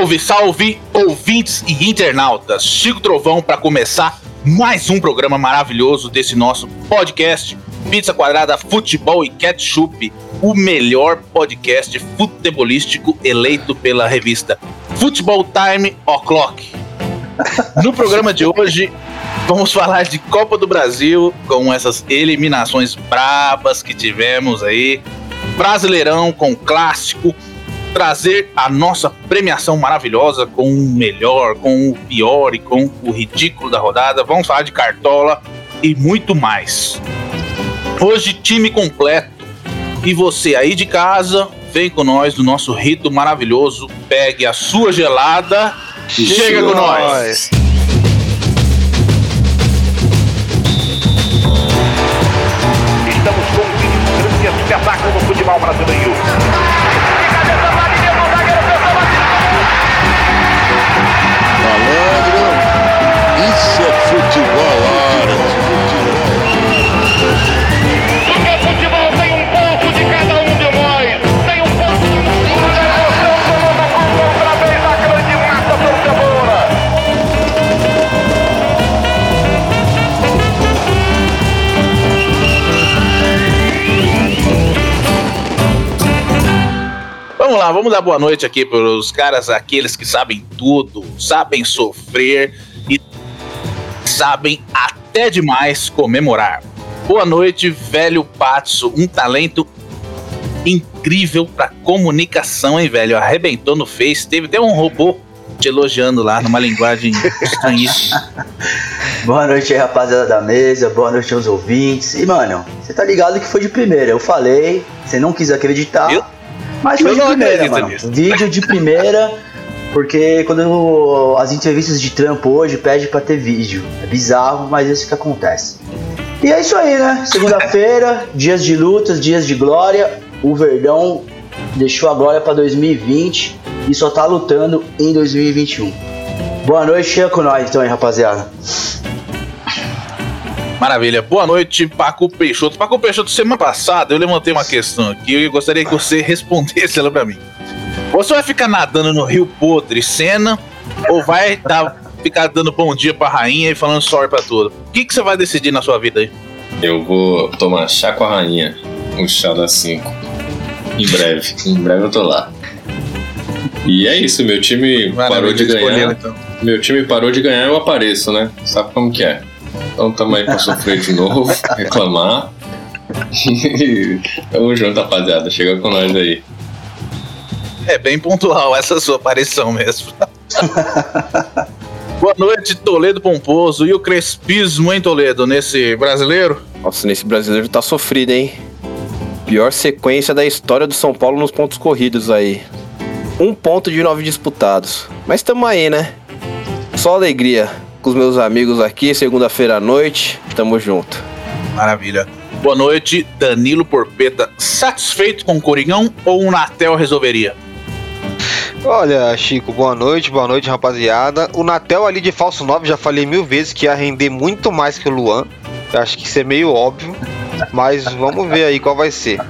Salve, salve, ouvintes e internautas! Chico Trovão para começar mais um programa maravilhoso desse nosso podcast Pizza Quadrada Futebol e Ketchup, o melhor podcast futebolístico eleito pela revista Futebol Time O'Clock. No programa de hoje, vamos falar de Copa do Brasil com essas eliminações brabas que tivemos aí. Brasileirão com clássico, trazer a nossa premiação maravilhosa com o melhor, com o pior e com o ridículo da rodada. Vamos falar de cartola e muito mais. Hoje, time completo. E você aí de casa, vem com nós no nosso rito maravilhoso. Pegue a sua gelada. Chega, chega com nós. nós. Estamos com o grande espetáculo do futebol brasileiro. Lá, vamos dar boa noite aqui para os caras, aqueles que sabem tudo, sabem sofrer e sabem até demais comemorar. Boa noite, velho Patso, um talento incrível para comunicação, hein, velho? Arrebentou no Face, teve até um robô te elogiando lá numa linguagem estranhíssima. boa noite aí, rapaziada da mesa, boa noite aos ouvintes. E, mano, você tá ligado que foi de primeira, eu falei, você não quis acreditar, eu? Mas foi eu de primeira, mano. Nisso. Vídeo de primeira. Porque quando as entrevistas de trampo hoje pede para ter vídeo. É bizarro, mas é isso que acontece. E é isso aí, né? Segunda-feira, dias de lutas, dias de glória. O Verdão deixou a glória para 2020 e só tá lutando em 2021. Boa noite, chega com nós então aí, rapaziada. Maravilha. Boa noite, Paco Peixoto. Paco Peixoto, semana passada eu levantei uma questão aqui e eu gostaria que você respondesse ela para mim. Você vai ficar nadando no Rio Podre, cena, ou vai dar, ficar dando bom dia pra rainha e falando sorry pra tudo? O que, que você vai decidir na sua vida aí? Eu vou tomar chá com a rainha, um chá das 5. Em breve, em breve eu tô lá. E é isso, meu time Maravilha, parou de ganhar. Então. Meu time parou de ganhar, eu apareço, né? Sabe como que é? Então tamo aí pra sofrer de novo, reclamar. Tamo junto, rapaziada. Chega com nós aí. É bem pontual essa sua aparição mesmo. Boa noite, Toledo Pomposo. E o Crespismo, hein, Toledo, nesse brasileiro? Nossa, nesse brasileiro tá sofrido, hein? Pior sequência da história do São Paulo nos pontos corridos aí. Um ponto de nove disputados. Mas tamo aí, né? Só alegria com os meus amigos aqui, segunda-feira à noite. Tamo junto. Maravilha. Boa noite, Danilo Porpeta. Satisfeito com o Coringão ou o Natel resolveria? Olha, Chico, boa noite, boa noite, rapaziada. O Natel ali de falso 9, já falei mil vezes que ia render muito mais que o Luan. Eu acho que isso é meio óbvio, mas vamos ver aí qual vai ser.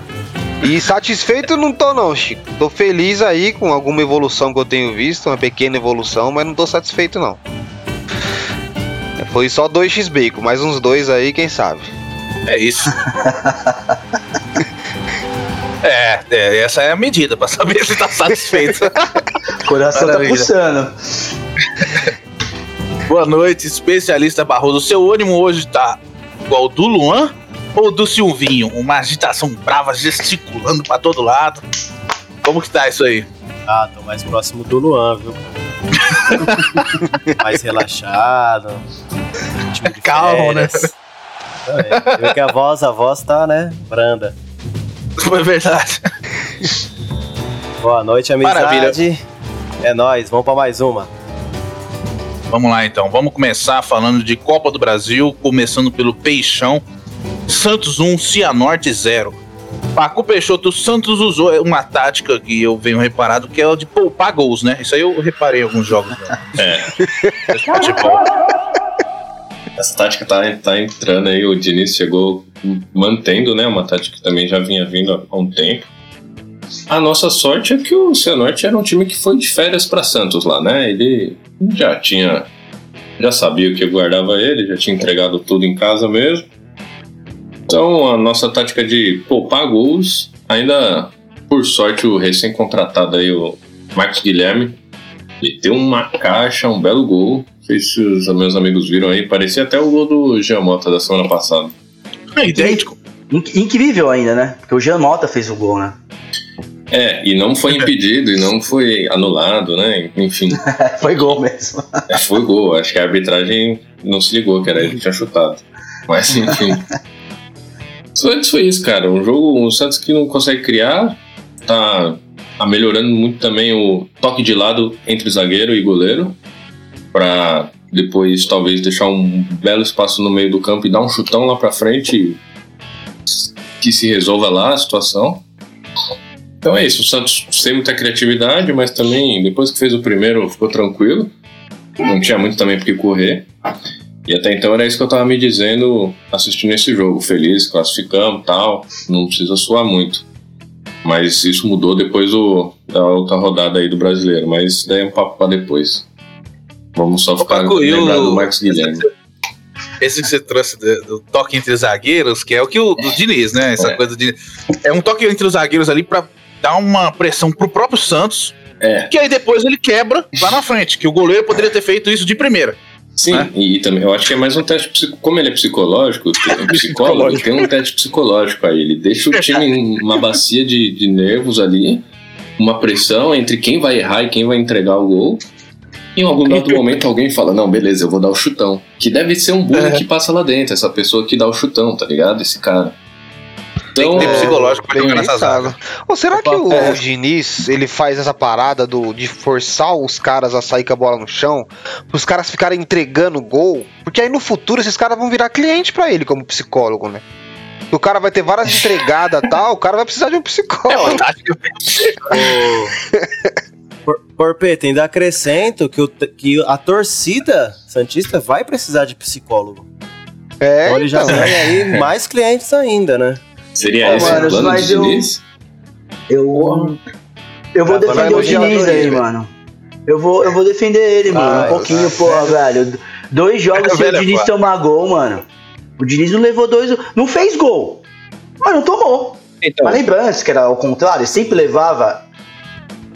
E satisfeito não tô não, Chico. Tô feliz aí com alguma evolução que eu tenho visto, uma pequena evolução, mas não tô satisfeito não. Foi só 2x bacon, mais uns dois aí, quem sabe. É isso. É, é, essa é a medida para saber se tá satisfeito. Coração tá Maravilha. tá pulsando. Boa noite, especialista Barroso. O seu ânimo hoje tá igual do Luan ou do Silvinho? Uma agitação brava, gesticulando para todo lado. Como que tá isso aí? Ah, tô mais próximo do Luan, viu? mais relaxado. Calmo, né? É, que a voz, a voz tá, né, branda. Foi verdade. Boa noite, amizade. Maravilha. É nóis, vamos para mais uma. Vamos lá então, vamos começar falando de Copa do Brasil, começando pelo Peixão. Santos 1, Cianorte 0. Paco Peixoto, o Santos usou uma tática que eu venho reparado, que é a de poupar gols, né? Isso aí eu reparei em alguns jogos. Né? É. Essa tática tá, tá entrando aí, o Diniz chegou mantendo, né? Uma tática que também já vinha vindo há um tempo. A nossa sorte é que o Cianorte era um time que foi de férias para Santos lá, né? Ele já tinha. Já sabia o que guardava ele, já tinha entregado tudo em casa mesmo. Então a nossa tática de poupar gols, ainda por sorte o recém-contratado aí, o Marcos Guilherme, meteu uma caixa, um belo gol. Não sei se os meus amigos viram aí, parecia até o gol do Giamota da semana passada. É idêntico. Incrível ainda, né? Porque o Jean Mota fez o gol, né? É, e não foi impedido e não foi anulado, né? Enfim. foi gol mesmo. É, foi gol. Acho que a arbitragem não se ligou, que era ele que tinha chutado. Mas enfim. Santos foi isso, cara. Um jogo, o Santos que não consegue criar, tá, tá melhorando muito também o toque de lado entre zagueiro e goleiro. Pra depois talvez deixar um belo espaço no meio do campo e dar um chutão lá pra frente que se resolva lá a situação. Então é isso, o Santos sem muita criatividade, mas também depois que fez o primeiro ficou tranquilo. Não tinha muito também porque correr. E até então era isso que eu tava me dizendo assistindo esse jogo. Feliz, classificamos tal. Não precisa suar muito. Mas isso mudou depois do, da outra rodada aí do brasileiro. Mas daí é um papo pra depois. Vamos só ficar lembrando do Marcos Guilherme esse que você trouxe do, do, toque entre os zagueiros, que é o que o do Diniz, né? Essa é. coisa de. É um toque entre os zagueiros ali para dar uma pressão pro próprio Santos. É. Que aí depois ele quebra lá na frente, que o goleiro poderia ter feito isso de primeira. Sim, né? e, e, também eu acho que é mais um teste como ele é psicológico, tem um psicólogo, tem um teste psicológico aí. Ele deixa o time em uma bacia de, de nervos ali, uma pressão entre quem vai errar e quem vai entregar o gol. Em algum dado momento alguém fala, não, beleza, eu vou dar o chutão. Que deve ser um bullying é. que passa lá dentro, essa pessoa que dá o chutão, tá ligado? Esse cara. Então, Tem que ter psicológico pra jogar nessa zaga. Ou será que o, é. o Diniz, ele faz essa parada do, de forçar os caras a sair com a bola no chão, os caras ficarem entregando gol? Porque aí no futuro esses caras vão virar cliente para ele como psicólogo, né? O cara vai ter várias entregadas e tal, o cara vai precisar de um psicólogo. É, Por, Porpeta, ainda acrescento que, o, que a torcida Santista vai precisar de psicólogo. É, então ele já então. ganha aí mais clientes ainda, né? Seria esse mano, o plano de eu, Diniz? Eu, eu vou defender o Diniz aí, mano. Eu vou, eu vou defender ele, mano. um pouquinho, porra, velho. Dois jogos sem o Diniz tomar gol, mano. O Diniz não levou dois. Não fez gol. Mas não tomou. Então. Mas lembrando que era ao contrário, sempre levava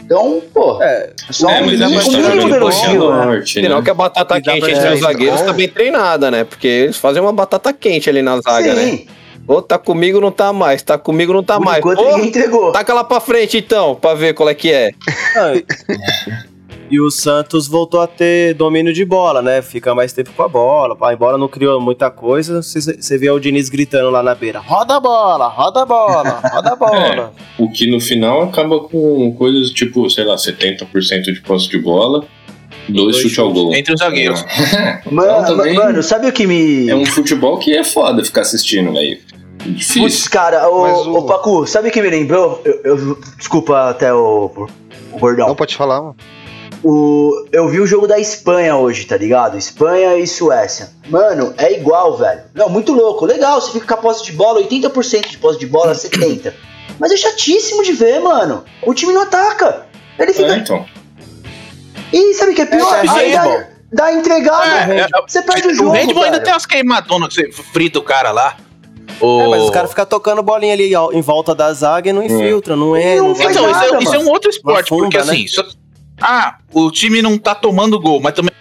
então, pô, é, só é, um, mas um, um elogio, né? Sinal que a batata quente entre os zagueiros tá bem treinada, né? Porque eles fazem uma batata quente ali na zaga, Sim. né? Ô, tá comigo, não tá mais. Tá comigo, não tá Por mais. Enquanto Ô, entregou. Taca lá pra frente, então, pra ver qual é que é. E o Santos voltou a ter domínio de bola, né? Fica mais tempo com a bola. Embora não criou muita coisa, você vê o Diniz gritando lá na beira: roda a bola, roda a bola, roda a bola. É, o que no final acaba com coisas tipo, sei lá, 70% de posse de bola. Dois, chutes ao gol. Entre os zagueiros. mano, então, mano, sabe o que me. É um futebol que é foda ficar assistindo, velho. Difícil. Putz, cara, o, o... o Pacu, sabe o que me lembrou? Eu, eu, desculpa até o, o Gordão. Não, pode falar, mano. O, eu vi o jogo da Espanha hoje, tá ligado? Espanha e Suécia. Mano, é igual, velho. Não, muito louco. Legal, você fica com a posse de bola, 80% de posse de bola, 70%. Mas é chatíssimo de ver, mano. O time não ataca. Ele fica. É, então. E sabe o que é pior? É, Aí dá, dá entregada. É, é, você perde o jogo. O handball ainda tem umas queimadonas que você frita o cara lá. O... É, mas os caras ficam tocando bolinha ali em volta da zaga e não infiltra, não é. Não, não então, nada, isso, é, isso, é, um outro esporte, funda, porque né? assim, ah, o time não tá tomando gol, mas também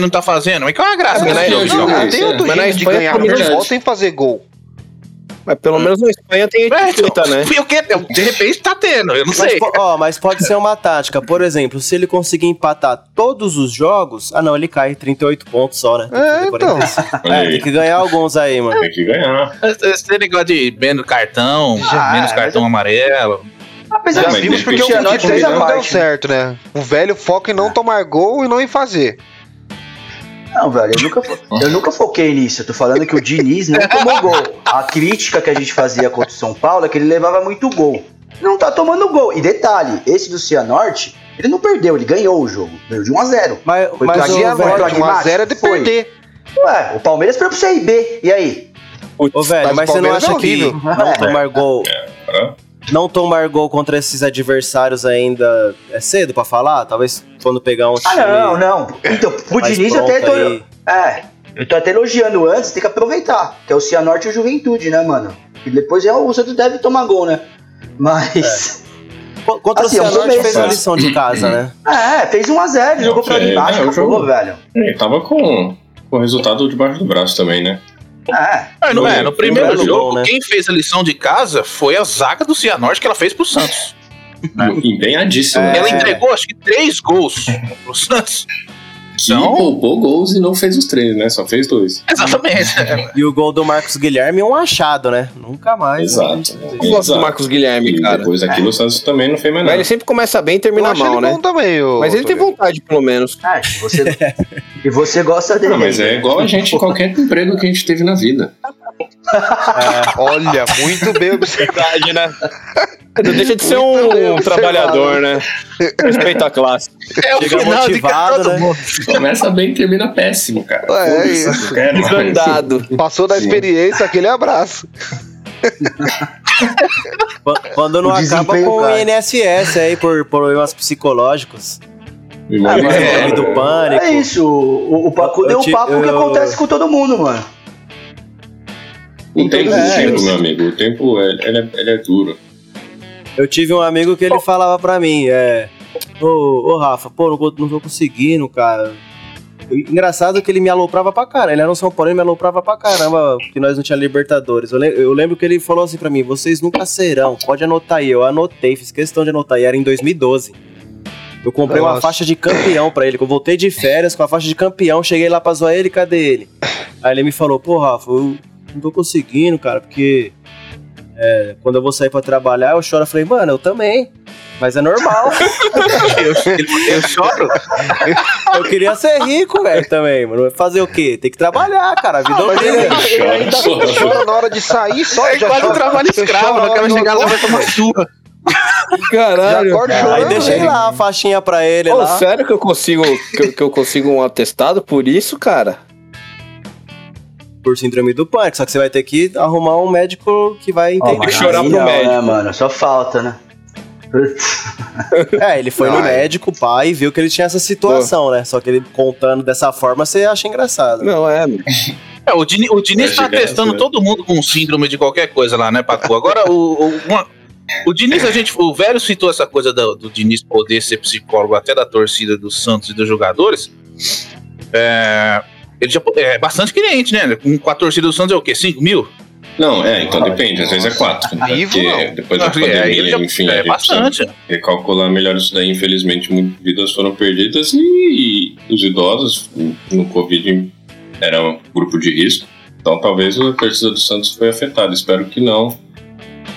não tá fazendo. Mas que é uma graça, é, né? Não, não, não, tem outro jeito de ganhar futebol sem fazer gol. Mas pelo hum. menos na Espanha tem etiqueta, é, né? De repente tá tendo, eu não mas, sei. Ó, mas pode ser uma tática. Por exemplo, se ele conseguir empatar todos os jogos, ah não, ele cai 38 pontos só, né? É, então. é, tem que ganhar alguns aí, mano. Tem que ganhar. Esse negócio de menos cartão, Já, menos cartão amarelo. Apesar de vimos porque o time não deu certo, né? O velho foca em não tomar gol e não em fazer. Não, velho, eu nunca, eu nunca foquei nisso. Eu tô falando que o Diniz não tomou gol. A crítica que a gente fazia contra o São Paulo é que ele levava muito gol. Não tá tomando gol. E detalhe, esse do Cianorte, ele não perdeu, ele ganhou o jogo. Ganhou de 1x0. Mas, foi mas o Cianorte, 1x0 é de foi. perder. Ué, o Palmeiras foi pro C e B. E aí? Ô, velho, mas, mas você não acha é que não tomar gol... É, não tomar gol contra esses adversários ainda é cedo pra falar? Talvez quando pegar um Ah, não, não. Então, pro Diniz eu até tô. É, eu tô até elogiando antes, tem que aproveitar. Que é o Cianorte e o Juventude, né, mano? E depois é, o Santos deve tomar gol, né? Mas. Co- Contra Assim, o é Cianorte fez a lição de casa, né? É, fez 1x0, jogou pra é, baixo, é, o acabou, jogo. velho. Ele tava com, com o resultado debaixo do braço também, né? É. É, no, é, no primeiro jogo, né? quem fez a lição de casa foi a zaga do Cianorte que ela fez pro Santos. Empenhadíssimo. É. Ela entregou, acho que, três gols pro Santos. Que Então- poupou gols e não fez os três, né? Só fez dois. Exatamente. E o gol do Marcos Guilherme é um achado, né? Nunca mais. Exato. né? Eu gosto do. Marcos Guilherme, E cara. depois daquilo o Santos também não fez mais Mas nada. ele sempre começa bem e termina mal, ele né? bom também, Mas ele tem vontade, pelo menos. É, você, e você gosta dele. Não, mas é igual a gente em qualquer emprego que a gente teve na vida. Olha, muito bem observado. Verdade, né? Não deixa de ser um observado. trabalhador, né? Respeita a classe. É o Chega final motivado, né? mundo. Começa bem e termina péssimo, cara. É, Foda-se, isso. Desandado. Passou da Sim. experiência, aquele abraço. Qu- Quando não acaba com o. INSS aí por problemas psicológicos. Mas é, é, do pânico. É isso, o, o Eu te- o papo que eu- acontece com todo mundo, mano. O tempo, É, o tempo, eu- meu amigo, o tempo é, ele, é, ele é duro. Eu tive um amigo que ele falava pra mim, é. Ô, ô Rafa, pô, não, não tô conseguindo, cara. Engraçado que ele me aloprava pra caramba. Ele era um São Paulo e me aloprava pra caramba, que nós não tinha Libertadores. Eu, le- eu lembro que ele falou assim pra mim: vocês nunca serão, pode anotar aí. Eu anotei, fiz questão de anotar, e era em 2012. Eu comprei uma Nossa. faixa de campeão pra ele, eu voltei de férias com a faixa de campeão, cheguei lá pra zoar ele, cadê ele? Aí ele me falou, pô, Rafa, eu não tô conseguindo, cara, porque é, quando eu vou sair pra trabalhar, eu choro. Eu falei, mano, eu também. Mas é normal. Eu, eu choro. eu queria ser rico, velho, também, mano. Fazer o quê? Tem que trabalhar, cara. A vida Ah, mas ele, obriga. ele ainda Chora, na hora de sair, só É já quase um trabalho escravo, chora não na quero hora do chegar lá almoço, vai tomar surra. Caralho. acorda Aí deixei lá a faixinha pra ele Pô, lá. sério que eu consigo que, eu- que eu consigo um atestado por isso, cara? Por síndrome do pânico. Só que você vai ter que arrumar um médico que vai entender. mas chorar aí pro não, médico. né, mano? Só falta, né? É, ele foi no Não, é. médico, pai, e viu que ele tinha essa situação, né? Só que ele contando dessa forma, você acha engraçado. Não, é. É, o Dini- o Diniz Vai tá testando todo mundo com síndrome de qualquer coisa lá, né, Pacu? Agora, o, o, uma- o Diniz, a gente, o velho citou essa coisa do, do Diniz poder ser psicólogo até da torcida do Santos e dos jogadores. É, ele já é bastante cliente, né? Com, a torcida do Santos é o quê? 5 mil? Não, é, então depende, às vezes é quatro. né? Vivo, Porque não. depois da É, pandemia, já- enfim, a é gente bastante. recalcular melhor isso daí. Infelizmente, muitas vidas foram perdidas e, os idosos no Covid era um grupo de risco. Então, talvez a torcida do Santos foi afetada. Espero que não.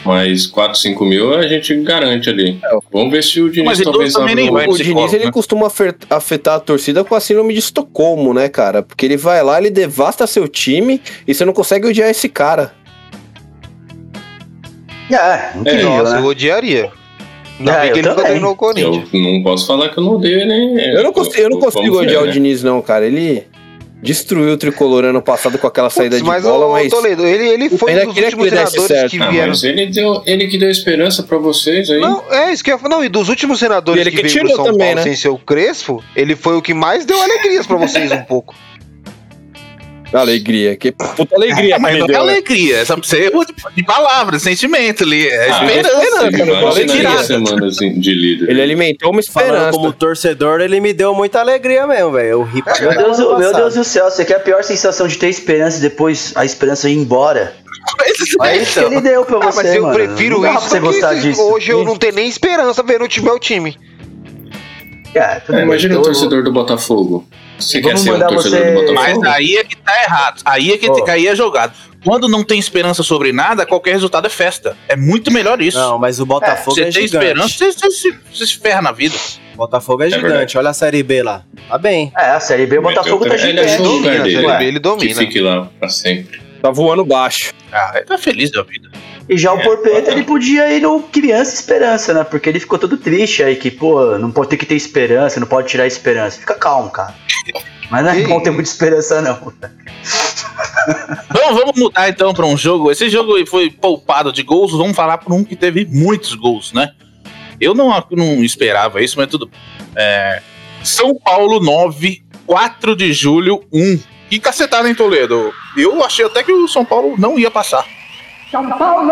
Mas 4, 5 mil a gente garante ali. Vamos ver se o Diniz Mas talvez também nem abra vai o- Diniz ele né? costuma afetar a torcida com a síndrome de Estocolmo, né, cara? Porque ele vai lá, ele devasta seu time e você não consegue odiar esse cara. É, incrível, Nossa, eu né? odiaria. Ainda É, eu ele. Eu não posso falar que eu não odeio nem. Eu não consigo, eu não consigo odiar o Diniz, não, cara. Ele destruiu o tricolor ano passado com aquela saída Putz, de mas bola, o mas. Toledo, ele, ele foi um dos que últimos ele desse treinadores certo. que Ah, vieram. mas ele, deu, ele que deu esperança pra vocês aí. Não, é isso que eu ia falar. Não, e dos últimos senadores que, que veio pro São também, Paulo né? sem ser o Crespo, ele foi o que mais deu alegrias pra vocês um pouco. Alegria. Que puta alegria, Mas não é deu, né? alegria, é só pra você de, de palavras, sentimento ali. É Ah, esperança. semanas de líder. Ele alimentou uma Falando esperança. como torcedor, ele me deu muita alegria mesmo, velho. Eu ri pra Meu Deus, meu passado. Deus do céu, você quer a pior sensação de ter esperança e depois a esperança ir embora? É isso que ele deu pra Ah, você, mas eu mano. prefiro isso pra você gostar disso. hoje eu não tenho nem esperança vendo o time meu time. É, tudo É, bem, imagina eu- o torcedor do Botafogo. Você quer ser um torcedor você- do Botafogo? Mas aí é que tá errado. Aí é que, Ó. aí é jogado. Quando não tem esperança sobre nada, qualquer resultado é festa. É muito melhor isso. Não, mas o Botafogo você é, tem gigante. esperança, você, você, se- você se ferra na vida. Botafogo é, gigante. verdade. Olha a Série B lá. Tá bem. É, a Série B, o Botafogo tá Ele gigante. o lugar Domina, ele Que domina. fique lá pra sempre. Tá voando baixo. Ah, ele tá feliz da vida. E já o É, Porpeta, total. ele podia ir no Criança Esperança, né? Porque ele ficou todo triste aí, que, pô, não pode ter que ter esperança, não pode tirar a esperança. Fica calmo, cara. Mas não é bom ter muita esperança, não. Então vamos mudar então para um jogo. Esse jogo foi poupado de gols. Vamos falar por um que teve muitos gols, né? Eu não, não esperava isso, mas tudo. É, São Paulo 9, 4 de julho 1. Que cacetada em Toledo. Eu achei até que o São Paulo não ia passar. São Paulo!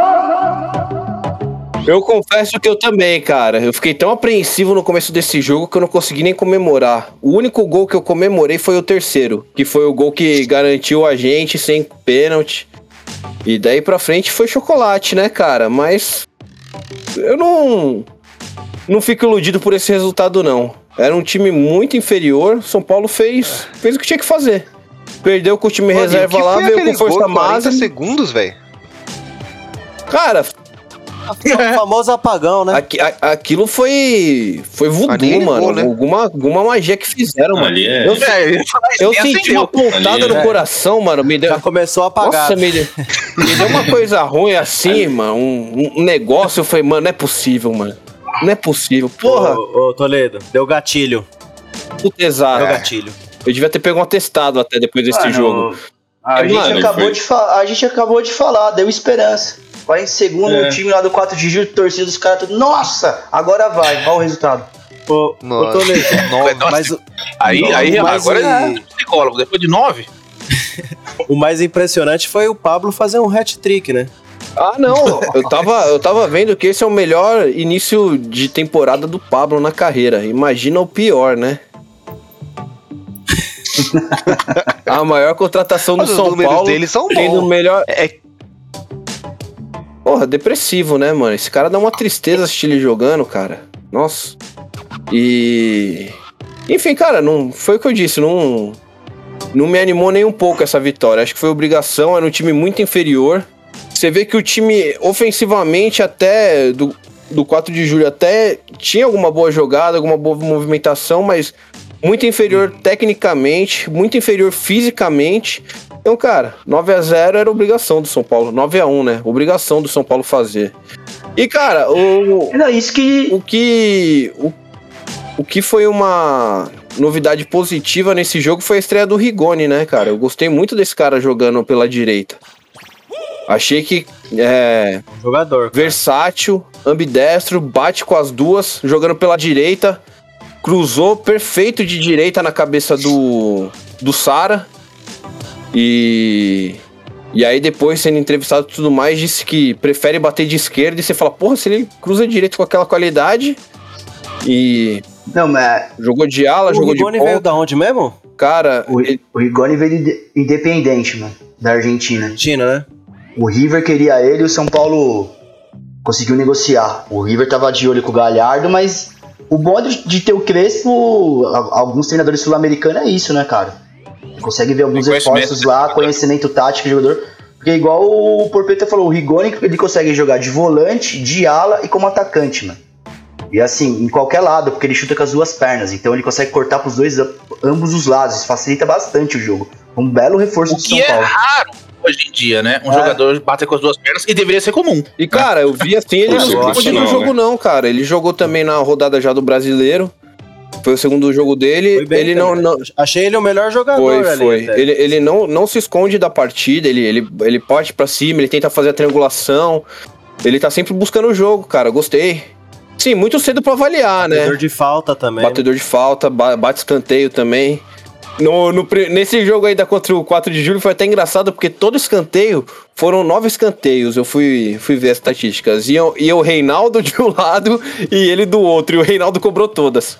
Eu confesso que eu também, cara. Eu fiquei tão apreensivo no começo desse jogo que eu não consegui nem comemorar. O único gol que eu comemorei foi o terceiro, que foi o gol que garantiu a gente sem pênalti. E daí pra frente foi chocolate, né, cara? Mas eu não não fico iludido por esse resultado não. Era um time muito inferior. São Paulo fez fez o que tinha que fazer. Perdeu com o time Olha, reserva lá, veio com força máxima. segundos, velho. Cara, o famoso apagão, né? Aqui, a, aquilo foi. Foi voodoo, mano. né? alguma, alguma magia que fizeram, mano. É... Eu, é, eu senti uma pontada no é... coração, mano. Me deu... Já começou a apagar. Nossa, me deu, me deu uma coisa ruim assim, mano. Um, um negócio. Eu falei, mano, não é possível, mano. Não é possível. Porra. Ô, ô Toledo, deu gatilho. Puta exato. Deu gatilho. Eu devia ter pego um atestado até depois desse ah, jogo. A, gente acabou de a gente acabou de falar, deu esperança. Vai em segundo é. o time lá do 4 de julho, torcida dos caras, tudo. Nossa, agora vai, olha o resultado. Ô, Nossa. ô Nossa, mas, aí, não, aí agora é psicólogo, depois de nove. o mais impressionante foi o Pablo fazer um hat-trick, né? Ah, não. Eu tava, eu tava vendo que esse é o melhor início de temporada do Pablo na carreira. Imagina o pior, né? a maior contratação do Mas São Paulo. Deles são bons. melhor. É, Porra, depressivo, né, mano? Esse cara dá uma tristeza assistir ele jogando, cara. Nossa. E. Enfim, cara, não foi o que eu disse, não. Não me animou nem um pouco essa vitória. Acho que foi obrigação, era um time muito inferior. Você vê que o time, ofensivamente, até do, do 4 de julho, até tinha alguma boa jogada, alguma boa movimentação, mas muito inferior tecnicamente, muito inferior fisicamente. Então, cara, 9 a 0 era obrigação do São Paulo. 9 a 1 né? Obrigação do São Paulo fazer. E, cara, o. Não, isso que. O que. O, o que foi uma novidade positiva nesse jogo foi a estreia do Rigoni, né, cara? Eu gostei muito desse cara jogando pela direita. Achei que é jogador, cara. versátil, ambidestro, bate com as duas, jogando pela direita, cruzou perfeito de direita na cabeça do do Sara. E. E aí depois, sendo entrevistado e tudo mais, disse que prefere bater de esquerda e você fala, porra, se ele cruza direito com aquela qualidade. E. Não, mas. Jogou de ala, o jogou Rigoni de ponta. veio da onde mesmo? Cara. O, ele... o Rigoni veio de Independente, mano. Da Argentina. Argentina, né? O River queria ele e o São Paulo conseguiu negociar. O River tava de olho com o Galhardo, mas o bom de, ter o Crespo, alguns treinadores sul-americanos é isso, né, cara? consegue ver alguns reforços lá, conhecimento tático do jogador. Porque igual o Porpeta falou, o Rigoni ele consegue jogar de volante, de ala e como atacante, mano. E assim, em qualquer lado, porque ele chuta com as duas pernas. Então ele consegue cortar pros dois, ambos os lados. Isso facilita bastante o jogo. Um belo reforço o do São é Paulo. É raro hoje em dia, né? Um é. jogador bater com as duas pernas e deveria ser comum. E cara, eu vi assim, ele não ficou no jogo, não, cara. Ele jogou também na rodada já do brasileiro. Foi o segundo jogo dele. Ele não, não, Achei ele o melhor jogador. Foi, ali, foi. Ele, ele não, não se esconde da partida, ele, ele, ele parte para cima, ele tenta fazer a triangulação. Ele tá sempre buscando o jogo, cara. Gostei. Sim, muito cedo para avaliar, Batedor né? Batedor de falta também. Batedor de falta, bate escanteio também. No, no, nesse jogo ainda contra o 4 de julho foi até engraçado, porque todo escanteio foram nove escanteios. Eu fui, fui ver as estatísticas. E, e o Reinaldo de um lado e ele do outro. E o Reinaldo cobrou todas.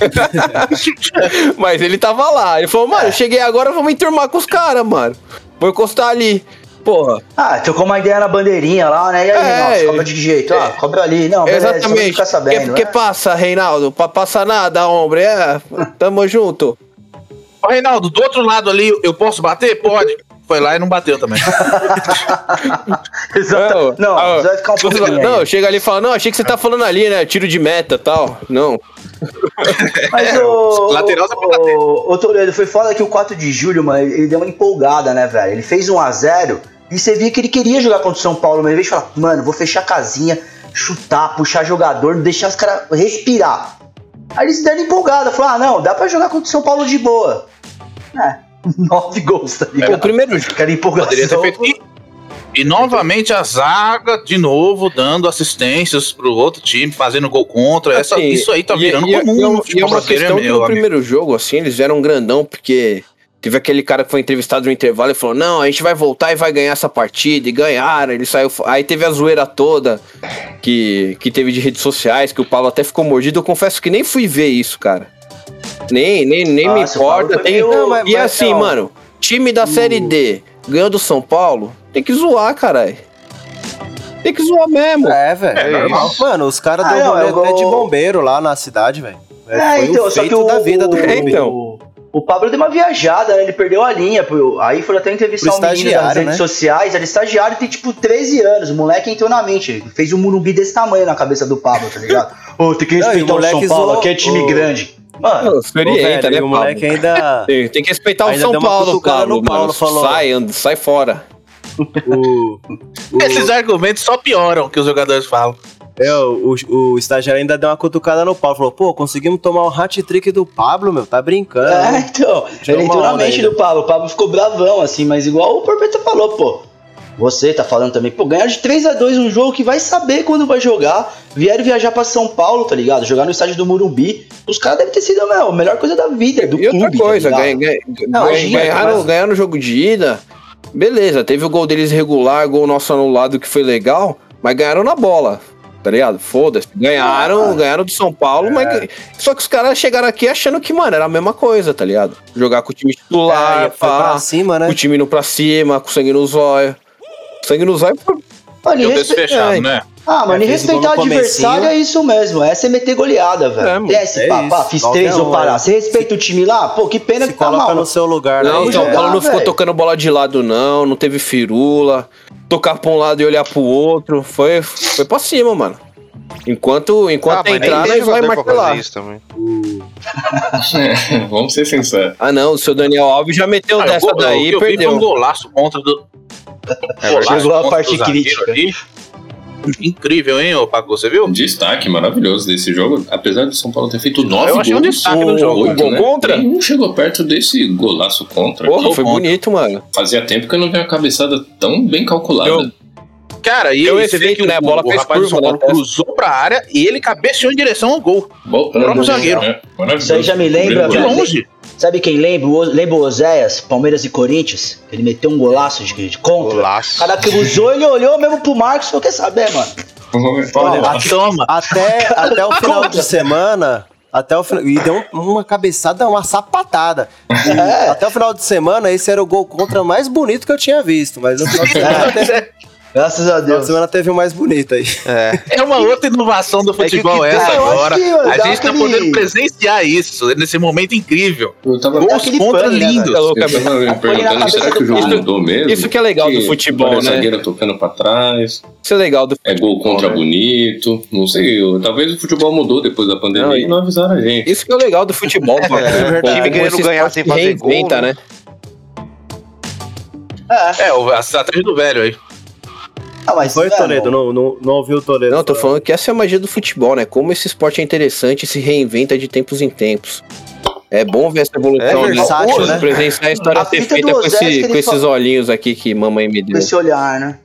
Mas ele tava lá. Ele falou, mano, cheguei agora, vamos enturmar com os caras, mano. Vou encostar ali. Porra. Ah, trocou uma ideia na bandeirinha lá, né? E aí, é, Reinaldo, cobra de que jeito? É, ah, cobra ali. Não, beleza, exatamente. Ficar sabendo, que, que passa, Reinaldo? Pra passar nada, homem. É, tamo junto. Ô, Reinaldo, do outro lado ali, eu posso bater? Pode foi lá e não bateu também. Exato. Não, não vai ficar um pouco Não, chega ali e fala, não, achei que você tá falando ali, né? Tiro de meta tal. Não. Mas o. Lateral o, o Toledo, foi foda que o 4 de julho, mano, ele deu uma empolgada, né, velho? Ele fez 1x0 e você via que ele queria jogar contra o São Paulo, mas em vez de falar, mano, vou fechar a casinha, chutar, puxar jogador, deixar os caras respirar. Aí eles deram empolgada, falaram, ah, não, dá pra jogar contra o São Paulo de boa. É. Nove gols, tá ligado? O primeiro jogo. Aquela Poderia ter feito. E, e novamente a zaga, de novo, dando assistências pro outro time, fazendo gol contra. Essa, Assim, isso aí tá e- virando e, comum e, é no e é uma questão que meu no amigo. primeiro jogo, assim, eles eram grandão, porque teve aquele cara que foi entrevistado no intervalo e falou: Não, a gente vai voltar e vai ganhar essa partida. E ganharam. Ele saiu. Aí teve a zoeira toda que, que teve de redes sociais, que o Paulo até ficou mordido. Eu confesso que nem fui ver isso, cara. Nem, nem, nem me o Paulo importa. Tem... meio- Não, mas- e mas, assim, ó, mano, time da Série D ganhou do São Paulo, tem que zoar, caralho. Tem que zoar mesmo. É, velho. É. Mano, os caras Ah, deu não, rolê até de bombeiro lá na cidade, velho. É, Foi então, o só feito que o, da vida do o, clube. Então. O, Pablo deu uma viajada, né? Ele perdeu a linha. pô. Aí foi até entrevistar Pro um menino nas redes né? sociais. Era estagiário tem tipo 13 anos. O moleque entrou na mente. Fez um murumbi desse tamanho na cabeça do Pablo, tá ligado? Ô, tem que Não, e o respeitar o, São Paulo, zoou aqui é time grande. Mano, Não, velho, né, o Pablo? moleque ainda. Tem, tem que respeitar o São Paulo, Pablo, mano. falou. Sai, anda, sai fora. o, o, Esses argumentos só pioram o que os jogadores falam. É, o, o estagiário ainda deu uma cutucada no Paulo. Falou, pô, conseguimos tomar o hat-trick do Pablo, meu. Tá brincando. É, né? então. Tirou Ele uma entrou na onda mente ainda. do Pablo. O Pablo ficou bravão, assim, mas igual o Porpeta falou, pô. Você tá falando também, pô, ganhar de 3 a 2 um jogo que vai saber quando vai jogar. Vieram viajar pra São Paulo, tá ligado? Jogar no estádio do Murumbi. Os caras devem ter sido, meu, a melhor coisa da vida, do E outra clube. coisa, tá ganha, ligado? ganha, Não, imagina, ganharam, mas- ganharam o jogo de ida. Beleza, teve o gol deles regular, gol nosso anulado que foi legal, mas ganharam na bola. Tá ligado? Foda-se. Ganharam, Ah. ganharam do São Paulo, É. mas. Só que os caras chegaram aqui achando que, mano, era a mesma coisa, tá ligado? Jogar com o time titular, É, pá, pra cima, né? o time indo pra cima, com sangue no zóio. Sangue no zóio Mano, respe- fechado, é. né? Ah, mano, É, e o respeitar o adversário é isso mesmo. Essa é meter goleada, É, velho. mano, Desce, é pá, pá, fiz Nove três, um, parar. é. Você respeita o time lá? Pô, que pena Se que tá coloca mal. no seu lugar, Não, né? o Vamos São jogar, Paulo não ficou tocando bola de lado, não. Não teve firula. Tocar pra um lado e olhar pro outro. Foi, foi pra cima, mano. Enquanto, enquanto Ah, entrar, nós vai martelar. isso também. Vamos ser sinceros. Ah, não. O seu Daniel Alves já meteu Ah, dessa gol- daí e eu foi perdeu. um golaço contra do. golaço Chegou a parte crítica. ali. Incrível, hein, ô Paco? Você viu? Destaque maravilhoso desse jogo. Apesar do São Paulo ter feito nove Eu achei um gols, destaque no jogo. o gol né? contra? Nenhum chegou perto desse golaço contra. Porra, foi contra. bonito, mano. Fazia tempo que eu não vi uma cabeçada tão bem calculada. Eu- Cara, e Deu você vê que né? A o, bola o fez rapaz do São curva Paulo testa. cruzou pra área e ele cabeceou em direção ao gol. Voltando, Próprio zagueiro. né? Maravilhoso. Isso aí já me lembra, De longe. Sabe quem lembra? O- Lembra o Oséias, Palmeiras e Corinthians? Ele meteu um golaço de, de contra. O Golaço. cara cruzou, ele olhou mesmo pro Marcos e falou: Quer saber, mano? Olha, Toma. toma. Até, até o final de semana. Até o final. E deu um- uma cabeçada, uma sapatada. E É. Até o final de semana, esse era o gol contra mais bonito que eu tinha visto. Mas no final de semana, teve, Graças a Deus. semana teve o mais bonito aí. É. É uma outra inovação do que o futebol que essa acho agora. que, A gente tá aquele- podendo presenciar isso nesse momento incrível. Eu tava, Gols contra pane, né, lindos. velho? eu tava me perguntando, cabeça será que o jogo mudou mesmo? Isso que é legal do futebol, a né? zagueira tocando pra trás, Isso é legal do é gol contra bonito, não sei, eu- talvez o futebol mudou depois da pandemia Não, e não avisaram a gente. Isso que é o legal do futebol, mano. verdade. Como Time querendo ganhar sem fazer gol, né? né? É, o- a estratégia do velho aí. Ah, mas, Foi, Toledo? Não, não, não ouviu o Toledo? Não, tô falando que essa é a magia do futebol, né? Como esse esporte é interessante e se reinventa de tempos em tempos. É bom ver essa evolução, É né? versátil, né? Presenciar a história A fita feita com, esse- com esses olhinhos aqui que mamãe me Com deu. esse olhar, né?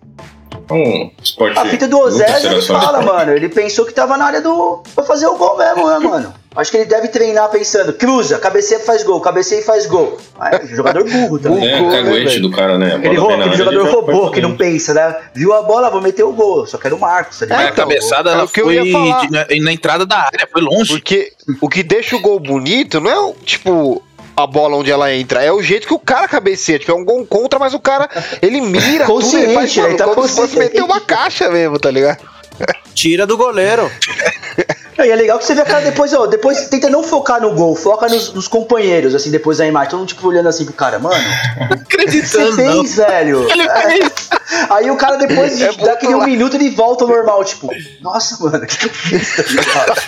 Um esporte A fita do Osés, ele fala, mano. Ele pensou que tava na área do. pra fazer o gol mesmo, né, mano? Acho que ele deve treinar pensando, cruza, cabeceia faz gol, cabeceia e faz gol. Jogador burro também. É, né, caguete velho? do cara, né? Aquele, ro- aquele jogador ele robô que não dentro. pensa, né? Viu a bola, vou meter o gol. Só quero o Marcos, tá ligado? É, a cabeçada é ela o que eu foi ia falar. na, na entrada da área, foi longe. Porque o que deixa o gol bonito não é, tipo, a bola onde ela entra, é o jeito que o cara cabeceia. Tipo, é um gol contra, mas o cara, ele mira tudo, ele faz Consciente, ele tá como se fosse consciente. meter uma caixa mesmo, tá ligado? Tira do goleiro. E é legal que você vê a cara depois, ó, depois tenta não focar no gol, foca nos, nos companheiros, assim, depois da imagem. Todo mundo, tipo, olhando assim pro cara, mano, o você Acreditando, não. fez, velho? Ele fez. Aí o cara depois É dá aquele muito um minuto ele volta ao normal, tipo, nossa, mano, o que, que eu fiz?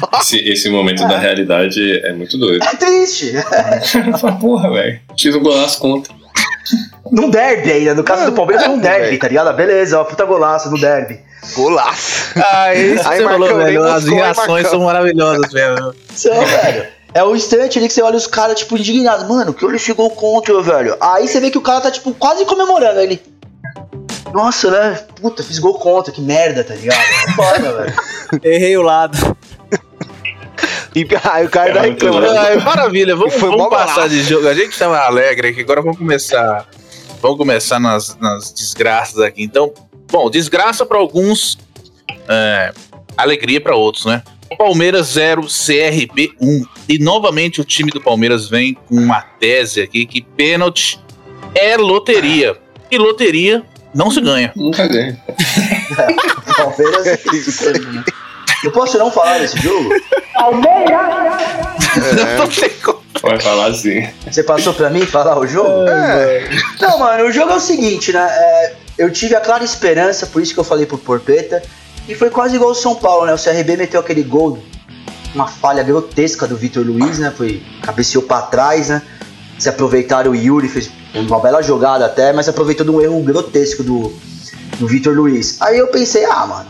tá? Esse, esse momento da realidade é muito doido. É triste. Fala, porra, velho. Fiz um golaço contra. Num derby ainda, no caso do Palmeiras é um derby, tá ligado? Ah, Beleza, ó, puta golaço no derby. Golaço. Ah, isso Aí você falou, velho. As reações são maravilhosas, velho. São, velho. É o instante ali que você olha os caras, tipo, indignados. Mano, que ele chegou contra, velho. Aí você vê que o cara tá, tipo, quase comemorando. Ele. Nossa, né? Puta, fiz gol contra, que merda, tá ligado? É foda, velho. Errei o lado. E aí o cara É reclama. Ai, maravilha, vamos, Foi vamos passar de jogo. A gente tava alegre aqui, agora vamos começar. Vamos começar nas, nas desgraças aqui. Então, bom, desgraça para alguns, é, alegria para outros, né? Palmeiras 0, CRB 1. E novamente o time do Palmeiras vem com uma tese aqui que pênalti é loteria. E loteria não se ganha. Nunca ganha. Palmeiras é isso, né? Eu posso não falar desse jogo? Não tem como. Pode falar assim. Você passou pra mim falar o jogo? É. Não, mano, o jogo é o seguinte, né? É, eu tive a clara esperança, por isso que eu falei pro Porpeta. E foi quase igual o São Paulo, né? O CRB meteu aquele gol, uma falha grotesca do Vitor Luiz, né? Foi, cabeceou pra trás, né? Se aproveitaram o Yuri, fez uma bela jogada até, mas aproveitou de um erro grotesco do, do Vitor Luiz. Aí eu pensei, ah, mano,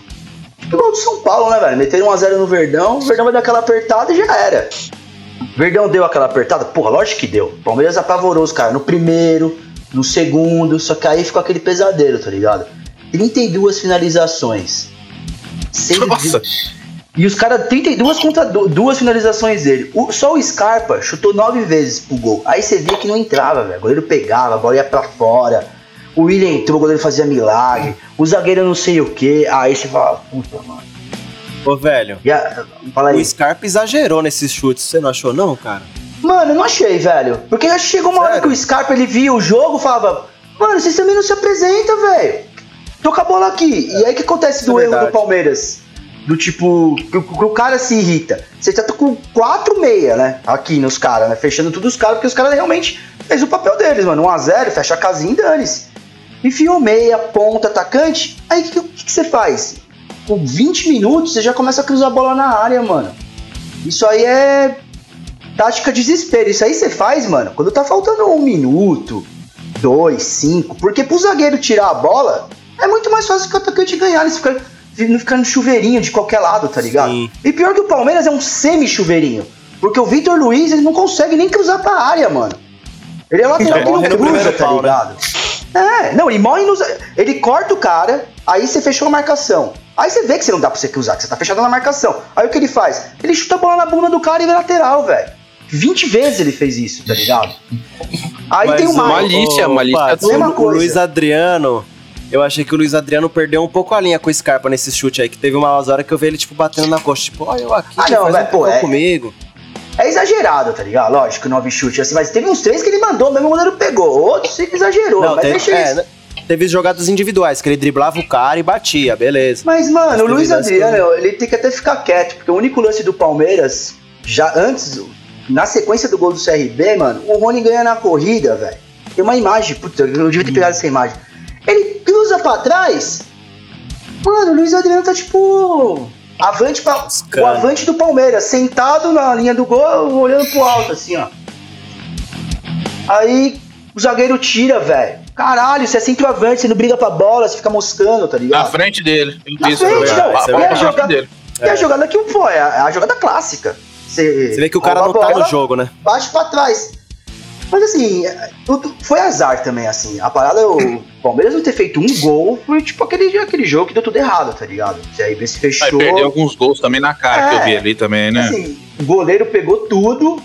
igual do São Paulo, né, velho? Meteram 1x0 no Verdão, o Verdão vai dar aquela apertada e já era. Verdão deu aquela apertada? Porra, lógico que deu. Palmeiras apavorou os caras no primeiro, no segundo, só que aí ficou aquele pesadelo, tá ligado? 32 finalizações. Sendo Nossa, E os caras, 32 contra du- duas finalizações dele. O- só o Scarpa chutou nove vezes pro gol. Aí você via que não entrava, velho. O goleiro pegava, a bola ia pra fora. O William entrou, o goleiro fazia milagre. O zagueiro não sei o que. Aí você fala, puta, mano. Ô, velho. A- fala aí. O Scarpa exagerou nesses chutes, você não achou, não, cara? Mano, eu não achei, velho. Porque que chegou uma hora Sério? que o Scarpa ele via o jogo e falava: Mano, vocês também não se apresentam, velho. Toca a bola aqui. E aí o que acontece Isso do é erro do. Palmeiras? Do tipo, que o, que o cara se irrita. Você tá com 4 meia, né? Aqui nos caras, né? Fechando tudo os caras, porque os caras realmente fez o papel deles, mano. 1x0, fecha a casinha e dane-se. Enfiou meia, ponta, atacante. Aí o que, que, que você faz? Com 20 minutos, você já começa a cruzar a bola na área, mano. Isso aí é tática desespero. Isso aí você faz, mano, quando tá faltando um minuto, dois, cinco. Porque pro zagueiro tirar a bola, é muito mais fácil que o atacante ganhar. Eles ficam, não ficar no chuveirinho de qualquer lado, tá ligado? Sim. E pior que o Palmeiras é um semi-chuveirinho. Porque o Vitor Luiz, ele não consegue nem cruzar pra área, mano. Ele é lateral que não cruza, tá pau, né? ligado? É, não, ele morre nos. Ele corta o cara, aí você fechou a marcação. Aí você vê que você não dá pra você cruzar, que você tá fechado na marcação. Aí o que ele faz? Ele chuta a bola na bunda do cara e vira lateral, velho. 20 vezes ele fez isso, tá ligado? Aí Mas tem o- uma. malícia, o- malícia é mesma o, coisa. Luiz Adriano, eu achei que o Luiz Adriano perdeu um pouco a linha com o Scarpa nesse chute aí, que teve umas horas que eu vi ele, tipo, batendo na coxa, tipo, ó, eu aqui, Ah, não, faz velho, um pô, é- comigo. É exagerado, tá ligado? Lógico, nove chutes assim, mas teve uns três que ele mandou, mesmo o goleiro pegou. Outros ele exagerou, Não, mas teve, deixa é, isso. né, teve jogadas individuais, que ele driblava o cara e batia, beleza. Mas, mano, Mas o Luiz Adriano, ele tem que até ficar quieto, porque o único lance do Palmeiras, já antes, na sequência do gol do CRB, mano, o Rony ganha na corrida, velho. Tem uma imagem, puta, eu devia ter pegado essa imagem. Ele cruza pra trás, mano, o Luiz Adriano tá tipo. Avante pra, o avante do Palmeiras, sentado na linha do gol, olhando pro alto, assim, ó. Aí o zagueiro tira, velho. Caralho, você é centroavante, você não briga pra bola, você fica moscando, tá ligado? na frente dele. Na frente, é, não. é a- jogada, dele. e a jogada que pô, é a, é a jogada clássica. Você, Você vê que o cara não tá bola, no jogo, né? Bate pra trás. Mas assim, é, tudo, foi azar também, assim. A parada, o Palmeiras não ter feito um gol foi tipo aquele, aquele jogo que deu tudo errado, tá ligado? Você aí se Aí fechou. perdeu alguns gols também na cara que eu É. vi ali também, né? Assim, o goleiro pegou tudo.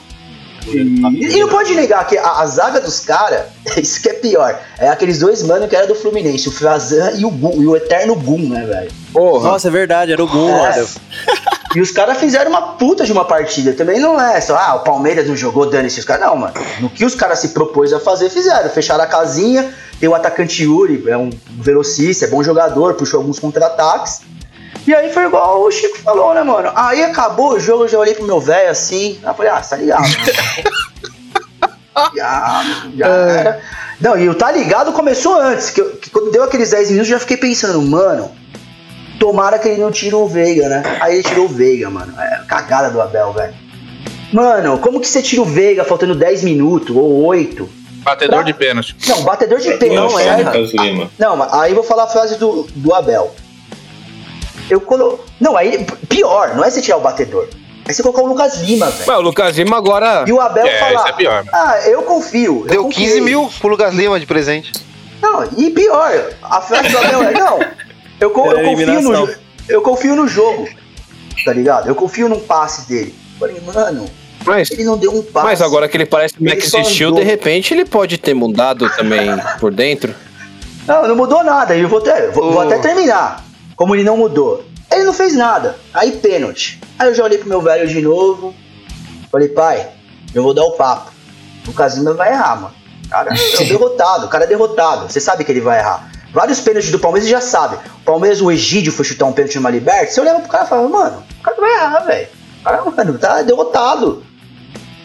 E, e não pode negar que a, a zaga dos caras, isso que é pior, é aqueles dois mano que era do Fluminense, o Frazan e o, Gu- e o Eterno Gum, né, velho? Porra. Nossa, é verdade, era o Gum, É. E os caras fizeram uma puta de uma partida. Também não é só, ah, o Palmeiras não jogou, dane-se os caras. Não, mano. No que os caras se propôs a fazer, fizeram. Fecharam a casinha. Tem o atacante Yuri, é um velocista, é bom jogador, puxou alguns contra-ataques. E aí foi igual o Chico falou, né, mano? Aí acabou o jogo, eu já olhei pro meu velho assim. Aí eu falei, ah, tá ligado, né? já, já era. Não, e o tá ligado começou antes. Que, eu- que quando deu aqueles 10 minutos, eu já fiquei pensando, mano, tomara que ele não tire o Veiga, né? Aí ele tirou o Veiga, mano. É cagada do Abel, velho. Mano, como que você tira o Veiga faltando 10 minutos ou 8? Batedor Pra- de pênalti. Não, batedor de pênalti. Não Lima. Não, aí eu vou falar a frase do, do Abel. Eu colo... Não, aí pior, não é você tirar o batedor. Aí você colocar o Lucas Lima, velho. O Lucas Lima agora. E o Abel É, falar, é pior, ah, eu confio. eu Deu confiei." 15 mil pro Lucas Lima de presente. Não, e pior, a frase do Abel é, não, eu, co- eu confio no, eu confio no jogo, tá ligado? Eu confio no passe dele. Falei, mano, Mas, ele não deu um passe. mas agora que ele parece Steel, andou. de repente ele pode ter mudado também por dentro. Não, não mudou nada. Eu vou até, vou, vou Ô. até terminar. Como ele não mudou. Ele não fez nada. Aí pênalti. Aí eu já olhei pro meu velho de novo. Falei, pai, eu vou dar o papo. O Casimiro vai errar, mano. O cara é derrotado. O cara é derrotado. Você sabe que ele vai errar. Vários pênaltis do Palmeiras já sabe. O Palmeiras, o Egídio foi chutar um pênalti numa liberta. Você olhava pro cara e falava, mano, o cara vai errar, velho. O cara, mano, tá derrotado.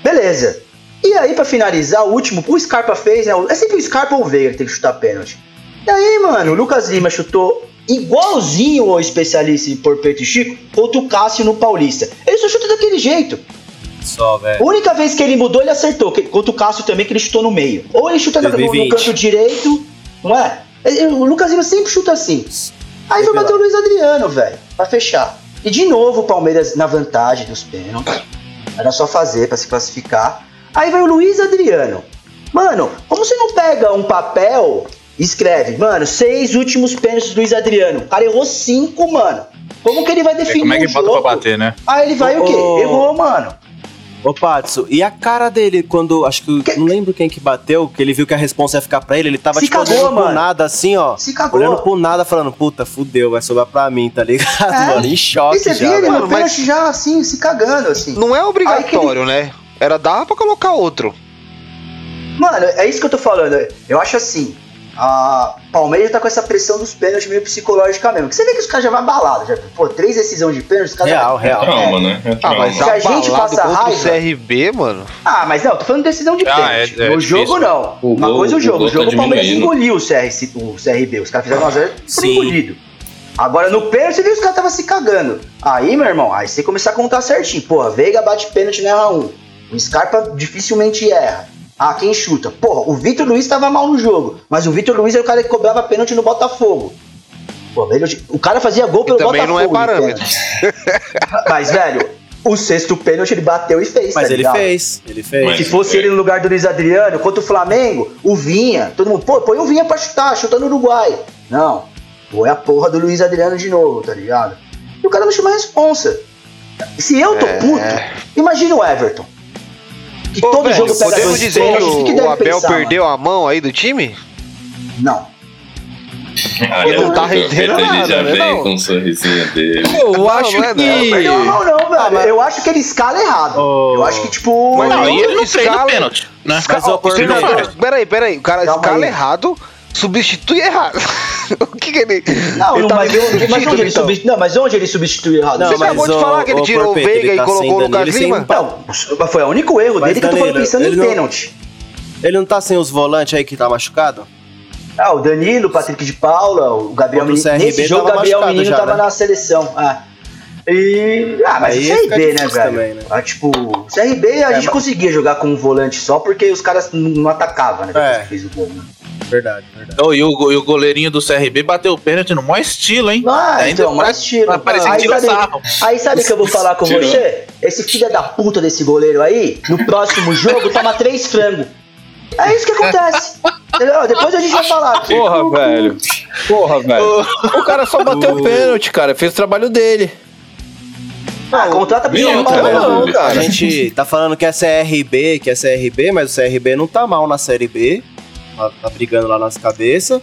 Beleza. E aí, pra finalizar, o último, o Scarpa fez, né? É sempre o Scarpa ou o Veiga que tem que chutar pênalti. E aí, mano, o Lucas Lima chutou igualzinho o especialista em Porpeto e Chico contra o Cássio no Paulista. Ele só chuta daquele jeito. Só, A velho. única vez que ele mudou, ele acertou. Contra o Cássio também, que ele chutou no meio. Ou ele chuta no, no 2020. canto direito, não é? O Lucas Lima sempre chuta assim. Aí foi bater o Luiz Adriano, velho, pra fechar. E de novo o Palmeiras na vantagem dos pênaltis. Era só fazer pra se classificar. Aí vai o Luiz Adriano. Mano, como você não pega um papel e escreve, mano, seis últimos pênaltis do Luiz Adriano. O cara errou cinco, mano. Como que ele vai É, definir como é que bota jogo? pra bater, né? Aí ele vai o quê? Errou, mano. Ô, Patso, e a cara dele quando. Acho que. Que- Não lembro quem que bateu, que ele viu que a resposta ia ficar pra ele. Ele tava, Se tipo, cagou, olhando pro mano. nada, assim, ó. Se cagou. Olhando pro nada, falando, puta, fudeu, vai sobrar pra mim, tá ligado, É. mano? Em choque E você já, vê ele velho. no Mano, mas- já assim, se cagando, assim. Não é obrigatório, né? Era dar pra colocar outro. Mano, é isso que eu tô falando. Eu acho assim. A Palmeiras tá com essa pressão dos pênaltis meio psicológica mesmo. Que você vê que os caras já vão abalados. Já, pô, três decisões de pênalti, os caras. Real, já- real. Trauma, né? É Ah, mas Se a gente abalado passa raiva- o CRB, mano. Ah, mas não, tô falando de decisão de Ah, pênalti. é- é no difícil. jogo, não. O Uma gol- coisa é o o jogo. gol O jogo tá o Palmeiras engoliu o, CR, o CRB. Os caras fizeram 1x0 foi Sim. engolido. Agora no pênalti, você viu os caras estavam se cagando. Aí, meu irmão, aí você começar a contar certinho. Porra, Veiga bate pênalti na erra 1. O Scarpa dificilmente erra. Ah, quem chuta? Porra, o Vitor Luiz tava mal no jogo. Mas o Vitor Luiz é o cara que cobrava pênalti no Botafogo. Pô, velho, o cara fazia gol E pelo também não é Botafogo. de parâmetro. pênalti. Mas, velho, o sexto pênalti ele bateu e fez, Mas tá ele ligado? fez, ele fez. Mas- Se fosse É. ele no lugar do Luiz Adriano, contra o Flamengo, o Vinha, todo mundo, pô, põe o Vinha pra chutar, chuta no Uruguai. Não, põe a porra do Luiz Adriano de novo, tá ligado? E o cara não chama a responsa. Se eu tô É. puto, imagina o Everton. Que Ô, todo velho, jogo pega podemos dois dizer que o que, o, Abel pensar, perdeu a mão aí do time? mano? Não. Olha, Ele não tá rendendo nada, já né, vem não? com um sorrisinho dele. Eu acho não que. não, Perdeu a mão não, velho. Eu acho que ele escala errado. Ô. Eu acho que, tipo... Mas Não, e ele não escala- treina pênalti, né? Mas, treinador, quê? peraí, peraí. O cara Calma escala aí. errado, substitui errado. o que que ele. Não, ele não, tá mas, mas título, onde ele então? substituiu, não, mas onde ele substituiu errado? Não, Você acabou de falar que ele tirou o Veiga ele e tá colocou o Lucas Danilo Lima? Não, foi o único erro Mas, dele que eu tô Danilo, pensando em não- pênalti. Ele não tá sem os volantes aí que tá machucado? Ah, o Danilo, o Patrick de Paula, o Gabriel Menino. Nesse jogo, o Gabriel Menino já, tava né? na seleção. Ah. E. Ah, mas Aí o CRB, né, velho? também, né? Ah, tipo, o CRB a É, gente mas- conseguia jogar com um volante só porque os caras não, não atacavam, né? Depois É. que fez o gol, né? Verdade, verdade. Oh, e, o, e o goleirinho do CRB bateu o pênalti no maior estilo, hein? Ah, Ainda então, mais tiro. pra parecer Aí sabe, sarro. aí sabe o que eu vou falar com Tirou. você? Esse filho da puta desse goleiro aí, no próximo jogo, toma três frangos. É isso que acontece. Entendeu? Depois a gente vai falar. Porra, velho. Porra, velho. O cara só bateu o pênalti, cara. Fez o trabalho dele. Ah, contrata pro Bem? Não, A cara. gente tá falando que é CRB, que é CRB, mas o CRB não tá mal na Série B. Tá, tá brigando lá nas cabeças.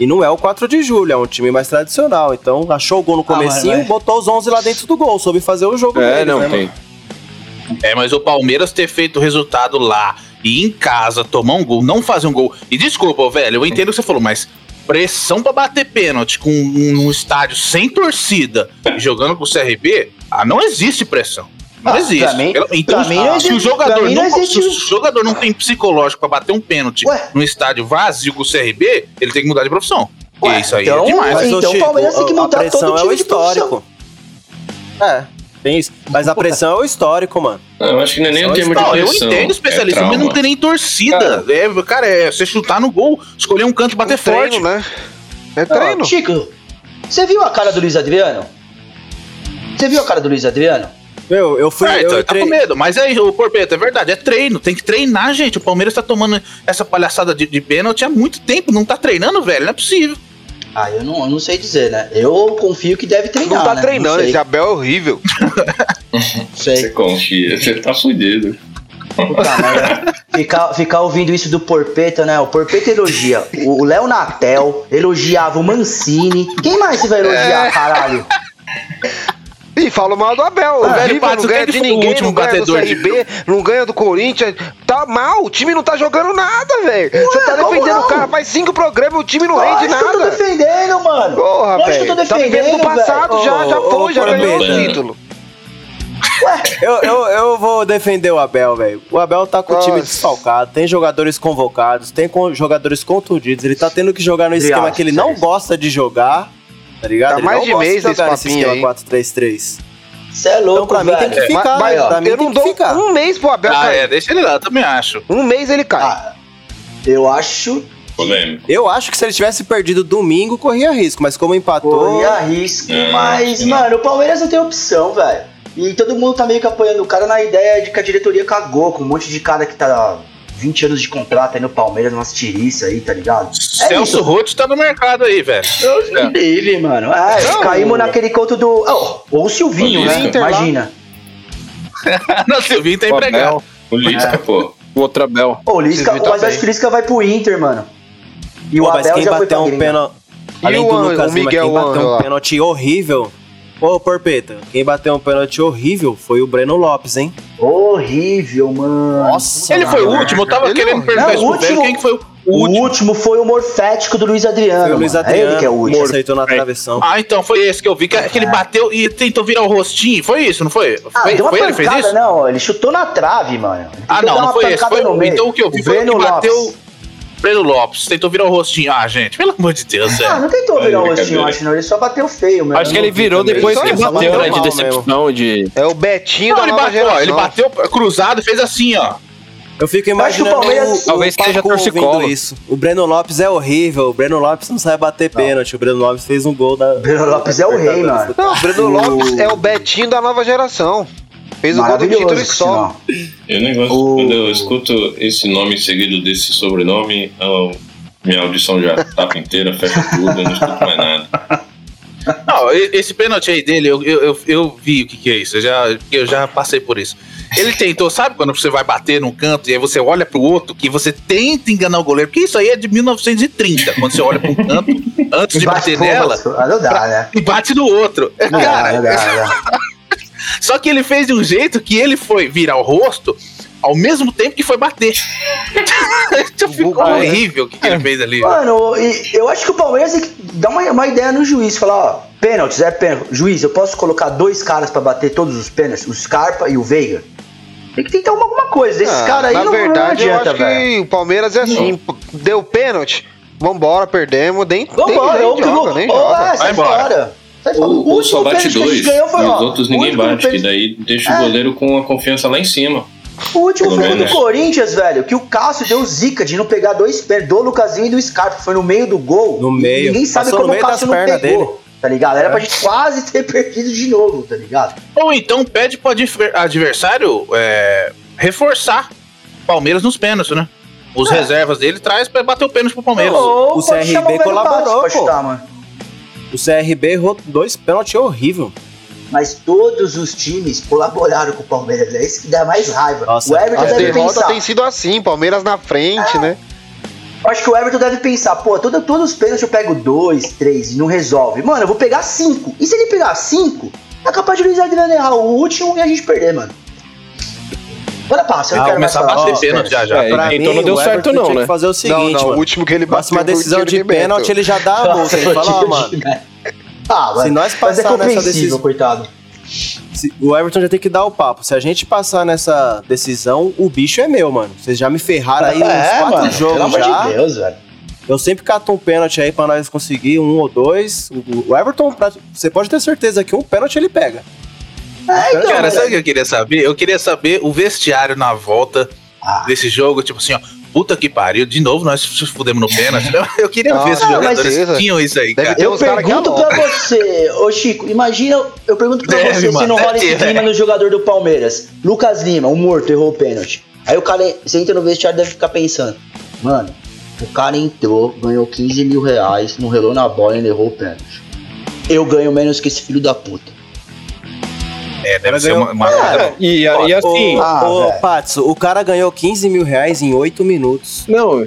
E não é o 4 de julho, é um time mais tradicional. Então, achou o gol no comecinho, mas- botou os 11 lá dentro do gol, soube fazer o jogo É, deles, não, né, tem. mano? É, mas o Palmeiras ter feito o resultado lá e em casa tomar um gol, não fazer um gol. E desculpa, velho, eu entendo o que você falou, mas pressão pra bater pênalti com um, um estádio sem torcida e jogando com o CRB, ah, não existe pressão. Não Ah, existe. mim- então, mim não se o existe- jogador não, não existe- se o jogador não tem psicológico pra bater um pênalti Ué? no estádio vazio com o CRB, ele tem que mudar de profissão. Ué, isso aí então- é demais. Mas, Então o Palmeiras tem que pressão todo o é time o de profissão. histórico. É, tem isso. Mas a pressão é o histórico, mano. Não, eu acho que não é nem um termo de Não, eu pressão. entendo especialista, é mas não tem nem torcida. É, cara, é você chutar no gol, escolher um canto e bater É treino, forte. né? É treino. Chico, você viu a cara do Luiz Adriano? Você viu a cara do Luiz Adriano? Meu, eu fui. É, então, eu tá entrei- com medo. Mas aí, o Porpeta, é verdade, é treino. Tem que treinar, gente. O Palmeiras tá tomando essa palhaçada de, de pênalti há muito tempo. Não tá treinando, velho. Não é possível. Ah, eu não, eu não sei dizer, né? Eu confio que deve treinar. Não tá né? treinando, sei. esse Abel é horrível. Você confia, você tá fudido. Puta merda. Ficar, ficar ouvindo isso do Porpeta, né? O Porpeta elogia o Léo Natel, elogiava o Mancini. Quem mais você vai É. elogiar, caralho? Ih, fala mal do Abel. Ah, o velho, velho Pato, não ganha de ninguém, último não ganha do batedor de- CRB, não ganha do Corinthians. Tá mal, o time não tá jogando nada, velho. Você tá defendendo o cara, faz cinco programas e o time não rende que eu tô nada. defendendo, mano. Porra, Lógico que eu tô velho. Tá vivendo defendendo, no passado, já, já foi, já ganhou o título. Eu, eu, eu vou defender o Abel, velho. O Abel tá com o time Nossa. desfalcado, tem jogadores convocados, tem jogadores contundidos. Ele tá tendo que jogar no esquema que ele não gosta de jogar. Tá ligado? Tá ele mais não de mês nesse papinho esquema aí. 4-3-3. Você é louco, Então, pra mim, velho. tem que ficar. Mas, pra ó, mim, eu tem não que dou ficar. um mês pro Abel Ah, cair. é, deixa ele lá, também acho. Um mês ele cai. Ah, eu acho Polêmico. Eu acho que se ele tivesse perdido domingo, corria risco, mas como empatou. corria risco, É, mas, não. mano, o Palmeiras não tem opção, velho. E todo mundo tá meio que apoiando o cara na ideia de que a diretoria cagou com um monte de cara que tá 20 anos de contrato aí no Palmeiras, umas tiriças aí, tá ligado? É Celso isso. Roth tá no mercado aí, velho. Deus me livre, mano. É, Não, caímos naquele conto do. Oh, ou o Silvinho, Olha né? Imagina. Não, Silvinho tá O empregado. O Lisca, pô. o outro Abel. O Lisca, tá mas eu bem. acho que o Lisca vai pro Inter, mano. E o Pô, mas Abel já foi pra um pênalti. E Além o do Lucas o Lima, Miguel quem bateu um pênalti horrível. Ô, Porpeta, quem bateu um pênalti horrível foi o Breno Lopes, hein? Horrível, mano. Nossa, Ele foi o último, eu tava Ele querendo não- perguntar Não, isso último- Quem que foi o O último? último foi o morfético do Luiz Adriano. Foi o Luiz mano. Adriano. É ele que é o último. Aceitou na travessão. Ah, então foi esse que eu vi, que, que ele bateu e tentou virar o rostinho. Foi isso, não foi? Ah, foi deu uma foi ele que fez pancada, isso? não. Ele chutou na trave, mano. Ele Ah, não, não uma foi esse. pancada Foi, no meio. então o que eu vi foi o que Breno bateu Lopes. Breno Lopes. Tentou virar o rostinho. Ah, gente, pelo amor de Deus, Ah, velho. não tentou virar o rostinho, acho, não. Ele só bateu feio, mano. Acho que ele virou depois que bateu, né? De decepção, de. É o Betinho Não, da ele nova bateu, ó, geração. ele bateu cruzado e fez assim, ó. Eu fico acho que o imaginando Palmeiras- o, Talvez o Paco seja torcicolo. isso. O Breno Lopes é horrível. O Breno Lopes não sabe bater pênalti. O Breno Lopes fez um gol da. Breno Lopes é o rei, mano. Não, o Breno Lopes é o Betinho da nova geração. Fez o gol do título e só. Eu nem gosto. O- Quando eu escuto esse nome seguido desse sobrenome, eu- minha audição já tapa inteira, fecha tudo, eu não escuto mais nada. Não, esse pênalti aí dele, eu, eu, eu, eu vi o que, que é isso. Eu já, eu já passei por isso. Ele tentou, sabe quando você vai bater num canto e aí você olha pro outro, que você tenta enganar o goleiro? Porque isso aí é de 1930, quando você olha pro canto, antes de bater Bate nela, não dá, né? e bate no outro. Não dá, Cara, não dá, não dá. Só que ele fez de um jeito que ele foi virar o rosto ao mesmo tempo que foi bater. então ficou né? horrível o que, que ele fez ali. Mano, eu acho que o Palmeiras tem que dar uma, uma ideia no juiz. Falar, ó, pênaltis, é pênalti. Juiz, eu posso colocar dois caras pra bater todos os pênaltis? O Scarpa e o Veiga? Tem que tentar uma- alguma coisa. Desses Ah, caras aí na não, verdade, não eu adianta, acho velho. que o Palmeiras é assim. p- Deu pênalti, vambora, perdemos. Nem, Vambora, nem, ou nem joga, nem ou joga. é, Vai embora. fora. Ou, O ou só último bate pênalti que a gente dois, ganhou foi, e ó, os outros ninguém bate, que daí deixa É. o goleiro com a confiança lá em cima. O último Pelo foi do. Corinthians, velho, que o Cássio deu zica de não pegar dois pênaltis, do Lucasinho e do Scarpa, foi no meio do gol. No meio. Ninguém sabe Passou no como o meio Cássio das não pernas pegou, dele. tá ligado? Era É. pra gente quase ter perdido de novo, tá ligado? Ou então pede pro adver- adversário é, reforçar o Palmeiras nos pênaltis, né? Os reservas dele traz pra bater o pênalti pro Palmeiras. Ou o pode CRB chamar o velho colaborou, Pato pra pô. chutar, mano. O CRB errou dois pênaltis horrível. Mas todos os times colaboraram com o Palmeiras. É isso que dá mais raiva. Nossa, o Everton As deve derrotas pensar. têm sido assim, Palmeiras na frente, né? Eu acho que o Everton deve pensar, pô, todo, todos os pênaltis eu pego dois, três e não resolve. Mano, eu vou pegar cinco. E se ele pegar cinco, é capaz de o Luiz Adriano errar o último e a gente perder, mano. Bora passa, eu Ah, quero começar a bater pênalti já já. É, Pra então mim, não deu certo não, né? que fazer o seguinte, não, não, mano. o último que ele bateu foi o decisão de pênalti, ele já dá a multa. Ele fala, ó, mano, Ah, mano. se nós é passar nessa decisão... coitado. se- o Everton já tem que dar o papo. Se a gente passar nessa decisão, o bicho é meu, mano. Vocês já me ferraram aí uns é, quatro mano, jogos pelo amor já. de Deus, velho. Eu sempre cato um pênalti aí pra nós conseguir um ou dois. O o Everton, pra- você pode ter certeza que um pênalti ele pega. É, então, Cara, sabe o que eu queria saber? Eu queria saber o vestiário na volta Ah. desse jogo, tipo assim, ó. Puta que pariu, de novo nós fudemos no pênalti. Eu queria Não, ver esses não, jogadores tinham isso aí, cara. Eu pergunto pra você, ô Chico, imagina, eu pergunto pra Deve, você se mano, não rola esse ter, clima no jogador do Palmeiras. Lucas Lima, o morto, errou o pênalti. Aí o cara, você entra no vestiário e deve ficar pensando, mano, o cara entrou, ganhou 15 mil reais, não relou na bola e ele errou o pênalti. Eu ganho menos que esse filho da puta. É, deve ser uma. uma- É, e, e assim, Ô, Ah. Patso, o cara ganhou 15 mil reais em 8 minutos. não,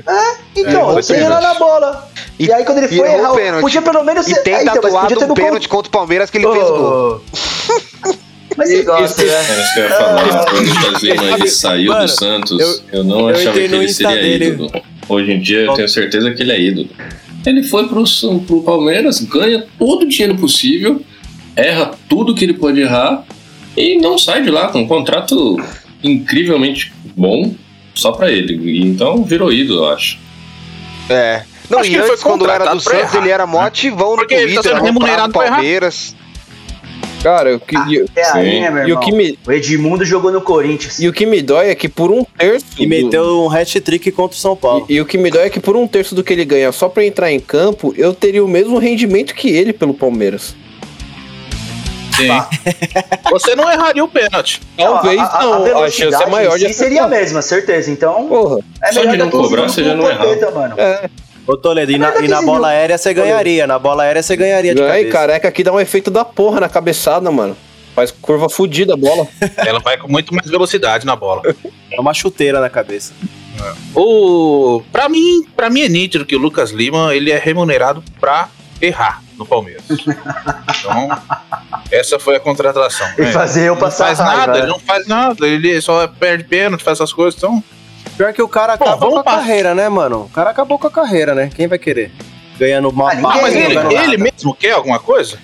Então, foi sem errar na bola. E, E- aí quando ele e foi errar, o pênalti. podia pelo menos E ser- tem é, então, tatuado ter um pênalti contra o Palmeiras que ele fez o gol. Oh. Mas você gosta, né? É isso que eu ia falar. Quando o ele saiu Mano, do Santos, eu- eu, não eu achava que ele seria dele. ídolo. Hoje em dia eu tenho certeza que ele é ídolo. Ele foi pro, pro Palmeiras, ganha todo o dinheiro possível, erra tudo que ele pode errar e não sai de lá com um contrato incrivelmente bom só pra ele. E Então virou ídolo, eu acho. É. Não, Acho e antes, quando era do Santos, errar, ele era mó ativão no ele tá Twitter, sendo remunerado. Palmeiras. cara, o que, e, É aí, né, e o irmão? que me, O Edmundo jogou no Corinthians. e o que me dói é que por um terço. E do- meteu um hat-trick contra o São Paulo. E, e o que me dói é que por um terço do que ele ganha só pra entrar em campo, eu teria o mesmo rendimento que ele pelo Palmeiras. Sim. Você não erraria o pênalti. Talvez a, a, não, a, velocidade chance é maior de si seria a acertar. mesma, certeza. Então, Porra, é Só melhor de dar não 15 cobrar, você já não errar. Mano. é. Ô Toledo, e na, e na 15 bola aérea você ganharia. Na bola aérea você ganharia de cabeça. careca aqui dá um efeito da porra na cabeçada, mano. Faz curva fudida a bola. Ela vai com muito mais velocidade na bola. É uma chuteira na cabeça. O, pra, mim, pra mim é nítido que o Lucas Lima ele é remunerado pra errar no Palmeiras. Então, essa foi a contratação. E né? fazer eu Não passar faz raiva, nada, né? ele não faz nada, ele só perde pênalti, faz essas coisas, então. Pior que o cara Bom, acaba vamos com a passar. carreira, né, mano? O cara acabou com a carreira, né? Quem vai querer? Ganhando uma Ah, ninguém- Ah, mas ele, ele mesmo quer alguma coisa?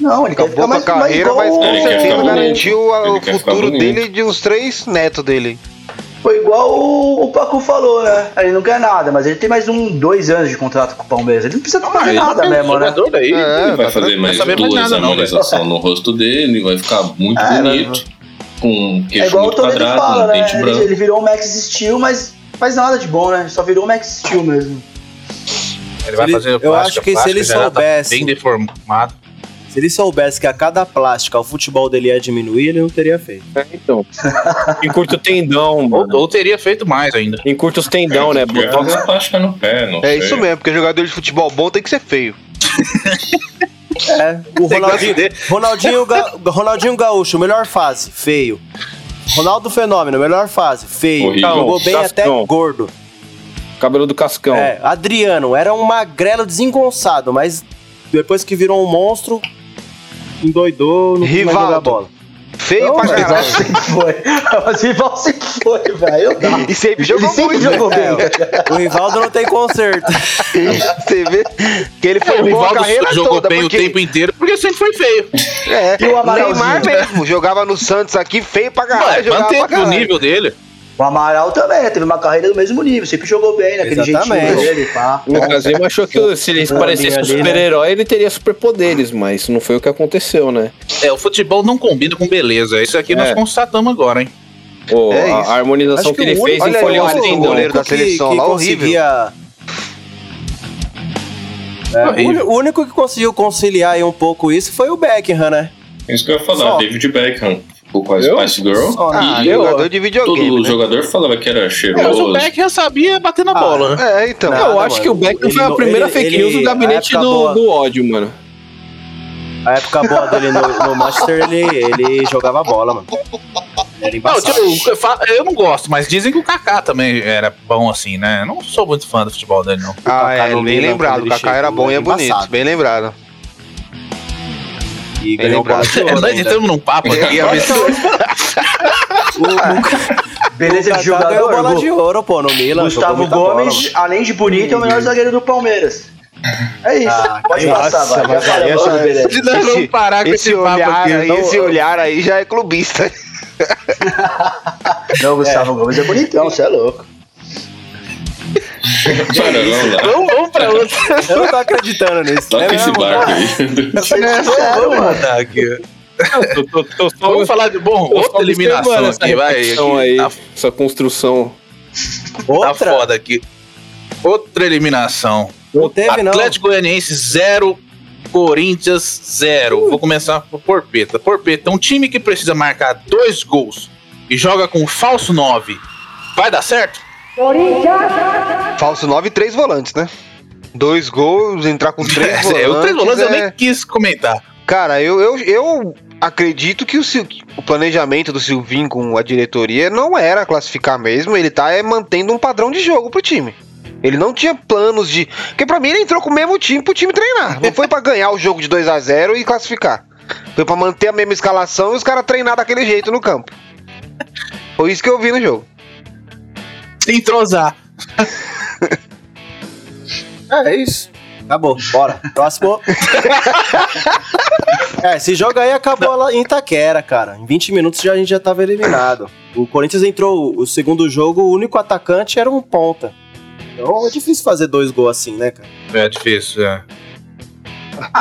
Não, ele quer Acabou com a carreira, mas com certeza garantiu o futuro dele e de uns três netos dele. Foi igual o, o Paco falou, né? Ele não quer nada, mas ele tem mais um, dois anos de contrato com o Palmeiras. Ele não precisa fazer ele nada é mesmo, né? É, Ele vai tá fazer mais mais duas nada, não, harmonizações no rosto dele, vai ficar muito É, bonito, com um É queixo igual o muito Toledo quadrado, fala, um né? dente Ele, branco. ele virou o Max Steel, mas faz nada de bom, né? Só virou o Max Steel mesmo. Ele vai Ele- fazer eu plástica, acho que se ele tá soubesse- bem deformado. Se ele soubesse que a cada plástica o futebol dele ia diminuir, ele não teria feito. É, então. Encurta o tendão, Ou, mano. ou teria feito mais ainda. Encurta os tendão, né? Porque Botox. a plástica no pé, não É sei. isso mesmo, porque jogador de futebol bom tem que ser feio. É, o Ronaldinho, Ronaldinho, Ga- Ronaldinho Gaúcho, melhor fase, feio. Ronaldo Fenômeno, melhor fase, feio. Horrível. Jogou bem Cascão. até gordo. Cabelo do Cascão. É, Adriano, era um magrelo desengonçado, mas depois que virou um monstro, endoidou, não mais jogar Rivaldo. bola. Feio Não, pra mas caralho. sempre foi. Mas o rival sempre foi, velho. E sempre Ele jogou sempre muito. jogou né? bem. O Rivaldo não tem conserto. Você vê que ele foi o bom a Rivaldo carreira jogou toda, bem porque... o tempo inteiro porque sempre foi feio. É, E o? Neymar mesmo, jogava no Santos aqui, feio pra caralho, jogava pra manteve o caralho. nível dele. O Amaral também, né? Teve uma carreira do mesmo nível. Sempre jogou bem, naquele Exatamente. jeitinho dele, pá. O Lima achou que se ele parecesse um né? super-herói, ele teria superpoderes, mas não foi o que aconteceu, né? É, o futebol não combina com beleza. Isso aqui nós É. constatamos agora, hein? Pô, É a, isso. a harmonização Acho que, que ele fez único- em folhar o goleiro da seleção que lá, horrível. conseguia- É, o Horrível. uni- o único que conseguiu conciliar aí um pouco isso foi o Beckham, né? Isso que eu ia falar, Só. David Beckham, o com a Eu? Spice Girl. Só, Ah, e jogador de todo videogame, né? jogador falava que era É, mas o cheiroso. Beck já sabia bater na Ah, bola, né? É, então. Não. eu acho mano. que o Ele foi a primeira ele- fake news do gabinete do, boa. do ódio, mano. A época boa dele no, no Manchester, ele, ele jogava bola, mano. Não, tipo, eu não gosto, mas dizem que o Kaká também era bom assim, né? Eu não sou muito fã do futebol dele, não. Ah, Kaká é, bem lembrado. O Kaká era bom e é era bonito, bem lembrado. E Bem ganhou bola de ouro Nós entramos num papo aqui, absurdo. O, o, Beleza de Kaká ganhou bola jogador. de ouro, pô, no Milan. Gustavo Gomes, além de bonito, é o melhor zagueiro do Palmeiras. É isso. Ah, Pode que passar, Nossa, vai. Já o Beleza. Nós vamos parar com esse, Esse papo olhar, aqui. aí, não- esse olhar aí já é clubista. Não, Gustavo Gomes é bonitão, você é louco. Para, vamos lá. Vamos, vamos pra outra. Eu não tô acreditando nisso. Toca É esse barco aí. Vamos mandar aqui. Tô, tô, tô só, Vamos falar de bom, outra eliminação aqui, vai. aqui. aí, Tá- essa construção Outra? Tá foda aqui. Outra eliminação. Não teve, Atlético Goianiense 0, Corinthians 0. Uh. Vou começar por Porpeta. Porpeta, um time que precisa marcar dois gols e joga com falso 9. Vai dar certo? Corinthians! Falso 9 e três volantes, né? Dois gols, entrar com três é, volantes. É, o três volantes é... eu nem quis comentar. Cara, eu, eu, eu acredito que o, o, planejamento do Silvinho com a diretoria não era classificar mesmo, ele tá é, mantendo um padrão de jogo pro time. Ele não tinha planos de. Porque pra mim ele entrou com o mesmo time pro time treinar. Não foi para ganhar o jogo de 2 a 0 e classificar. Foi para manter a mesma escalação e os caras treinar daquele jeito no campo. Foi isso que eu vi no jogo. Se entrosar. é isso. Acabou, bora. Próximo. é, esse jogo aí acabou lá em Itaquera, cara. Em 20 minutos já, a gente já tava eliminado. O Corinthians entrou o segundo jogo, o único atacante era um ponta. Então é difícil fazer dois gols assim, né, cara? É difícil, é.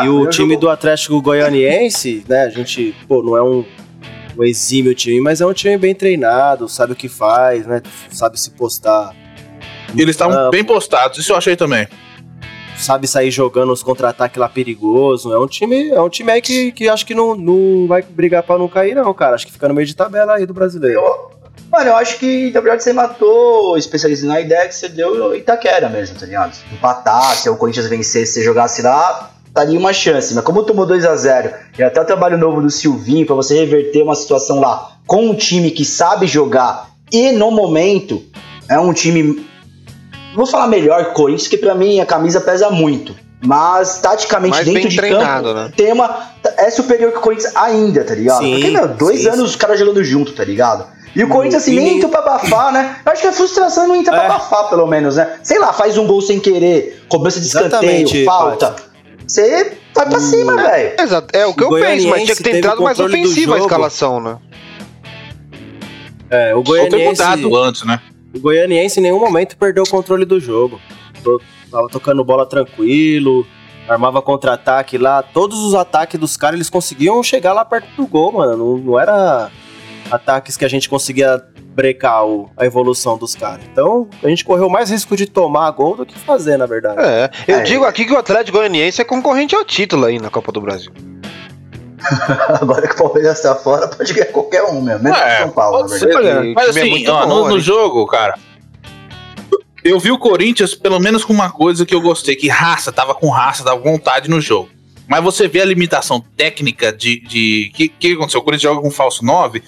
E o time do Atlético Goianiense, né, a gente, pô, não é um, um exímio time, mas é um time bem treinado, sabe o que faz, né, sabe se postar. Eles estavam bem postados, isso eu achei também sabe sair jogando os contra-ataques lá perigoso. É um time, é um time aí que, que acho que não, não vai brigar pra não cair, não, cara. Acho que fica no meio de tabela aí do brasileiro. Eu, mano, eu acho que, na verdade, você matou especialista na ideia que você deu Itaquera mesmo, tá ligado? Empatar, se o Corinthians vencesse, se jogasse lá, estaria uma chance. Mas como tomou 2 a 0 e até o trabalho novo do Silvinho para você reverter uma situação lá com um time que sabe jogar e no momento é um time vou falar melhor Corinthians, que para mim a camisa pesa muito. Mas taticamente Mais dentro de treinado, campo, né? tem uma, é superior que o Corinthians ainda, tá ligado? Sim, Porque, meu, dois sim, anos sim. os caras jogando junto, tá ligado? E o Corinthians, assim, nem entra pra abafar, né? Eu acho que a frustração não entra é. pra abafar, pelo menos, né? Sei lá, faz um gol sem querer, cobrança de escanteio, falta. Você vai pra cima, hum, velho. Exato, é o que eu penso, mas tinha que ter entrado mais ofensiva a escalação, né? É, o Goianiense... Ou ter mudado antes, né? O Goianiense em nenhum momento perdeu o controle do jogo. Tava tocando bola tranquilo, armava contra-ataque lá. Todos os ataques dos caras eles conseguiam chegar lá perto do gol, mano. Não, não era ataques que a gente conseguia brecar o, a evolução dos caras. Então, a gente correu mais risco de tomar gol do que fazer, na verdade. É, eu é. digo aqui que o Atlético Goianiense é concorrente ao título aí na Copa do Brasil. Agora que o Palmeiras tá fora, pode ganhar qualquer um mesmo. Menos é, São Paulo, na verdade. Mas é assim, é ó, bom, no, no jogo, cara, eu vi o Corinthians pelo menos com uma coisa que eu gostei, que raça, tava com raça, tava com vontade no jogo. Mas você vê a limitação técnica de. de que, que aconteceu? O Corinthians joga com falso 9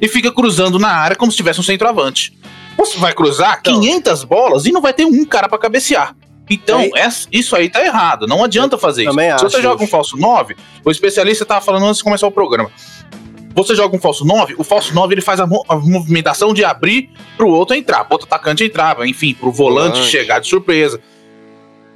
e fica cruzando na área como se tivesse um centroavante. Você vai cruzar então, 500 bolas e não vai ter um cara para cabecear. Então, aí, isso aí tá errado. Não adianta fazer isso. Se você joga um falso 9, o especialista tava falando antes de começar o programa. Você joga um falso 9, o falso 9 ele faz a, mo a movimentação de abrir pro outro entrar, pro outro atacante entrar, enfim, pro volante, volante. chegar de surpresa.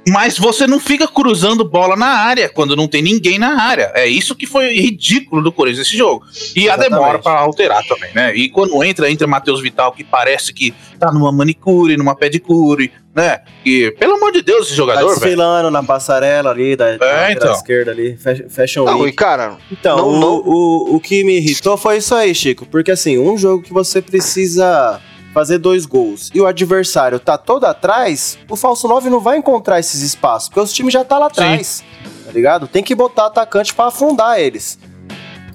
Mas você não fica cruzando bola na área quando não tem ninguém na área. É isso que foi ridículo do Corinthians nesse jogo. E Exatamente. a demora para alterar também, né? E quando entra, entra Matheus Vital, que parece que tá numa manicure, numa pedicure, né? E, pelo amor de Deus, esse jogador, tá desfilando na passarela ali, da, é, então. esquerda ali, fashion não, week. E cara, então, não, o, não... O, o que me irritou foi isso aí, Chico. Porque assim, um jogo que você precisa fazer dois gols e o adversário tá todo atrás, o falso 9 não vai encontrar esses espaços, porque os times já tá lá atrás. Tá ligado? Tem que botar atacante para afundar eles.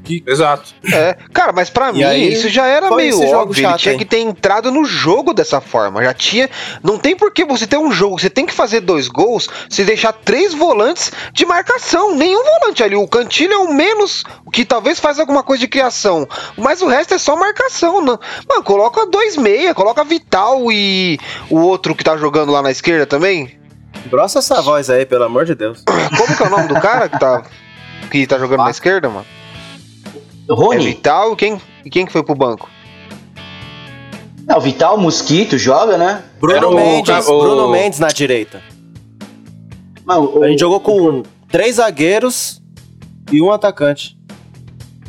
Que... Exato. É, cara, mas para mim aí, isso já era meio óbvio. Chato, ele tinha hein? que ter entrado no jogo dessa forma. Já tinha. Não tem por que você ter um jogo. Você tem que fazer dois gols. Se deixar três volantes de marcação. Nenhum volante ali. O Cantilho é o menos que talvez faz alguma coisa de criação. Mas o resto é só marcação. Não. Mano, coloca dois meia, coloca Vital e o outro que tá jogando lá na esquerda também. Grossa essa voz aí, pelo amor de Deus. Como que é o nome do cara que tá, que tá jogando ah. na esquerda, mano? Rony. É Vital e quem, e quem que foi pro banco? Não, Vital, Mosquito joga, né? Bruno, Mendes, o... Bruno Mendes na direita. o... A gente jogou com três zagueiros e um atacante.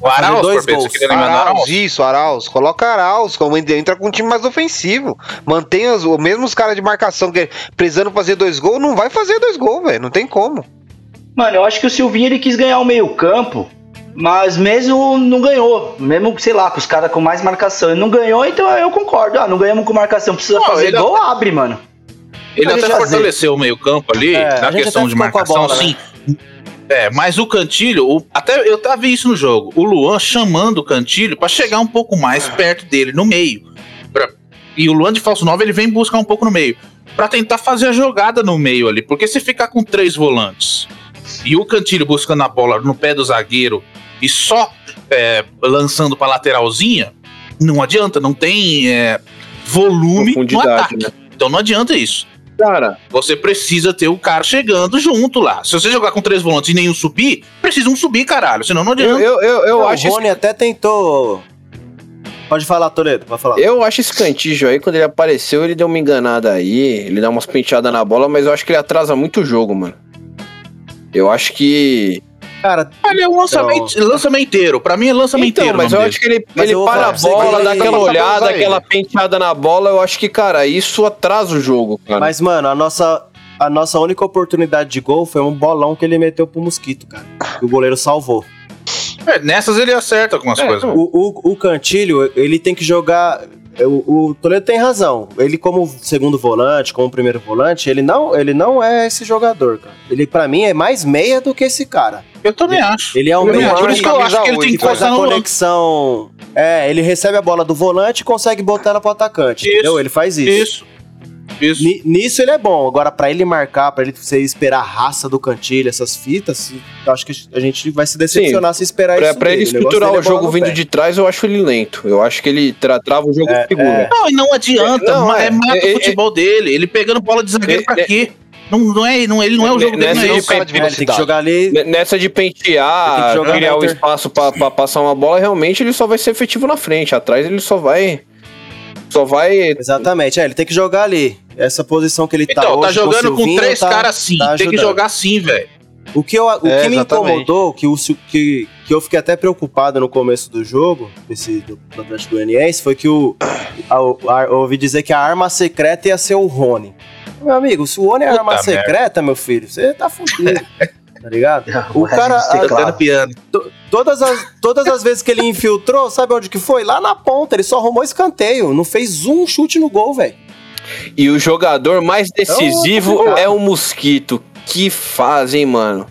O Arauz, dois gols. Arauz, isso, Arauz. Coloca Arauz, como entra com um time mais ofensivo. Mantém os, os mesmos caras de marcação que precisando fazer dois gols, não vai fazer dois gols, velho. Não tem como. Mano, eu acho que o Silvinho ele quis ganhar o meio campo Mas mesmo não ganhou. Mesmo, sei lá, com os caras com mais marcação. Ele não ganhou, então eu concordo. Ah, não ganhamos com marcação. Precisa Não, fazer gol, abre, mano. Ele até fazer. fortaleceu o meio-campo ali, É, na questão até de marcação, bola, sim. É, mas o Cantilho, o- até eu tava vi isso no jogo. O Luan chamando o Cantilho pra chegar um pouco mais perto dele, no meio. Pra- e o Luan de falso 9, ele vem buscar um pouco no meio. Pra tentar fazer a jogada no meio ali. Porque se ficar com três volantes e o Cantilho buscando a bola no pé do zagueiro e só é, lançando pra lateralzinha, não adianta, não tem é, volume no ataque. né? Então não adianta isso. Cara, Você precisa ter o cara chegando junto lá. Se você jogar com três volantes e nenhum subir, precisa um subir, caralho. Senão não eu, adianta. eu, eu, eu Não, acho o Rony até tentou. Pode falar, Toledo, pode falar. Eu acho esse cantijo aí, quando ele apareceu, ele deu uma enganada aí, ele dá umas penteadas na bola, mas eu acho que ele atrasa muito o jogo, mano. Eu acho que. Cara, Ele é um lançamento, lançamenteiro. Pra mim é lançamenteiro. Então, mas eu acho que ele, Mas ele para falar a bola, dá aquela olhada, aquela penteada na bola, eu acho que, cara, isso atrasa o jogo, cara. mas, mano, a nossa, a nossa única oportunidade de gol foi um bolão que ele meteu pro Mosquito, cara. Que o goleiro salvou. É, nessas ele acerta algumas É, coisas. O, o, o Cantilho, ele tem que jogar. O, o Toledo tem razão. Ele, como segundo volante, como primeiro volante, ele não, ele não é esse jogador, cara. Ele, pra mim, é mais meia do que esse cara. Eu também acho. Ele é um meia. Por isso que eu acho que ele tem que faz a conexão. É, ele recebe a bola do volante e consegue botar ela pro atacante. Isso. Entendeu? Ele faz isso. Isso. Isso. Ni- Nisso ele é bom. Agora, pra ele marcar, pra ele você esperar a raça do cantilho, essas fitas, eu acho que a gente vai se decepcionar se esperar Pra, isso. pra ele dele. estruturar negócio o dele é bola jogo vindo pé. de trás, eu acho ele lento. Eu acho que ele tra trava o jogo É, de figura. Não, e não adianta. Não, ma- é. é, mata É, o futebol dele. Ele pegando bola de zagueiro É, pra é. quê? Não, não é, não, ele não é o jogo dele, Nessa não é isso. de É, ele tem que jogar ali. Nessa de Ele pentear, criar o espaço pra, pra passar uma bola, realmente ele só vai ser efetivo na frente. Atrás ele só vai. Só vai. Exatamente, é, ele tem que jogar ali. Essa posição que ele tá Então, tá hoje jogando o com Silvinho, três tá- caras assim. tá tem que jogar assim, velho. O que, eu, o É, que me exatamente. incomodou, que, o, que, que eu fiquei até preocupado no começo do jogo, desse, do, do Atlético Goianiense, foi que o, a, a- eu ouvi dizer que a arma secreta ia ser o Rony. Meu amigo, se o Rony é Puta arma merda. secreta, meu filho, você tá fudido. Tá ligado? O resto cara, dos a- teclados. Tocando piano. Todas as, todas as vezes que ele infiltrou, sabe onde que foi? Lá na ponta, ele só arrumou escanteio, não fez um chute no gol, velho. E o jogador mais decisivo é o Mosquito. Que faz, hein, mano?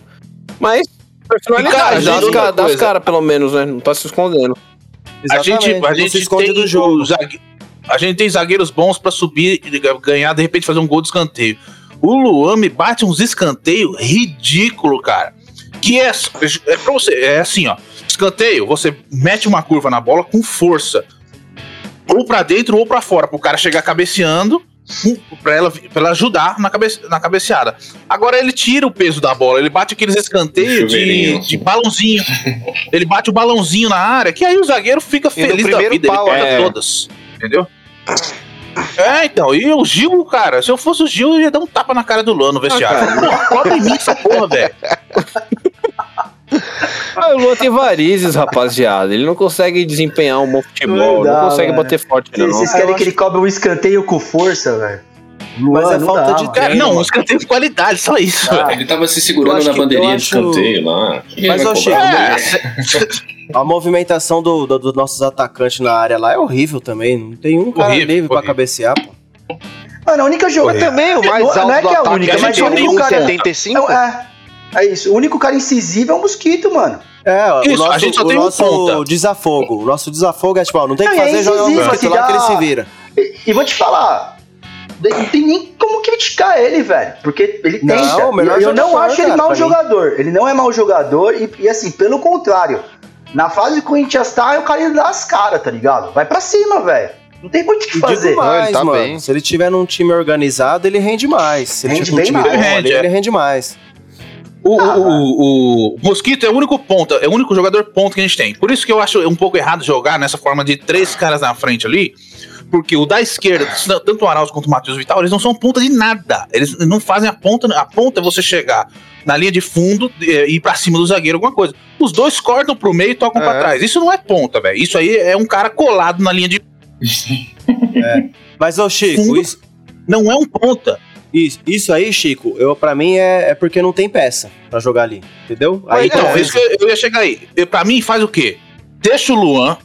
Mas. Personalidade E, cara, das coisa. caras, pelo menos, né? Não tá se escondendo. A gente, a não gente se esconde tem do jogo. o zague- A gente tem zagueiros bons pra subir, e ganhar, de repente fazer um gol de escanteio. O Luan me bate uns escanteios ridículo, cara. Que é, é pra você, é assim, ó. Escanteio, você mete uma curva na bola com força. Ou pra dentro ou pra fora, pro cara chegar cabeceando, pra ela, pra ela ajudar na, cabe, na cabeceada. Agora ele tira o peso da bola, ele bate aqueles escanteios de, de balãozinho. ele bate o balãozinho na área, que aí o zagueiro fica E feliz da vida, pau, ele corta é. todas. Entendeu? É, então, e o Gil, cara, se eu fosse o Gil, eu ia dar um tapa na cara do Luan no vestiário. Pô, Cobre em mim essa porra, velho. Ah, o Luan tem varizes, rapaziada. Ele não consegue desempenhar um bom futebol, Não não, consegue velho. bater forte, não. Vocês querem que ele cobre um escanteio com força, velho? Mas Luan, é não falta dá, de. Cara, não, um escanteio de qualidade, só isso, Ah. Ele tava se Eu segurando na eu bandeirinha de acho- escanteio lá. Quem Mas, ô, cobrar? Chico, A movimentação do- do- dos nossos atacantes na área lá é horrível também. Não tem um cara Horrível, livre pra horrível. cabecear, pô. Mano, a única jogo. Mas também o mais Não- alto não é do que é a única, a mas gente o tem único cara- 75. É, é isso. O único cara incisivo é o mosquito, mano. É, o Isso, a nosso, gente só o tem um nosso ponta. desafogo. O nosso desafogo é tipo, ó, não tem o que e é fazer, joga um incisivo, mosquito lá que ele se vira. E, e vou te falar, não tem nem como criticar ele, velho. Porque ele Não, tenta. o melhor E eu não acho ele cara, mau jogador. Ele não é mau jogador. E, e assim, pelo contrário. Na fase que o Corinthians tá, o cara ele dá as caras, tá ligado? Vai pra cima, velho. Não tem muito o que E fazer. mais, Ele tá mano. bem. Se ele tiver num time organizado, ele rende mais. Se ele Rende tiver um bem time mais. bom Rende, ali, é. ele rende mais. O, Ah, o, o, o Mosquito é o único ponta, é o único jogador ponto que a gente tem. Por isso que eu acho um pouco errado jogar nessa forma de três caras na frente ali. Porque o da esquerda, tanto o Arauz quanto o Matheus Vital, eles não são ponta de nada. Eles não fazem a ponta. A ponta é você chegar na linha de fundo e ir pra cima do zagueiro, alguma coisa. Os dois cortam pro meio e tocam É. pra trás. Isso não é ponta, velho. Isso aí é um cara colado na linha de. Mas, ô Chico, Fundo. isso, Não é um ponta. Isso, isso aí, Chico, eu, pra mim é, é porque não tem peça pra jogar ali, entendeu? Aí então, tá- isso que eu, eu ia chegar aí. Eu- Pra mim, faz o quê? Deixa o Luan,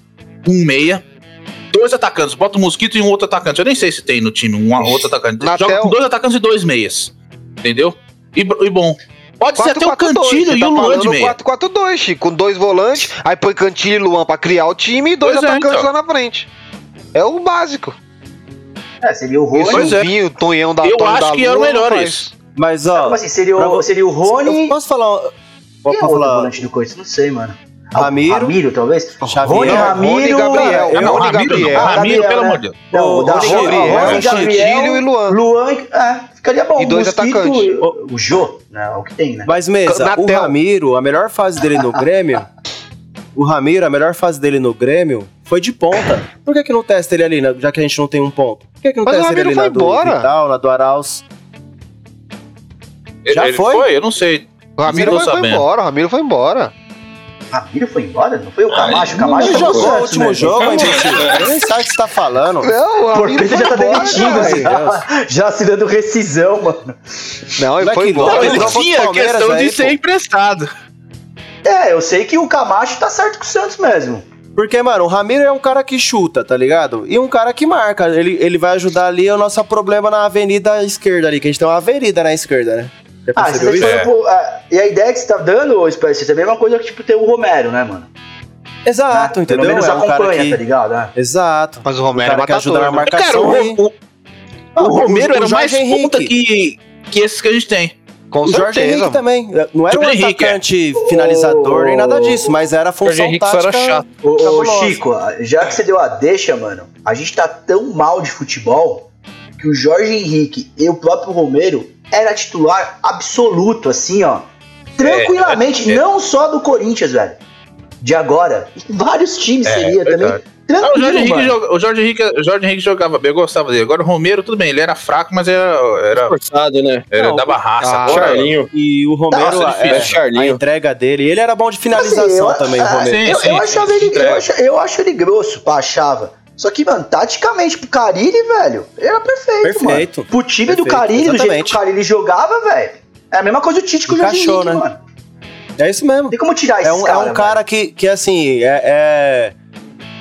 um meia, dois atacantes, bota um mosquito e um outro atacante. Eu nem sei se tem no time um outro atacante. Natel. Joga com dois atacantes e dois meias. Entendeu? E, e bom. Pode ser até o 4-4-2, Cantilho você e tá o Luan de meia. 4-4-2, Chico, com dois volantes, aí põe Cantilho e Luan pra criar o time e dois Pois é, atacantes então. lá na frente. É o básico. É, seria o Rony. Pois o é. O Tonhão da Eu Tony acho da que era o melhor isso. Mas, ó. Como assim, seria o, seria o Rony. Eu Posso falar. É o outro falar. volante do Corinthians? Não sei, mano. Ah, Ramiro. Ramiro, talvez? Xavier, Rony, Rony, Ramiro. Gabriel. eu- não, Rony Ramiro, Gabriel. não. Ah, Ramiro, Gabriel, pelo né? amor de Deus. Não, o da Rony Rony, Gabriel, Rony, Gabriel e Luan. Luan, é, ficaria bom. E dois Mosquito, atacantes. O Jô, né? É o que tem, né? Mas, Mesa, o Natel. Ramiro, a melhor fase dele no Grêmio. o Ramiro, a melhor fase dele no Grêmio foi de ponta. Por que, que não testa ele ali, né, já que a gente não tem um ponto? Por que, que não Mas o testa ele ali Ramiro na foi do embora. Vital, na do Arauz? Já Ele foi? Eu não sei. O Ramiro foi, foi sabendo. embora, o Ramiro foi embora. Ramiro foi embora? Não foi o Camacho? O Camacho Ele foi o jogou o último mesmo. jogo, hein. Eu nem sabe o que você tá falando. Não, o O Ramiro já tá embora, assim, já, já assinando rescisão, mano. Não, ele foi embora. igual, Ele tinha questão de ser emprestado. É, eu sei que o Camacho tá certo com o Santos mesmo. Porque, mano, o Ramiro é um cara que chuta, tá ligado? E um cara que marca. Ele, ele vai ajudar ali o nosso problema na avenida esquerda ali, que a gente tem uma avenida na esquerda, né? Já Ah, você tá isso? falando, pô, ah, e a ideia que você tá dando, ô Espécie, é a mesma coisa que, tipo, ter o Romero, né, mano? Exato, Né? entendeu? Pelo menos é um cara acompanha, que... tá ligado? É. Exato. Mas o Um Romero é cara que ajuda na né? Cara, marcação. o, e- o, Ah, o Romero era mais Jorge ponta Henrique. que, que esses que a gente tem. Com O Jorge certeza. Henrique também. Não era um Jorge Henrique, é. atacante finalizador nem nada disso, mas era a função Jorge Henrique só tática. era chato. Ô. Chico, já que você deu a deixa, mano, a gente tá tão mal de futebol que o Jorge Henrique e o próprio Romero era titular absoluto, assim, ó. Tranquilamente, é, é. não só do Corinthians, velho. De agora. Vários times É, seria também. verdade. Ah, o, Jorge Henrique joga- o Jorge Henrique, o Jorge Henrique jogava bem, eu gostava dele. Agora o Romero, tudo bem, ele era fraco, mas era, era, Forçado, né? era Não, da barraça. ah, Agora- Charlinho. E o Romero, Nossa, é, difícil. a Charlinho. entrega dele, ele era bom de finalização Assim, eu- também, o Romero. Sim, eu, sim, eu achava ele, eu, acho, eu acho ele grosso, pá, achava. Só que, mano, taticamente, pro Carilli, velho, era perfeito, Perfeito. mano. Pro time do Perfeito, Carilli, do jeito que o Carilli jogava, velho. É a mesma coisa do Tite com o Jorge Henrique, né? mano. É isso mesmo. Tem como tirar esse É um, cara, é um cara que, que assim, é. é...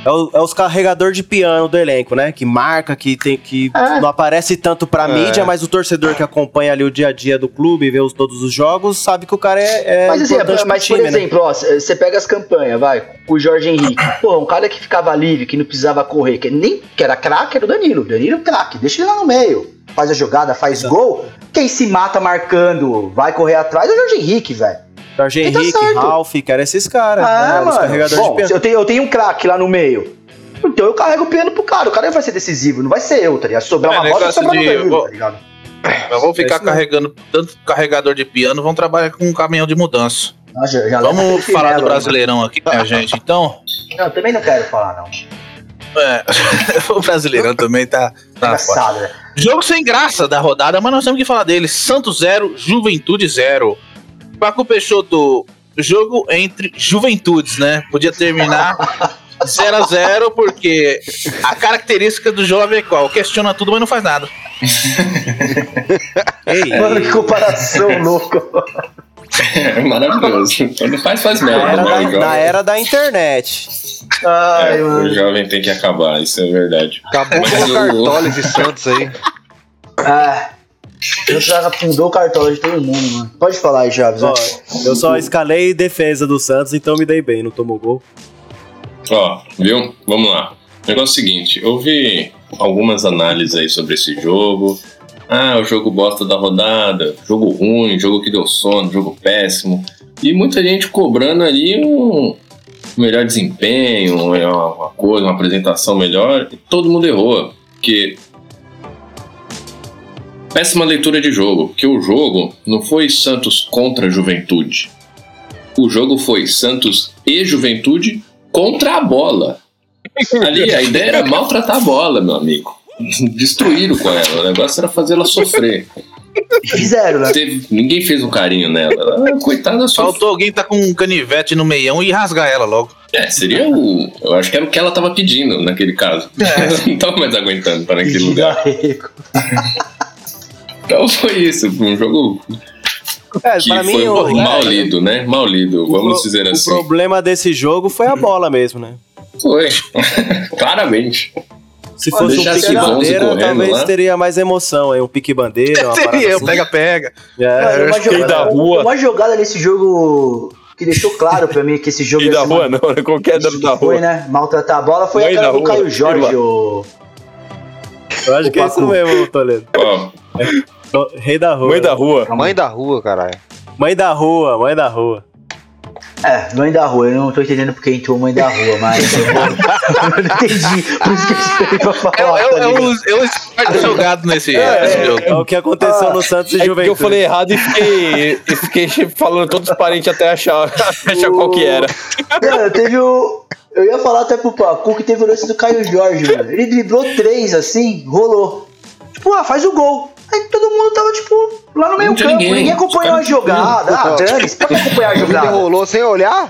É, o- é os carregador de piano do elenco, né? Que marca, que tem que É. não aparece tanto pra mídia, mas o torcedor que acompanha ali o dia a dia do clube e vê os, todos os jogos sabe que o cara é, é Mas assim, importante pro mas por time, né? exemplo, ó, você pega as campanhas, vai, com o Jorge Henrique. Pô, um cara que ficava livre, que não precisava correr, que nem que era craque, era o Danilo. Danilo é craque, deixa ele lá no meio. Faz a jogada, faz gol. Quem se mata marcando, vai correr atrás é o Jorge Henrique, velho. Jorge tá Henrique. Ralf, que eram esses caras, Ah, né? Os mano. carregadores Bom, de piano. se eu tenho, eu tenho um craque lá no meio. Então eu carrego o piano pro cara. O cara vai ser decisivo, não vai ser eu, tá ligado? Sobrar É, uma bola, sobrar no de- Danilo, vou- tá ligado? Mas ficar É carregando tanto carregador de piano, vamos trabalhar com um caminhão de mudança. Ah, já- já Vamos falar do chinelo, Brasileirão aqui, minha gente. Então, Não, eu também não quero falar, não. é, o Brasileirão também tá, tá. Engraçado, né? Jogo sem graça da rodada, mas nós temos que falar dele. Santos 0, Juventude 0. Paco Peixoto, jogo entre juventudes, né? Podia terminar 0 a 0 porque a característica do jovem é qual? Questiona tudo, mas não faz nada. Mano, que comparação louca. É maravilhoso. Quando faz, faz na, merda. era né? da, jovem- na era da internet. Ai, É, mano. o jovem tem que acabar, isso é verdade. Acabou com o Cartola esse Santos aí. Ah, eu já afundou o cartola de todo mundo, mano. Pode falar aí, Chaves. Ó, eu só escalei defesa do Santos, então me dei bem, não tomou gol. Ó, viu? Vamos lá. O negócio é o seguinte, eu vi algumas análises aí sobre esse jogo. Ah, o jogo bosta da rodada, jogo ruim, jogo que deu sono, jogo péssimo. E muita gente cobrando ali um melhor desempenho, uma uma coisa, uma apresentação melhor. E todo mundo errou. Porque péssima leitura de jogo, porque o jogo não foi Santos contra Juventude. O jogo foi Santos e Juventude contra a bola. Ali a ideia era maltratar a bola, meu amigo. Destruíram com ela. O negócio era fazer ela sofrer. Fizeram, né? Teve- ninguém fez um carinho nela. Ela, coitada, só. Faltou alguém tá com um canivete no meião e rasgar ela logo. É, seria o. Eu acho que era o que ela tava pedindo naquele caso. Ela não tava mais aguentando para naquele lugar. Então foi isso, um jogo É, que pra foi mim, o, mal é, lido, né? Mal lido, o vamos pro- dizer o assim. problema desse jogo foi a bola mesmo, né? Foi, claramente. Se fosse um Deixasse pique os 11 bandeira, correndo talvez lá. teria mais emoção aí. Um pique bandeira, uma parada Seria, assim. pega-pega. É, uma, jogada, da rua- uma jogada nesse jogo que deixou claro pra mim que esse jogo E ia da rua não, né? Qualquer dano da foi, rua. né? Maltratar a bola foi da do rua, Caio Jorge, o. eu acho que é isso Pacu. mesmo, Toledo. Ó, Rei da rua. Mãe da rua. Mãe da rua, caralho. Mãe da rua, mãe da rua. É, mãe da rua. Eu não tô entendendo porque entrou mãe da rua, mas. eu, eu não entendi. Por isso que eu esperei pra É, falar. é, tá é, ligado? o, é o Smart jogado nesse, nesse jogo. É o que aconteceu no Santos e É porque Juventude. eu falei errado e fiquei, e fiquei falando todos os parentes até achar, achar qual que era. Cara, teve o. Eu ia falar até pro Pacu que teve o lance do Caio Jorge, mano. Ele driblou três assim, rolou. Tipo, ah, faz o gol. Aí todo mundo tava, tipo, lá no meio campo. ninguém. Ninguém, acompanhou a jogada. Ah, dane-se, pra que acompanhar a Ele jogada? rolou sem olhar?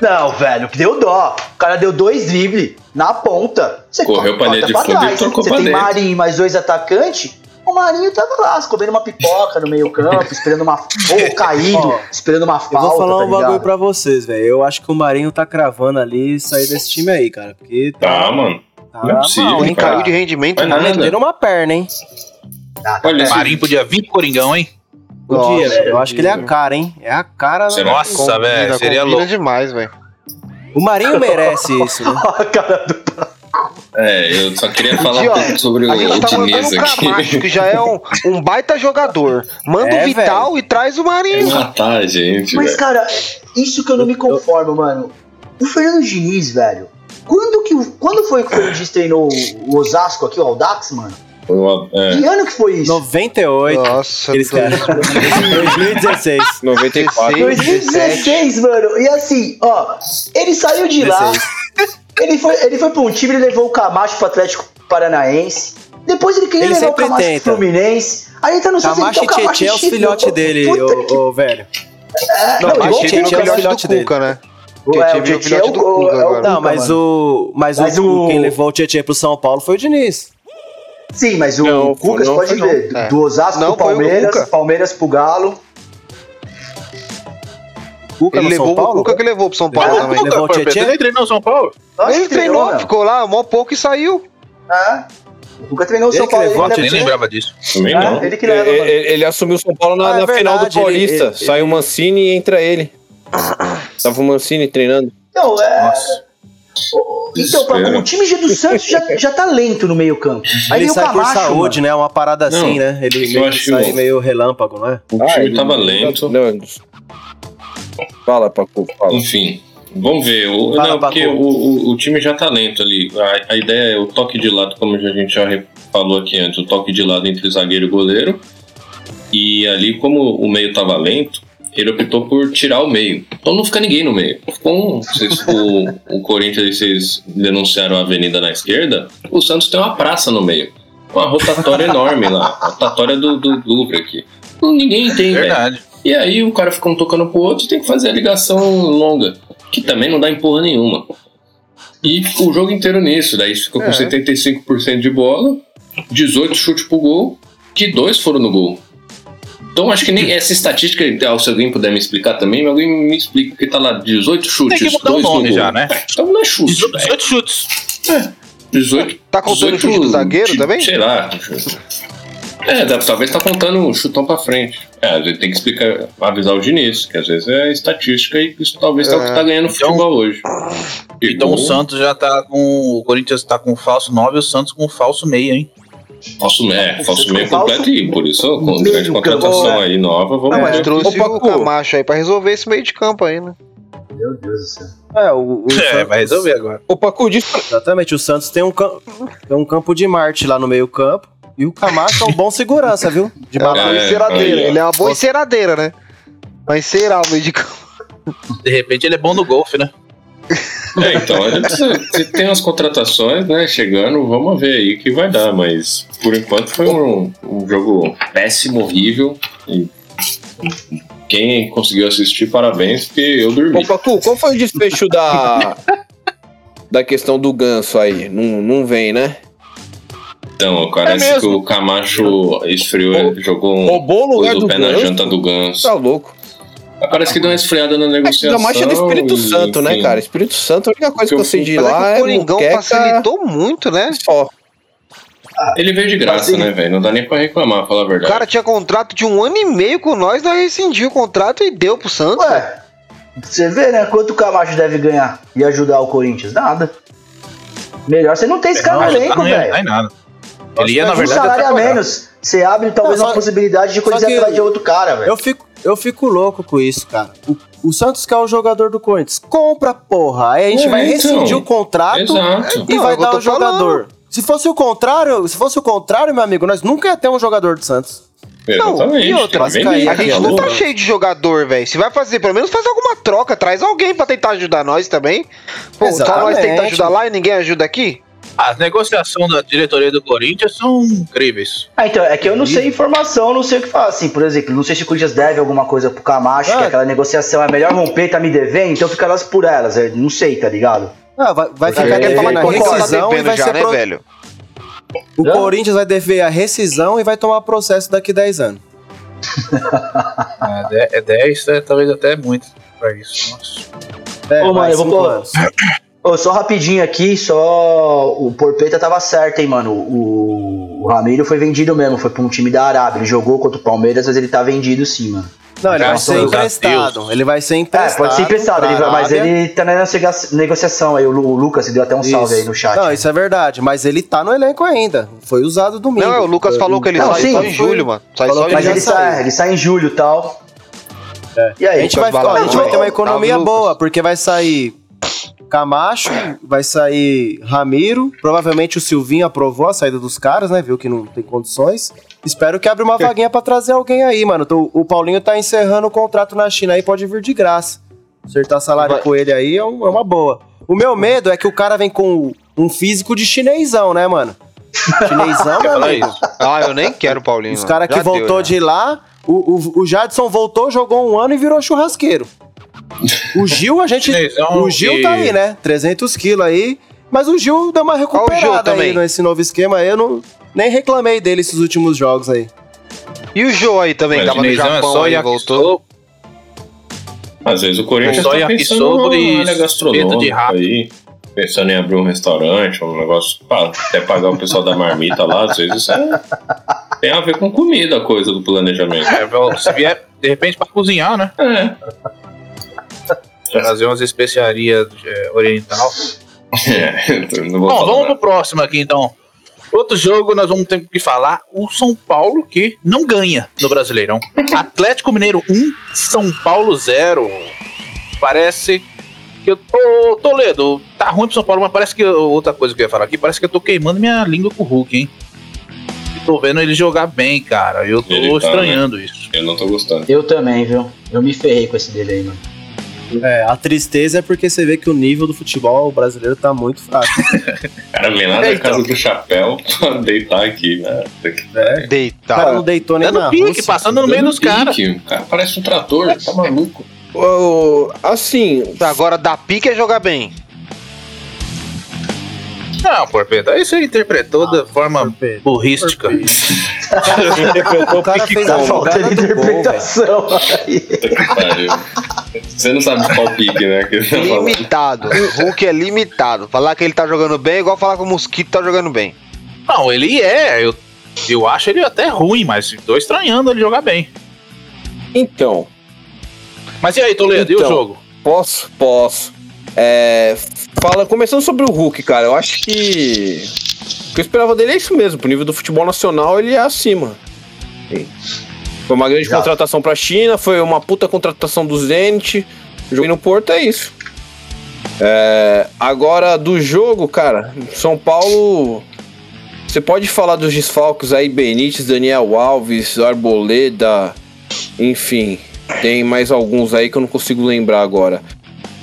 Não, velho, que deu dó. O cara deu dois dribles na ponta. Você Correu co- pra linha corta de pra fundo e trás. trocou Você pra tem dentro. Marinho e mais dois atacantes. O Marinho tava lá, comendo uma pipoca no meio campo, esperando uma. Ou caído, esperando uma Eu falta. vou falar tá um bagulho pra vocês, velho. Eu acho que o Marinho tá cravando ali sair desse time aí, cara. Porque tá, mano. Tá não é possível, mal, hein, cara. Caiu de rendimento. Vai né? Perderam uma perna, hein? Olha, esse- Marinho podia vir pro Coringão, hein? Podia, Nossa. Eu acho que ele é a cara, hein? É a cara. Será? Nossa, velho, seria louco. demais, velho. O Marinho merece isso, né? A cara do É, eu só queria falar um Aqui, pouco sobre o, o tá o Camacho, aqui. que já é um, um baita jogador. Manda É, o Vital e traz o Marinho. Matar a gente, Mas, velho. cara, isso que eu não me conformo, mano. O Fernando Diniz, velho. Quando, que, quando foi que o Diniz treinou o Osasco aqui, o Aldax, mano? É, Que ano que foi isso? 98. Nossa, doido. caras. 2016. 94. 2016, mano. E assim, ó, ele saiu de lá. 16. Ele foi, ele foi pra um time, ele levou o Camacho pro Atlético Paranaense. Depois ele queria Ele levar o Camacho tenta. pro Fluminense. Aí ele tá no Camacho e o Camacho Tietchan é os filhotes dele, que- ô, velho. É, Não, não, Tietchan é é o filhote do dele. Cuca, né? O- Tietchan é, o virou Tietchan filhote é o- do Cuca é o agora. Não, mas o. Mas, Mas o, o- quem levou o Tietchan pro São Paulo foi o Diniz. Sim, mas o Não, Cuca, não, você pode ver. É. Do Osasco Não, pro o Palmeiras. Palmeiras pro Galo. Cuca Ele levou o Paulo? Cuca que levou pro São Paulo Ah, também. Cuca. levou o Tietchan? Ele treinou o São Paulo? Acho Ele que treinou, não. ficou lá mó pouco e saiu. É. O Cuca treinou o Ele São Paulo. levou ele leva- Nem lembrava disso. também não. ele que Ele, leva, ele- ele assumiu o São Paulo na, Ah, é na final do verdade, ele- Paulista. ele- Sai o Mancini e entra ele. Tava o Mancini treinando. Então, é. Nossa. Então, pra- o time já do Santos já, já tá lento no meio campo. Aí Ele vem o sai por Camacho, saúde, mano. né? Uma parada assim, Não, né? Ele meio sai que meio relâmpago, não é? O time tava lento. Não, fala, Paco, fala. Enfim, vamos ver. O, Fala, não, porque Paco. o, o, o time já tá lento ali. A, a ideia é o toque de lado, como a gente já falou aqui antes, o toque de lado entre zagueiro e goleiro. E ali, como o meio tava lento, ele optou por tirar o meio. Então não fica ninguém no meio. Como vocês- o, o Corinthians vocês denunciaram a avenida na esquerda, o Santos tem uma praça no meio. Uma rotatória enorme lá. Rotatória do, do Louvre aqui. Ninguém tem, velho. Verdade. E aí o cara fica um tocando pro outro e tem que fazer a ligação longa, que também não dá empurra nenhuma. E o jogo inteiro nisso, daí ficou com É. 75% de bola, 18 chutes pro gol, que dois foram no gol. Então acho que nem essa estatística, ah, se alguém puder me explicar também, alguém me explica, porque tá lá 18 chutes, Tem que mudar o nome já, né? Então não é chute, 18 velho. 18 chutes. 18. Tá contando 18 chute do zagueiro de- também? Sei lá. É, talvez tá contando um chutão pra frente. É, a gente tem que explicar, avisar o Diniz, que às vezes é estatística e isso talvez é o que tá ganhando Então- futebol hoje. E Então gol, o Santos já tá com. O Corinthians tá com falso 9 e o Santos com falso meio, hein? Falso, é, falso meio Falso completo e por isso com meio grande campo, contratação é. aí nova, vamos Não, mas ver. trouxe o Pacu. Camacho aí pra resolver esse meio de campo aí, né? Meu Deus do céu. É, o, o É, Santos- vai resolver agora. Ô, Paco, diz. Exatamente, o Santos tem um, cam- tem um campo de Marte lá no meio campo. E o Camacho é um bom segurança, viu? De É uma boa É, enceradeira. Ele é uma boa enceradeira, né? Vai encerar o meio de campo. De repente ele é bom no golfe, né? É, então, a gente precisa- se tem umas contratações, né, chegando, vamos ver aí o que vai dar, mas por enquanto foi um, um jogo péssimo, horrível. E quem conseguiu assistir, parabéns, porque eu dormi. Ô, Pacu, qual foi o desfecho da... da questão do ganso aí? Não, não vem, né? Então, parece É que o Camacho esfriou, jogou um o lugar pôs do pé na Ganso. janta do Ganso. Tá louco. Mas Parece que deu uma esfriada na É negociação. Gamacho é do Espírito e, Santo, né, enfim. cara? Espírito Santo, a única coisa que eu sei de Mas lá é que é o Coringão muqueca facilitou muito, né? só. Ele veio de graça, né, velho? Não dá nem pra reclamar, falar a O verdade. cara tinha contrato de um ano e meio com nós, nós rescindiu o contrato e deu pro Santos. Ué, você vê, né? Quanto o Camacho deve ganhar e ajudar o Corinthians? Nada. Melhor você não ter esse cara no elenco, não velho. em nada. Ele ia, na Um verdade, salário até a menos. Você abre talvez Não, só- uma possibilidade de que- atrás de outro cara, velho. Eu fico, eu fico louco com isso, cara. O, o Santos quer o jogador do Corinthians. Compra, porra. Aí a gente É, vai então. rescindir o contrato Exato. e Não, vai é dar o jogador. Se fosse o contrário, se fosse o contrário, meu amigo, nós nunca ia ter um jogador do Santos. Exatamente. e outra, A gente é não tá cheio de jogador, velho. Se vai fazer, pelo menos faz alguma troca, traz alguém pra tentar ajudar nós também. Pô, só nós tentar ajudar lá e ninguém ajuda aqui? As negociações da diretoria do Corinthians são incríveis. Ah, então, é que eu não sei informação, não sei o que falar. Assim, por exemplo, não sei se o Corinthians deve alguma coisa pro Camacho, que Ah. aquela negociação é melhor romper, tá me devendo, então fica elas por elas. eu Não sei, tá ligado? Ah, vai, vai ficar ele devendo fala a que o Corinthians tá rescisão e vai já, ser né, pro- velho? O Hã? Corinthians vai dever a rescisão e vai tomar processo daqui 10 anos. É, de- é 10, é, talvez até muito pra isso. Nossa. É, Ô, mano, eu vou anos. Ô, só rapidinho aqui, só. O Porpeta tava certo, hein, mano. O, o Ramiro foi vendido mesmo, foi pra um time da Arábia. Ele jogou contra o Palmeiras, mas ele tá vendido sim, mano. Não, ele vai ser emprestado. Ele vai ser É, emprestado. pode ser emprestado, ele vai- mas ele tá na negociação aí. O o Lucas deu até um salve aí no chat. Não, isso é verdade, mas ele tá no elenco ainda. Foi usado domingo. Não, é, o Lucas falou que ele Não, sai sim, só em foi- julho, mano. Sai só em mas ele sai, ele sai em julho e tal. É. E aí? A gente, vai, ficar- a gente vai ter uma economia boa, porque vai sair Camacho, vai sair Ramiro, provavelmente o Silvinho aprovou a saída dos caras, né? Viu que não tem condições. Espero que abra uma vaguinha pra trazer alguém aí, mano. Então, o Paulinho tá encerrando o contrato na China aí, pode vir de graça. Acertar salário Vai. com ele aí é, é uma boa. O meu medo é que o cara vem com um físico de chinesão, né, mano? Chinesão, meu amigo. isso. Ah, eu nem quero o Paulinho. Os caras que deu, voltou já. de lá, o, o, o Jadson voltou, jogou um ano e virou churrasqueiro. O Gil, a gente. O Gil tá aí, né? 300 quilos aí. Mas o Gil deu uma recuperada aí nesse novo esquema. aí. Eu não, nem reclamei dele esses últimos jogos aí. E o Jô aí também, Mas tava no chinesão é Japão só aí, voltou. Às vezes o Corinthians Só tá pensando e área de rato. aí. Pensando em abrir um restaurante, um negócio, pá, até pagar o pessoal da marmita lá, às vezes isso é, tem a ver com comida a coisa do planejamento. É, se vier, de repente, pra cozinhar, né? É. Trazer umas especiarias é, oriental. É, Bom, vamos nada. pro próximo aqui então. Outro jogo nós vamos ter que falar, o São Paulo que não ganha no Brasileirão. Atlético Mineiro 1, São Paulo 0. Parece que eu tô Toledo, tá ruim pro São Paulo, mas parece que outra coisa que eu ia falar aqui, parece que eu tô queimando minha língua com o Hulk, hein? Eu tô vendo ele jogar bem, cara. Eu tô Ele tá, estranhando isso. Eu não tô gostando. Eu também, viu? Eu me ferrei com esse dele aí, mano. É, a tristeza é porque você vê que o nível do futebol brasileiro tá muito fraco. O cara vem lá da É, então. casa do chapéu pra deitar aqui, né? O cara não deitou nem Dando na pique, Rússia. passando no meio dos caras. Cara parece um trator, tá maluco. Ô, assim, Agora, dar pique é jogar bem. Não, Porpeta, aí você interpretou da forma Porpeta, burrística. O cara fez Tá a gol, velho. interpretação pariu. Você não sabe qual pique, né? Tá. Limitado. Hulk é limitado. Falar que ele tá jogando bem é igual falar que o Mosquito tá jogando bem. Não, ele é. Eu, eu acho ele até ruim, mas tô estranhando ele jogar bem. então, Mas e aí, Toledo, e o Então. jogo? posso? Posso. É, fala, começando sobre o Hulk, cara, eu acho que. O que eu esperava dele é isso mesmo. Pro nível do futebol nacional, ele é acima. Sim. Foi uma grande Exato. contratação pra China, foi uma puta contratação do Zenit. Joguei no Porto, é isso. É, agora, do jogo, cara, São Paulo. Você pode falar dos desfalques aí, Benítez, Daniel Alves, Arboleda, enfim. Tem mais alguns aí que eu não consigo lembrar agora.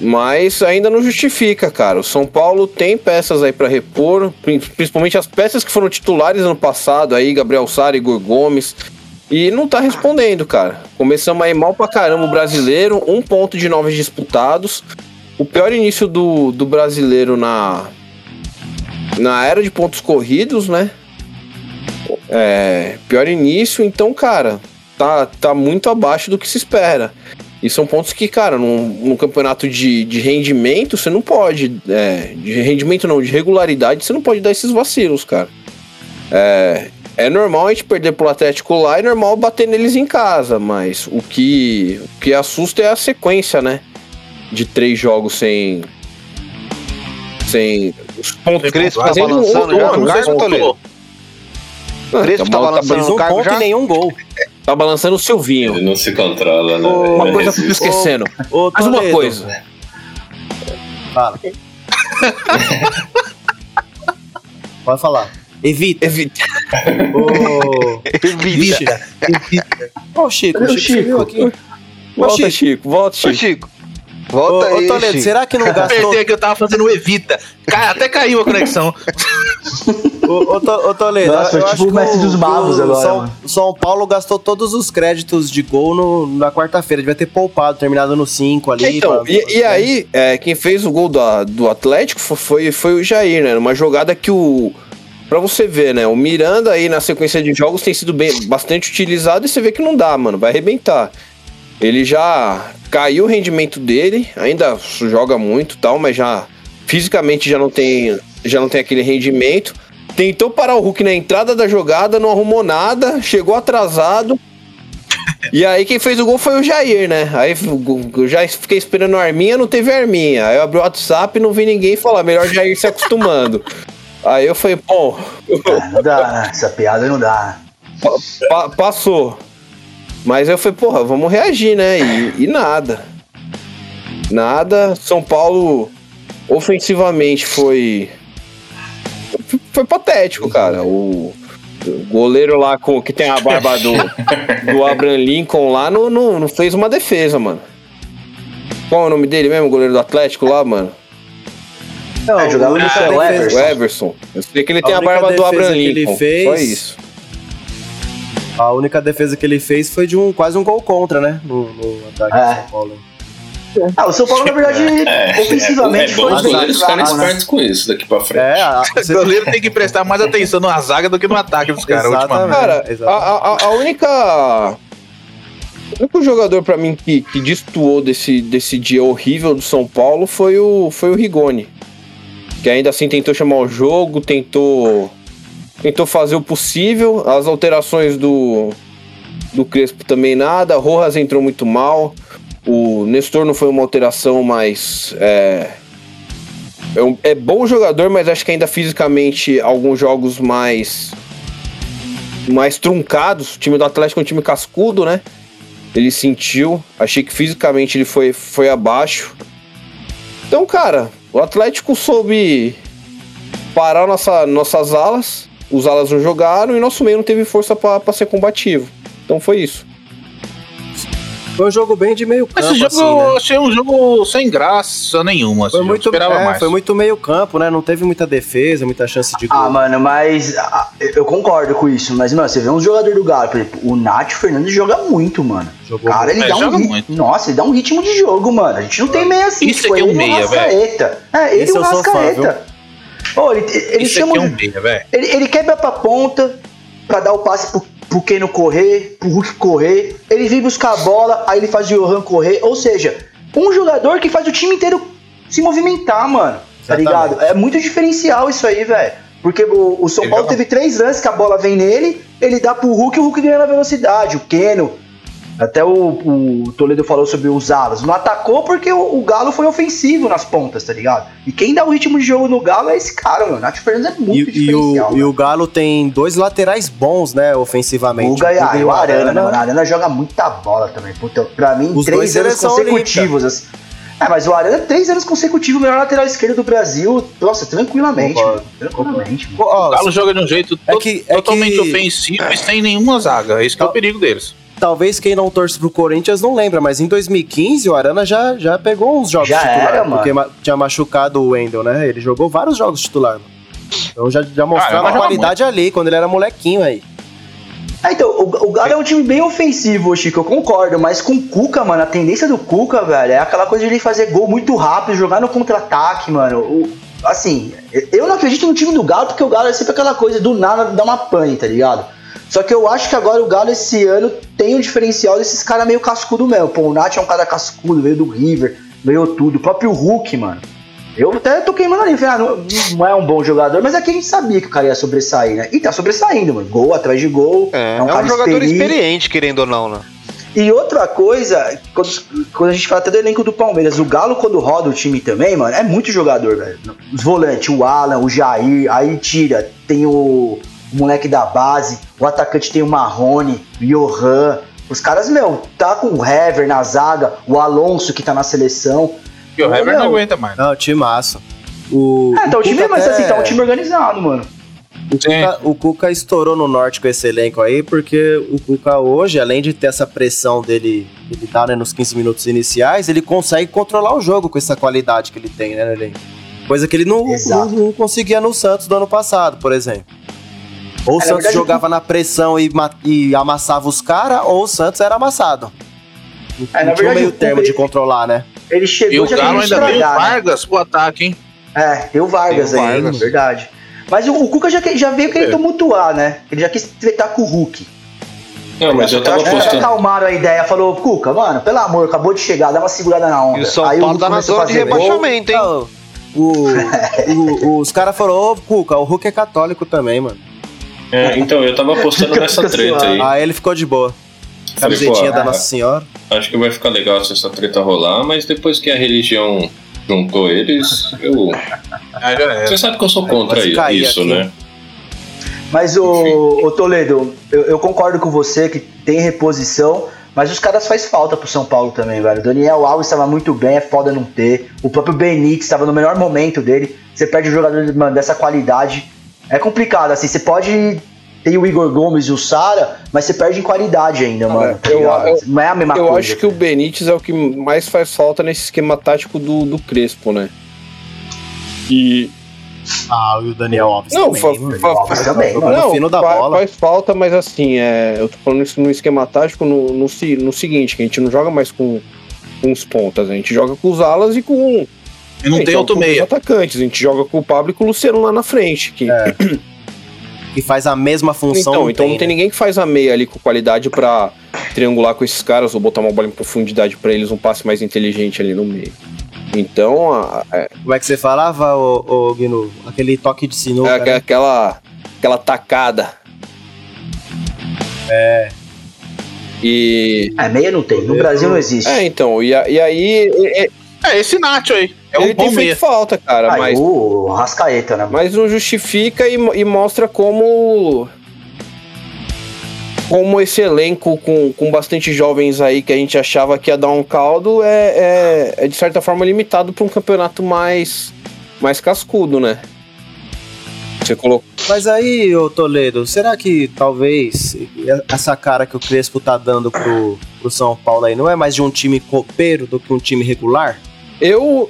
Mas ainda não justifica, cara. O São Paulo tem peças aí pra repor, pri- principalmente as peças que foram titulares ano passado, aí Gabriel Sara, Igor Gomes, e não tá respondendo, cara. Começamos aí mal pra caramba o brasileiro, um ponto de nove disputados. O pior início do, do brasileiro na na era de pontos corridos, né? É, pior início, então, cara, tá, tá muito abaixo do que se espera. E são pontos que, cara, num, num campeonato de, de rendimento, você não pode. É, de rendimento não, de regularidade, você não pode dar esses vacilos, cara. É, é normal a gente perder pro Atlético lá, é normal bater neles em casa, mas o que, o que assusta é a sequência, né? De três jogos sem. Sem. Os pontos Crespo tá balançando já no cargo, Toledo? Crespo tá, tá balançando no cargo já? nenhum gol. Tá balançando o Silvinho. Ele não se controla, né? Uma coisa que eu tô esquecendo. Ô, ô, Mais uma coisa. Fala. Pode falar. Evita. Evita. Ô, Evita. Evita. Ô, Chico, o Chico, Chico. sumiu aqui. Volta, Chico. Chico. Volta, Ô, Chico. Ô, Volta ô, aí, Toledo, Chico. será que não gastou... Apertei que eu tava fazendo o Evita. Cai- até caiu a conexão. Ô, ô, ô, Toledo, Nossa, eu tipo acho o mestre dos magos agora, São, mano. São Paulo gastou todos os créditos de gol no- na quarta-feira. Devia ter poupado, terminado no 5 ali. Então, pra- e, e aí, é, quem fez o gol da- do Atlético fo- foi, foi o Jair, né? Uma jogada que o. Pra você ver, né? O Miranda aí na sequência de jogos tem sido bem, bastante utilizado e você vê que não dá, mano. Vai arrebentar. Ele já caiu o rendimento dele, ainda joga muito e tal, mas já fisicamente já não tem, já não tem aquele rendimento. Tentou parar o Hulk na entrada da jogada, não arrumou nada, chegou atrasado. E aí quem fez o gol foi o Jair, né? Aí eu já fiquei esperando a arminha, não teve arminha. Aí eu abri o WhatsApp e não vi ninguém falar, melhor Jair se acostumando. Aí eu falei, pô, Ah, não dá? Essa piada não dá. pa- passou. Mas eu falei, porra, vamos reagir, né? E, e nada. Nada. São Paulo ofensivamente foi. Foi patético, cara. O, goleiro lá com, que tem a barba do, do Abraham Lincoln lá não, não, não fez uma defesa, mano. Qual é o nome dele mesmo, o goleiro do Atlético lá, mano? Não, É, jogava no Everson. Everson. Eu sei que ele A tem a, barba do Abraham que ele Lincoln. fez- Só isso. A única defesa que ele fez foi de um quase um gol contra, né? No, no ataque É. do São Paulo. Ah, o São Paulo, na verdade, É, ofensivamente é, bom os foi goleiros ficarem azar, né? espertos com isso daqui pra frente. É, a, O goleiro tem que prestar mais atenção na zaga do que no ataque dos caras, Exatamente. ultimamente. Cara, a, a, a única. O único jogador pra mim que, que destoou desse, desse dia horrível do São Paulo foi o, foi o Rigoni. Que ainda assim tentou chamar o jogo, tentou. Tentou fazer o possível. As alterações do. Do Crespo também nada. Rojas entrou muito mal. O Nestor não foi uma alteração, mas. É, é, um- é bom jogador, mas acho que ainda fisicamente alguns jogos mais mais truncados. O time do Atlético é um time cascudo, né? Ele sentiu. Achei que fisicamente ele foi, foi abaixo. Então, cara, o Atlético soube parar nossa, nossas alas. Os alas não jogaram e nosso meio não teve força pra pra ser combativo. Então foi isso. Foi um jogo bem de meio campo, Esse jogo assim, eu né? achei um jogo sem graça nenhuma. Foi assim, eu muito, esperava é, mais. foi muito meio campo, né? Não teve muita defesa, muita chance de gol. Ah, mano, mas ah, eu concordo com isso. Mas, mano, você vê um jogador do Galo, por exemplo, o Nath Fernandes joga muito, mano. Jogou Cara, ele É, dá um muito. Nossa, ele dá um ritmo de jogo, mano. A gente não tem meia assim, Isso tipo, aqui é um o meia, velho. Rascaeta. É, ele Esse e o eu sou fã, Rascaeta. Ô, ele, ele Isso chama é um. Ele, ele quebra pra ponta pra dar o passe pro, pro Keno correr, pro Hulk correr. Ele vem buscar a bola, aí ele faz o Johan correr. Ou seja, um jogador que faz o time inteiro se movimentar, mano. Tá Exatamente. ligado? É muito diferencial isso aí, velho. Porque o, o São Ele Paulo joga- teve três lances que a bola vem nele, ele dá pro Hulk e o Hulk ganha na velocidade. O Keno. Até o, o Toledo falou sobre os alas. Não atacou porque o, o Galo foi ofensivo nas pontas, tá ligado? E quem dá o ritmo de jogo no Galo é esse cara, mano. O Nath Fernandes é muito E, e o, diferencial. e o Galo tem dois laterais bons, né, ofensivamente. O Gaia e o Arana, né, mano? O Arana joga muita bola também. Puta, pra mim, Os três anos consecutivos. assim. É, mas o Arana, três anos consecutivos, melhor lateral esquerdo do Brasil. Nossa, tranquilamente, Concordo. mano. Tranquilamente. mano. Pô, ó, O Galo joga de um jeito É to- que- é totalmente que- ofensivo e sem nenhuma zaga. Esse que é o perigo deles. Talvez quem não torce pro Corinthians não lembra, mas em 2015 o Arana já, já pegou uns jogos Já titular, era, mano. porque ma- tinha machucado o Wendel, né? Ele jogou vários jogos titular, mano. Então já, já mostrava Ah, a qualidade ali, quando ele era molequinho aí. Ah, então, o, o Galo é um time bem ofensivo, Chico, eu concordo, mas com o Cuca, mano, a tendência do Cuca, velho, é aquela coisa de ele fazer gol muito rápido, jogar no contra-ataque, mano. O- assim, eu não acredito no time do Galo, porque o Galo é sempre aquela coisa do nada dar uma pane, tá ligado? Só que eu acho que agora o Galo esse ano tem um diferencial desses caras meio cascudo mesmo. Pô, o Nath é um cara cascudo, veio do River, veio tudo. O próprio Hulk, mano. Eu até tô queimando ali, falei, ah, não, não, é um bom jogador, mas aqui a gente sabia que o cara ia sobressair, né? E tá sobressaindo, mano. Gol atrás de gol. É, é um, é um jogador experiente. experiente, querendo ou não, né? E outra coisa, quando, quando, a gente fala até do elenco do Palmeiras, o Galo, quando roda o time também, mano, é muito jogador, velho. Os volantes, o Alan, o Jair, aí tira, tem o, o moleque da base, o atacante tem o Marrone, o Johan. Os caras, meu, tá com o Hever na zaga, o Alonso que tá na seleção. E o Hever não aguenta mais. Não, time massa. O, é, então o, o time, mas assim, tá um time organizado, mano. O Cuca, o Cuca, estourou no norte com esse elenco aí, porque o Cuca hoje, além de ter essa pressão dele, ele tá né, nos 15 minutos iniciais, ele consegue controlar o jogo com essa qualidade que ele tem, né, elenco. Coisa que ele não, não, não, conseguia no Santos do ano passado, por exemplo. Ou o é, Santos verdade, jogava na pressão e, e amassava os caras, ou o Santos era amassado. É, não tinha um meio termo ele, de controlar, né? Ele chegou e o Galo ainda o né? Vargas né? pro ataque, hein? É, tem o Vargas o aí, Vargas. verdade. Mas o, o Cuca já, já veio querendo é. tumultuar, né? Ele já quis tretar com o Hulk. Não, mas eu tava postando. acalmaram a ideia, falou, Cuca, mano, pelo amor, acabou de chegar, dá uma segurada na onda. E o São aí Paulo tá na zona de rebaixamento, hein? O, o, os caras falaram, ô, Cuca, o Hulk é católico também, mano. É, então, eu tava postando nessa treta aí. Aí ele ficou de boa. Camisetinha da Nossa Senhora. Acho que vai ficar legal se essa treta rolar, mas depois que a religião juntou eles, eu. Você sabe que eu sou contra isso, aqui. né? Mas o, o Toledo, eu, eu, concordo com você que tem reposição, mas os caras faz falta pro São Paulo também, velho. O Daniel Alves estava muito bem, é foda não ter. O próprio Benítez estava no melhor momento dele. Você perde um jogador mano, dessa qualidade. É complicado, assim, você pode tem o Igor Gomes e o Sara, mas você perde em qualidade ainda, mano. Tá eu, eu, não é a mesma eu coisa. Eu acho que o Benítez é o que mais faz falta nesse esquema tático do, do Crespo, né? E. Ah, e o Daniel Alves não, também. Fa, fa, também não, fino da faz, bola. faz falta, mas assim, é, eu tô falando isso no esquema tático no, no, no seguinte, que a gente não joga mais com, com os pontas, a gente joga com os alas e com... E não tem outro meio. atacantes, a gente joga com o Pablo e com o Luciano lá na frente, que... É. que faz a mesma função. Então, não então tem, não tem né? ninguém que faz a meia ali com qualidade para triangular com esses caras ou botar uma bola em profundidade para eles, um passe mais inteligente ali no meio. Então, a, é... como é que você falava, ô, ô Guinu? Aquele toque de sinuca. É, né? aquela, aquela tacada. É. E. É, meia não tem. No Brasil não existe. É, então. E, e aí. É, é esse Nacho aí. É ele um tem feito falta, cara. Ah, mas, o Rascaeta, né? Mas não justifica e, e, mostra como. Como esse elenco com, com bastante jovens aí que a gente achava que ia dar um caldo é, é, é de certa forma limitado para um campeonato mais, mais cascudo, né? Você colocou. Mas aí, ô Toledo, será que talvez essa cara que o Crespo tá dando pro, pro São Paulo aí não é mais de um time copeiro do que um time regular? Eu,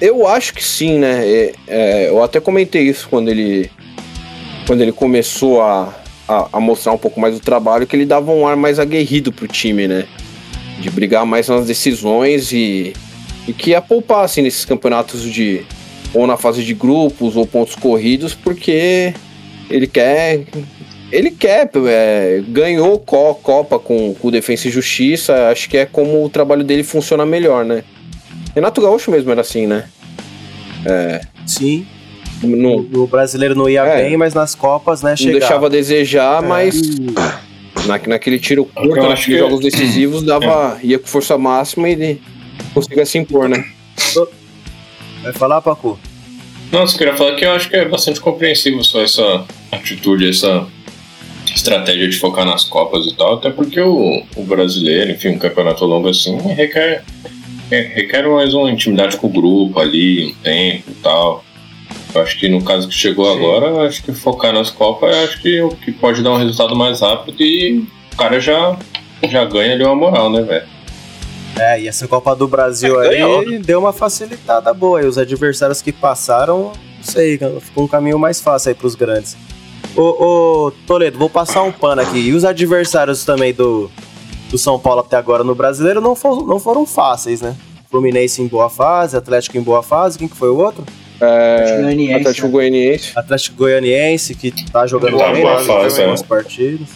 eu acho que sim, né? É, é, eu até comentei isso quando ele, quando ele começou a, a, a, mostrar um pouco mais do trabalho, que ele dava um ar mais aguerrido pro time, né? De brigar mais nas decisões e, e que ia poupar assim, nesses campeonatos de. ou na fase de grupos ou pontos corridos, porque ele quer. Ele quer, é, ganhou Copa com, com Defensa e Justiça, acho que é como o trabalho dele funciona melhor, né? Renato Gaúcho mesmo era assim, né? É. Sim. No, o brasileiro não ia é, bem, mas nas Copas, né, chegava. Não deixava a desejar, é. mas na, naquele tiro curto, naqueles que... jogos decisivos, dava, ia com força máxima e conseguia se impor, né? Vai falar, Paco? Não, eu queria falar que eu acho que é bastante compreensível só essa atitude, essa estratégia de focar nas Copas e tal, até porque o, o brasileiro, enfim, um campeonato longo assim, requer requer mais uma intimidade com o grupo ali, um tempo e tal. Eu acho que no caso que chegou Sim. agora, acho que focar nas Copas, acho que o que pode dar um resultado mais rápido e o cara já, já ganha ali uma moral, né, velho? É, e essa Copa do Brasil é, aí deu uma facilitada boa. E os adversários que passaram, não sei, ficou um caminho mais fácil aí pros grandes. Ô, ô, Toledo, vou passar um pano aqui. E os adversários também do, do São Paulo até agora no brasileiro não, for, não foram fáceis, né? Fluminense em boa fase, Atlético em boa fase, quem que foi o outro? É, Atlético Goianiense. Atlético Goianiense, que tá jogando tá bem, boa fase, é. partidas.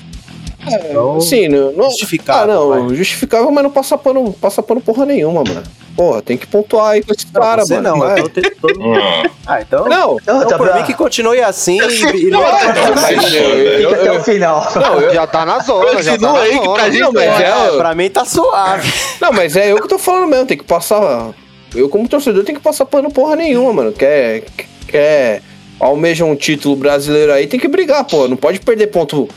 Então, Sim, não, não justificável. Ah, não, vai. justificável, mas não passa pano, passa pano porra nenhuma, mano. Porra, tem que pontuar aí com esse não, cara, mano. Não, é. ah, então. Não, não então, por mim que continue assim e não, Fica até o final. Não, eu, já tá na zona, já tá na aí zona. Pra, gente, não, mas é, pra mim tá suave. Não, mas é eu que tô falando mesmo, tem que passar. Eu, como torcedor, tenho que passar pano porra nenhuma, mano. Quer. Quer. Almeja um título brasileiro aí, tem que brigar, pô. Não pode perder ponto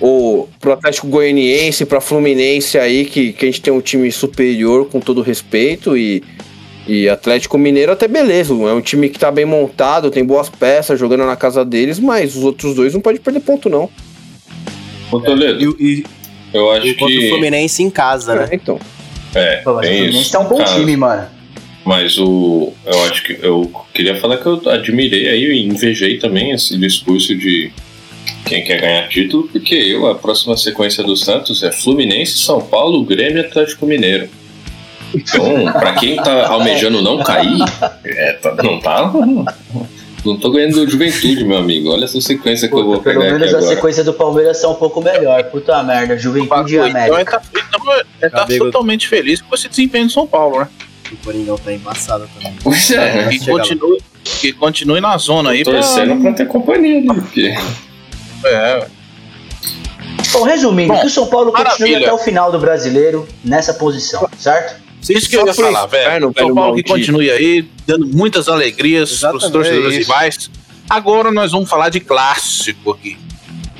o pro Atlético Goianiense, pra Fluminense aí, que, que a gente tem um time superior com todo respeito e, e Atlético Mineiro até beleza, é um time que tá bem montado, tem boas peças jogando na casa deles, mas os outros dois não pode perder ponto não. Ô Toledo, e, e, eu acho que... o Fluminense em casa, né? É, então. É, Pô, mas o Fluminense isso. tá um bom casa. time, mano. Mas o, eu acho que eu queria falar que eu admirei aí e invejei também esse discurso de quem quer ganhar título, porque eu, a próxima sequência do Santos é Fluminense, São Paulo, Grêmio e Atlético Mineiro. Então, pra quem tá almejando não cair, é, tá, não tá. Não tô ganhando juventude, meu amigo. Olha essa sequência que Puta, eu vou pegar. Pelo menos a sequência do Palmeiras é um pouco melhor. Puta merda, juventude e América. Então ele tá, ele tá totalmente feliz com esse desempenho do São Paulo, né? O Coringão tá embaçado também. Pois é. Que continue, que continue na zona aí. Torcendo pra... pra ter companhia, né? Porque... É. Bom, resumindo, Bom, que o São Paulo continue até o final do brasileiro nessa posição, certo? Isso que eu ia falar, velho. São Paulo que continue aí, dando muitas alegrias para os torcedores é rivais. Agora nós vamos falar de clássico aqui.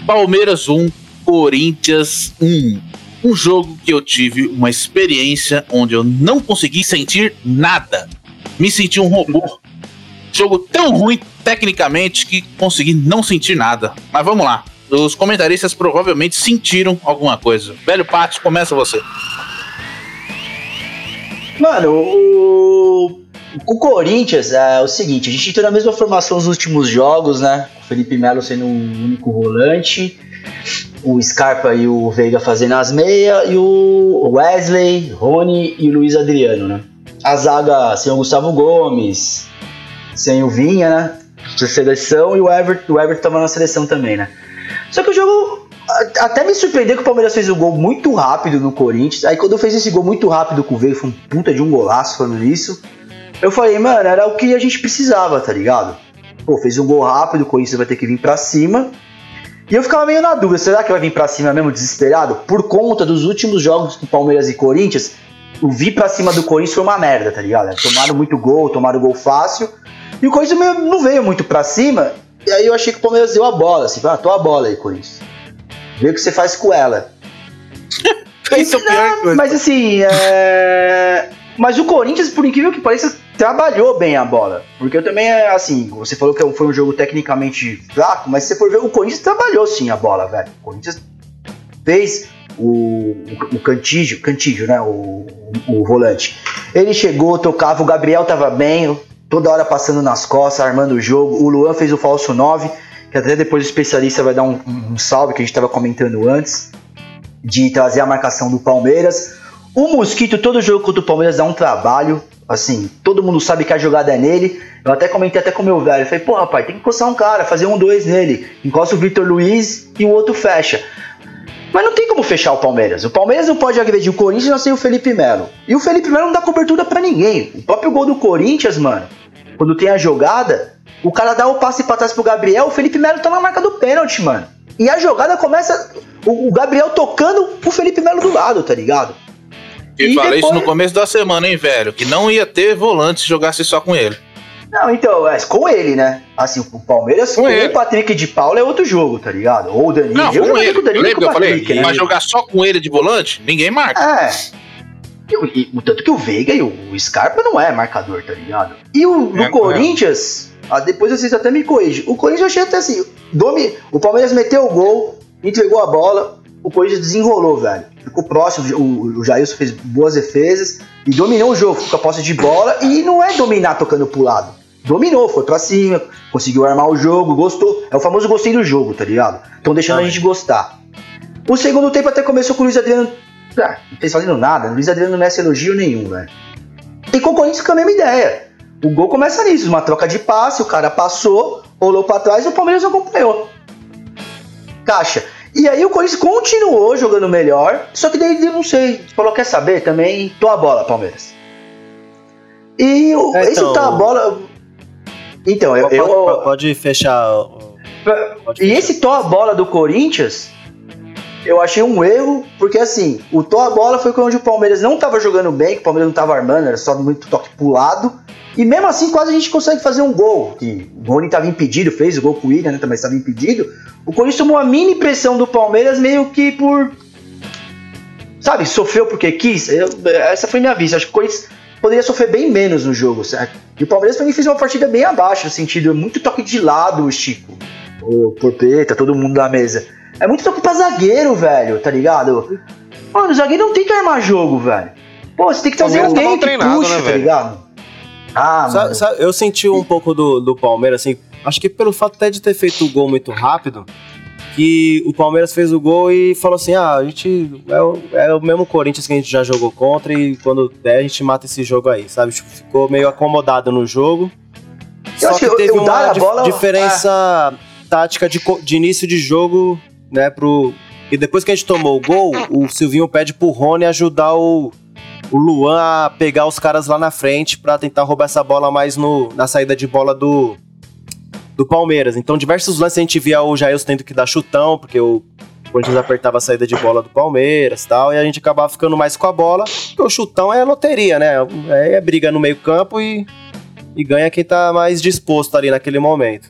Palmeiras 1, Corinthians 1. Um jogo que eu tive uma experiência onde eu não consegui sentir nada. Me senti um robô. Jogo tão ruim tecnicamente que consegui não sentir nada. Mas vamos lá. Os comentaristas provavelmente sentiram alguma coisa. Velho Pátio, começa você. Mano, o, o Corinthians é o seguinte: a gente tem a mesma formação nos últimos jogos, né? O Felipe Melo sendo um único volante, o Scarpa e o Veiga fazendo as meias, e o Wesley, Rony e o Luiz Adriano, né? A zaga sem o Gustavo Gomes, sem o Vinha, né? Da seleção, e o Everton, o Everton tava na seleção também, né? Só que o jogo até me surpreendeu que o Palmeiras fez o gol muito rápido no Corinthians. Aí quando fez esse gol muito rápido com o Veiga, foi um puta de um golaço falando isso. Eu falei, mano, era o que a gente precisava, tá ligado? Pô, fez um gol rápido, o Corinthians vai ter que vir pra cima. E eu ficava meio na dúvida, será que vai vir pra cima mesmo, desesperado? Por conta dos últimos jogos do Palmeiras e Corinthians, o vir pra cima do Corinthians foi uma merda, tá ligado? Tomaram muito gol, tomaram gol fácil. E o Corinthians não veio muito pra cima. E aí eu achei que o Palmeiras deu a bola, assim, ah, tô a bola aí, Corinthians. Vê o que você faz com ela. Isso, é não, mas assim, é... mas o Corinthians, por incrível que pareça, trabalhou bem a bola. Porque eu também, é assim, você falou que foi um jogo tecnicamente fraco, mas se você for ver, o Corinthians trabalhou sim a bola, velho. O Corinthians fez o, o, Cantígio, Cantígio, né, o, o, o volante. Ele chegou, tocava, o Gabriel tava bem, toda hora passando nas costas, armando o jogo. O Luan fez o falso 9 que até depois o especialista vai dar um, um salve que a gente estava comentando antes, de trazer a marcação do Palmeiras. O Mosquito, todo jogo contra o Palmeiras dá um trabalho, assim, todo mundo sabe que a jogada é nele. Eu até comentei até com o meu velho, falei, pô rapaz, tem que encostar um cara, fazer um dois nele. Encosta o Vitor Luiz e o outro fecha. Mas não tem como fechar o Palmeiras. O Palmeiras não pode agredir o Corinthians sem o Felipe Melo. E o Felipe Melo não dá cobertura para ninguém. O próprio gol do Corinthians, mano, quando tem a jogada, o cara dá o passe pra trás pro Gabriel, o Felipe Melo tá na marca do pênalti, mano. E a jogada começa. O, Gabriel tocando o Felipe Melo do lado, tá ligado? E, e falei depois... isso no começo da semana, hein, velho? Que não ia ter volante se jogasse só com ele. Não, então, é, com ele, né? Assim, o Palmeiras com, com o Patrick de Paula é outro jogo, tá ligado? Ou o Danilo. Não, eu com ele. Com o Danilo eu lembro que eu falei, né? mas jogar só com ele de volante, ninguém marca. É. E, o tanto que o Veiga e o Scarpa não é marcador, tá ligado? E o, no é, Corinthians, ah, depois vocês até me corrigem. O Corinthians eu achei até assim. Domi, o Palmeiras meteu o gol, entregou a bola, o Corinthians desenrolou, velho. Ficou próximo, o, o Jailson fez boas defesas e dominou o jogo, ficou com a posse de bola e não é dominar tocando pro lado. Dominou, foi pra cima, conseguiu armar o jogo, gostou. É o famoso gostei do jogo, tá ligado? Estão deixando ah, a gente gostar. O segundo tempo até começou com o Luiz Adriano. Ah, não fez fazendo nada. O Luiz Adriano não merece elogio nenhum, velho. E com o Corinthians com a mesma ideia. O gol começa nisso, uma troca de passe, o cara passou, rolou para trás e o Palmeiras acompanhou. Caixa. E aí o Corinthians continuou jogando melhor, só que daí eu não sei, falou, quer saber também, tô a bola, Palmeiras. E o, É, esse então- tá a bola. Então, eu. Pode, eu- pode fechar. Pode e fechar. esse a bola do Corinthians, eu achei um erro, porque assim, o a bola foi onde o Palmeiras não tava jogando bem, que o Palmeiras não tava armando, era só muito toque pro lado. E mesmo assim, quase a gente consegue fazer um gol. Que o Rony tava impedido, fez o gol com o William, né? Também estava impedido. O Corinthians tomou uma mini pressão do Palmeiras, meio que por. Sabe, sofreu porque quis. Eu- essa foi minha vista. Acho que o Corinthians poderia sofrer bem menos no jogo, certo? E o Palmeiras mim fez uma partida bem abaixo, no sentido, muito toque de lado, o Chico. O Porpeta, todo mundo da mesa. É muito toque pra zagueiro, velho, tá ligado? Mano, o zagueiro não tem que armar jogo, velho. Pô, você tem que trazer tá alguém que treinado, puxa, né, tá ligado? Ah, Sa- mano. sa- eu senti um pouco do, do Palmeiras, assim, acho que pelo fato até de ter feito o gol muito rápido, que o Palmeiras fez o gol e falou assim: ah, a gente é o, é o mesmo Corinthians que a gente já jogou contra e quando der a gente mata esse jogo aí, sabe? Tipo, ficou meio acomodado no jogo. Eu Só acho que que teve o dar uma a dif- bola- é. diferença tática de, de início de jogo, né, pro... E depois que a gente tomou o gol, o Silvinho pede pro Rony ajudar o, o Luan a pegar os caras lá na frente pra tentar roubar essa bola mais no, na saída de bola do, do Palmeiras. Então, diversos lances a gente via o Jailson tendo que dar chutão, porque o Corinthians apertava a saída de bola do Palmeiras tal, e a gente acabava ficando mais com a bola, porque o chutão é loteria, né? É, é briga no meio campo e, e ganha quem tá mais disposto ali naquele momento.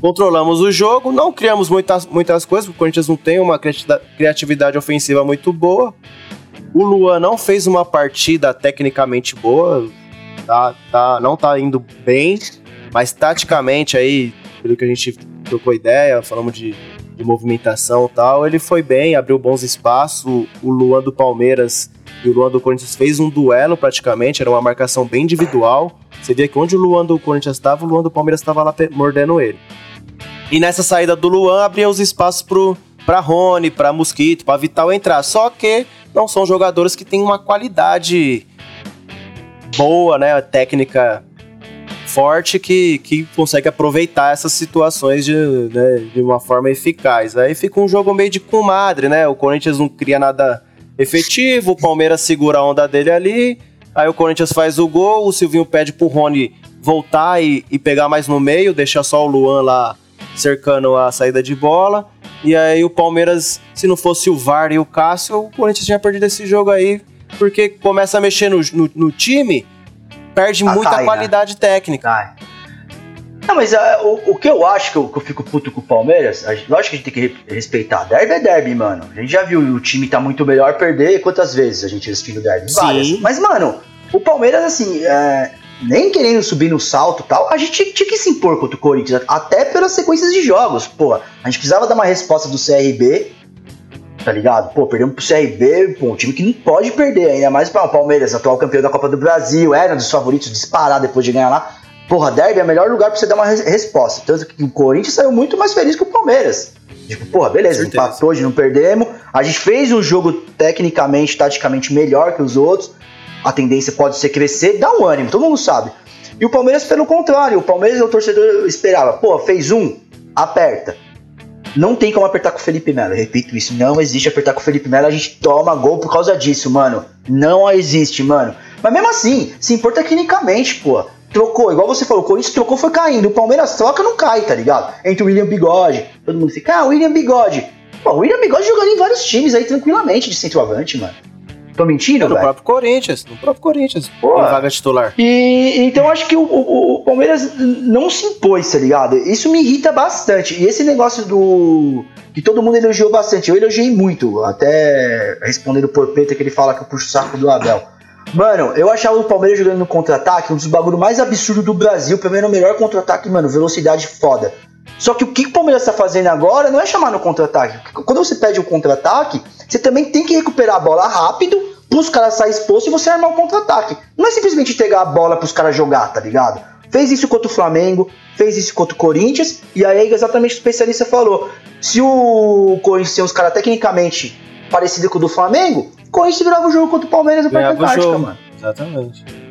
Controlamos o jogo, não criamos muitas, muitas coisas, porque o Corinthians não tem uma criati- criatividade ofensiva muito boa. O Luan não fez uma partida tecnicamente boa, tá, tá, não tá indo bem, mas taticamente aí, pelo que a gente trocou ideia, falamos de, de movimentação e tal, ele foi bem, abriu bons espaços. O, Luan do Palmeiras e o Luan do Corinthians fez um duelo praticamente, era uma marcação bem individual. Você via que onde o Luan do Corinthians estava, o Luan do Palmeiras estava lá mordendo ele. E nessa saída do Luan abria os espaços pro para Rony, para Mosquito, para Vital entrar. Só que não são jogadores que têm uma qualidade boa, né, técnica forte que, que consegue aproveitar essas situações de, né, de uma forma eficaz. Aí fica um jogo meio de comadre, né? O Corinthians não cria nada efetivo, o Palmeiras segura a onda dele ali, aí o Corinthians faz o gol, o Silvinho pede pro Rony voltar e, e pegar mais no meio, deixar só o Luan lá cercando a saída de bola. E aí o Palmeiras, se não fosse o VAR e o Cássio, o Corinthians tinha perdido esse jogo aí, porque começa a mexer no, no, no time, perde Ah, muita cai, né? qualidade técnica. Ai. Não, mas ah, o, o que eu acho que eu, que eu fico puto com o Palmeiras, a gente, lógico que a gente tem que re- respeitar. Derby é derby, mano. A gente já viu o time tá muito melhor perder. Quantas vezes a gente assistiu o derby? Sim. Várias. Mas, mano, o Palmeiras, assim, é, nem querendo subir no salto e tal, a gente tinha, tinha que se impor contra o Corinthians, até pelas sequências de jogos. Pô, a gente precisava dar uma resposta do CRB, tá ligado? Pô, perdemos pro CRB, pô, um time que não pode perder, ainda mais para o Palmeiras, atual campeão da Copa do Brasil, era um dos favoritos disparar depois de ganhar lá. Porra, derby é o melhor lugar pra você dar uma res- resposta. Tanto que o Corinthians saiu muito mais feliz que o Palmeiras. Tipo, porra, beleza, empatou, hoje não perdemos. A gente fez um jogo tecnicamente, taticamente melhor que os outros. A tendência pode ser crescer, dá um ânimo, todo mundo sabe. E o Palmeiras, pelo contrário, o Palmeiras, o torcedor esperava, pô, fez um, aperta. Não tem como apertar com o Felipe Melo. Repito isso, não existe apertar com o Felipe Melo. A gente toma gol por causa disso, mano. Não existe, mano. Mas mesmo assim, se importa tecnicamente, pô. Trocou, igual você falou, o Corinthians trocou, foi caindo. O Palmeiras troca, não cai, tá ligado? Entre o William Bigode. Todo mundo fica, ah, William Bigode. Pô, o William Bigode jogando em vários times aí tranquilamente de centroavante, mano. Tô mentindo, no velho? próprio Corinthians, no próprio Corinthians, Pô. vaga titular. E então acho que o, o- o Palmeiras não se impôs, tá ligado? Isso me irrita bastante. E esse negócio do. que todo mundo elogiou bastante. Eu elogiei muito, até respondendo o Porpeta que ele fala que eu puxo o saco do Abel. Mano, eu achava o Palmeiras jogando no contra-ataque um dos bagulhos mais absurdos do Brasil. Mim era o melhor contra-ataque, mano, velocidade foda. Só que o que o Palmeiras tá fazendo agora não é chamar no contra-ataque. Quando você pede o contra-ataque, você também tem que recuperar a bola rápido pros caras sair exposto e você armar o contra-ataque. Não é simplesmente pegar a bola pros caras jogar, tá ligado? Fez isso contra o Flamengo, fez isso contra o Corinthians, e aí é exatamente o especialista falou. Se o Corinthians tem uns caras tecnicamente parecidos com o do Flamengo, o Corinthians virava o jogo contra o Palmeiras o Antártica, jogo. mano. Exatamente.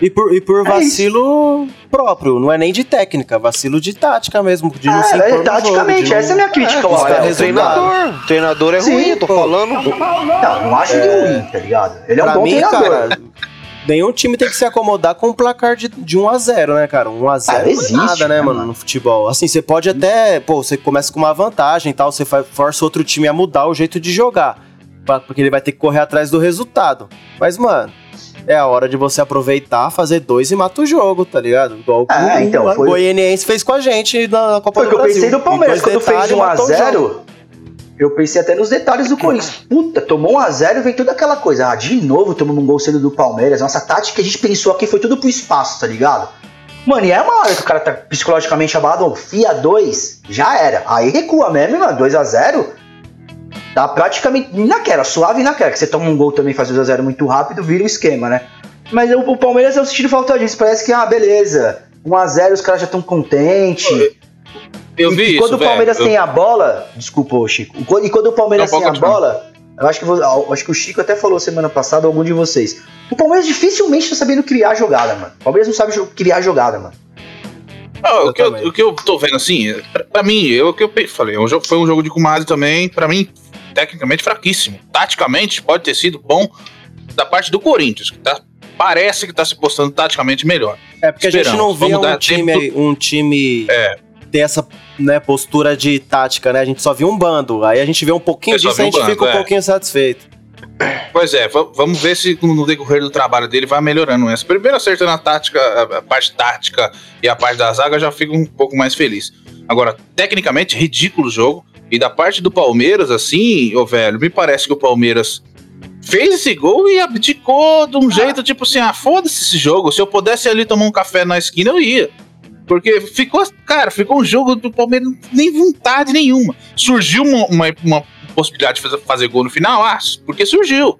E por, e por é vacilo isso. próprio, não é nem de técnica, vacilo de tática mesmo, de não é, se é, taticamente, essa é a minha crítica ao é, é, treinador. treinador é Sim, ruim, eu tô pô. falando. Não, não acho ele ruim, tá ligado? Ele é um bom mim, treinador. Cara, nenhum time tem que se acomodar com um placar de, de 1 a 0 né, cara? 1 a 0 ah, existe, não é nada, né, mano, no futebol. Assim, você pode até, pô, você começa com uma vantagem e tal, você força outro time a mudar o jeito de jogar, porque ele vai ter que correr atrás do resultado. Mas, mano, é a hora de você aproveitar, fazer dois e mata o jogo, tá ligado? Igual ah, o, então, o Goianiense fez com a gente na Copa foi do Brasil. eu pensei no Palmeiras, quando fez 1x0, eu pensei até nos detalhes do Corinthians. Puta, tomou 1x0 e vem toda aquela coisa. Ah, de novo tomamos um gol cedo do Palmeiras. Nossa tática que a gente pensou aqui foi tudo pro espaço, tá ligado? Mano, e é uma hora que o cara tá psicologicamente abalado, fia 2, já era. Aí recua mesmo, mano, 2x0 Tá praticamente naquela, suave naquela, que você toma um gol também, faz 2x0 muito rápido, vira o esquema, né? Mas o, o Palmeiras eu sentindo falta disso. Parece que, ah, beleza, 1x0 os caras já estão contentes. Eu vi e quando isso, o Palmeiras velho, tem eu... a bola. Desculpa, Chico. E quando o Palmeiras Não, tem a bola. Eu acho que, eu acho que o Chico até falou semana passada, algum de vocês. O Palmeiras dificilmente tá sabendo criar jogada, mano. O Palmeiras não sabe criar jogada, mano. Não, o, que eu, o, que eu, tô vendo assim, pra, pra mim, eu, o que eu falei, um jogo, foi um jogo de Kumari também, pra mim, tecnicamente fraquíssimo. Taticamente, pode ter sido bom da parte do Corinthians, que tá, parece que tá se postando taticamente melhor. É porque Esperamos. a gente não vê um time, um time é. ter essa né, postura de tática, né? A gente só viu um bando. Aí a gente vê um pouquinho disso e a gente bando, fica um é. pouquinho satisfeito. Pois é, vamos ver se no decorrer do trabalho dele vai melhorando essa. Primeiro acertando a tática, a parte tática e a parte da zaga, já fico um pouco mais feliz. Agora, tecnicamente, ridículo o jogo. E da parte do Palmeiras, assim, ô velho, me parece que o Palmeiras fez esse gol e abdicou de um jeito tipo assim: ah, foda-se esse jogo. Se eu pudesse ali tomar um café na esquina, eu ia. Porque ficou, cara, ficou um jogo do Palmeiras nem vontade nenhuma. Surgiu uma, uma, uma possibilidade de fazer, fazer, gol no final, ah, porque surgiu.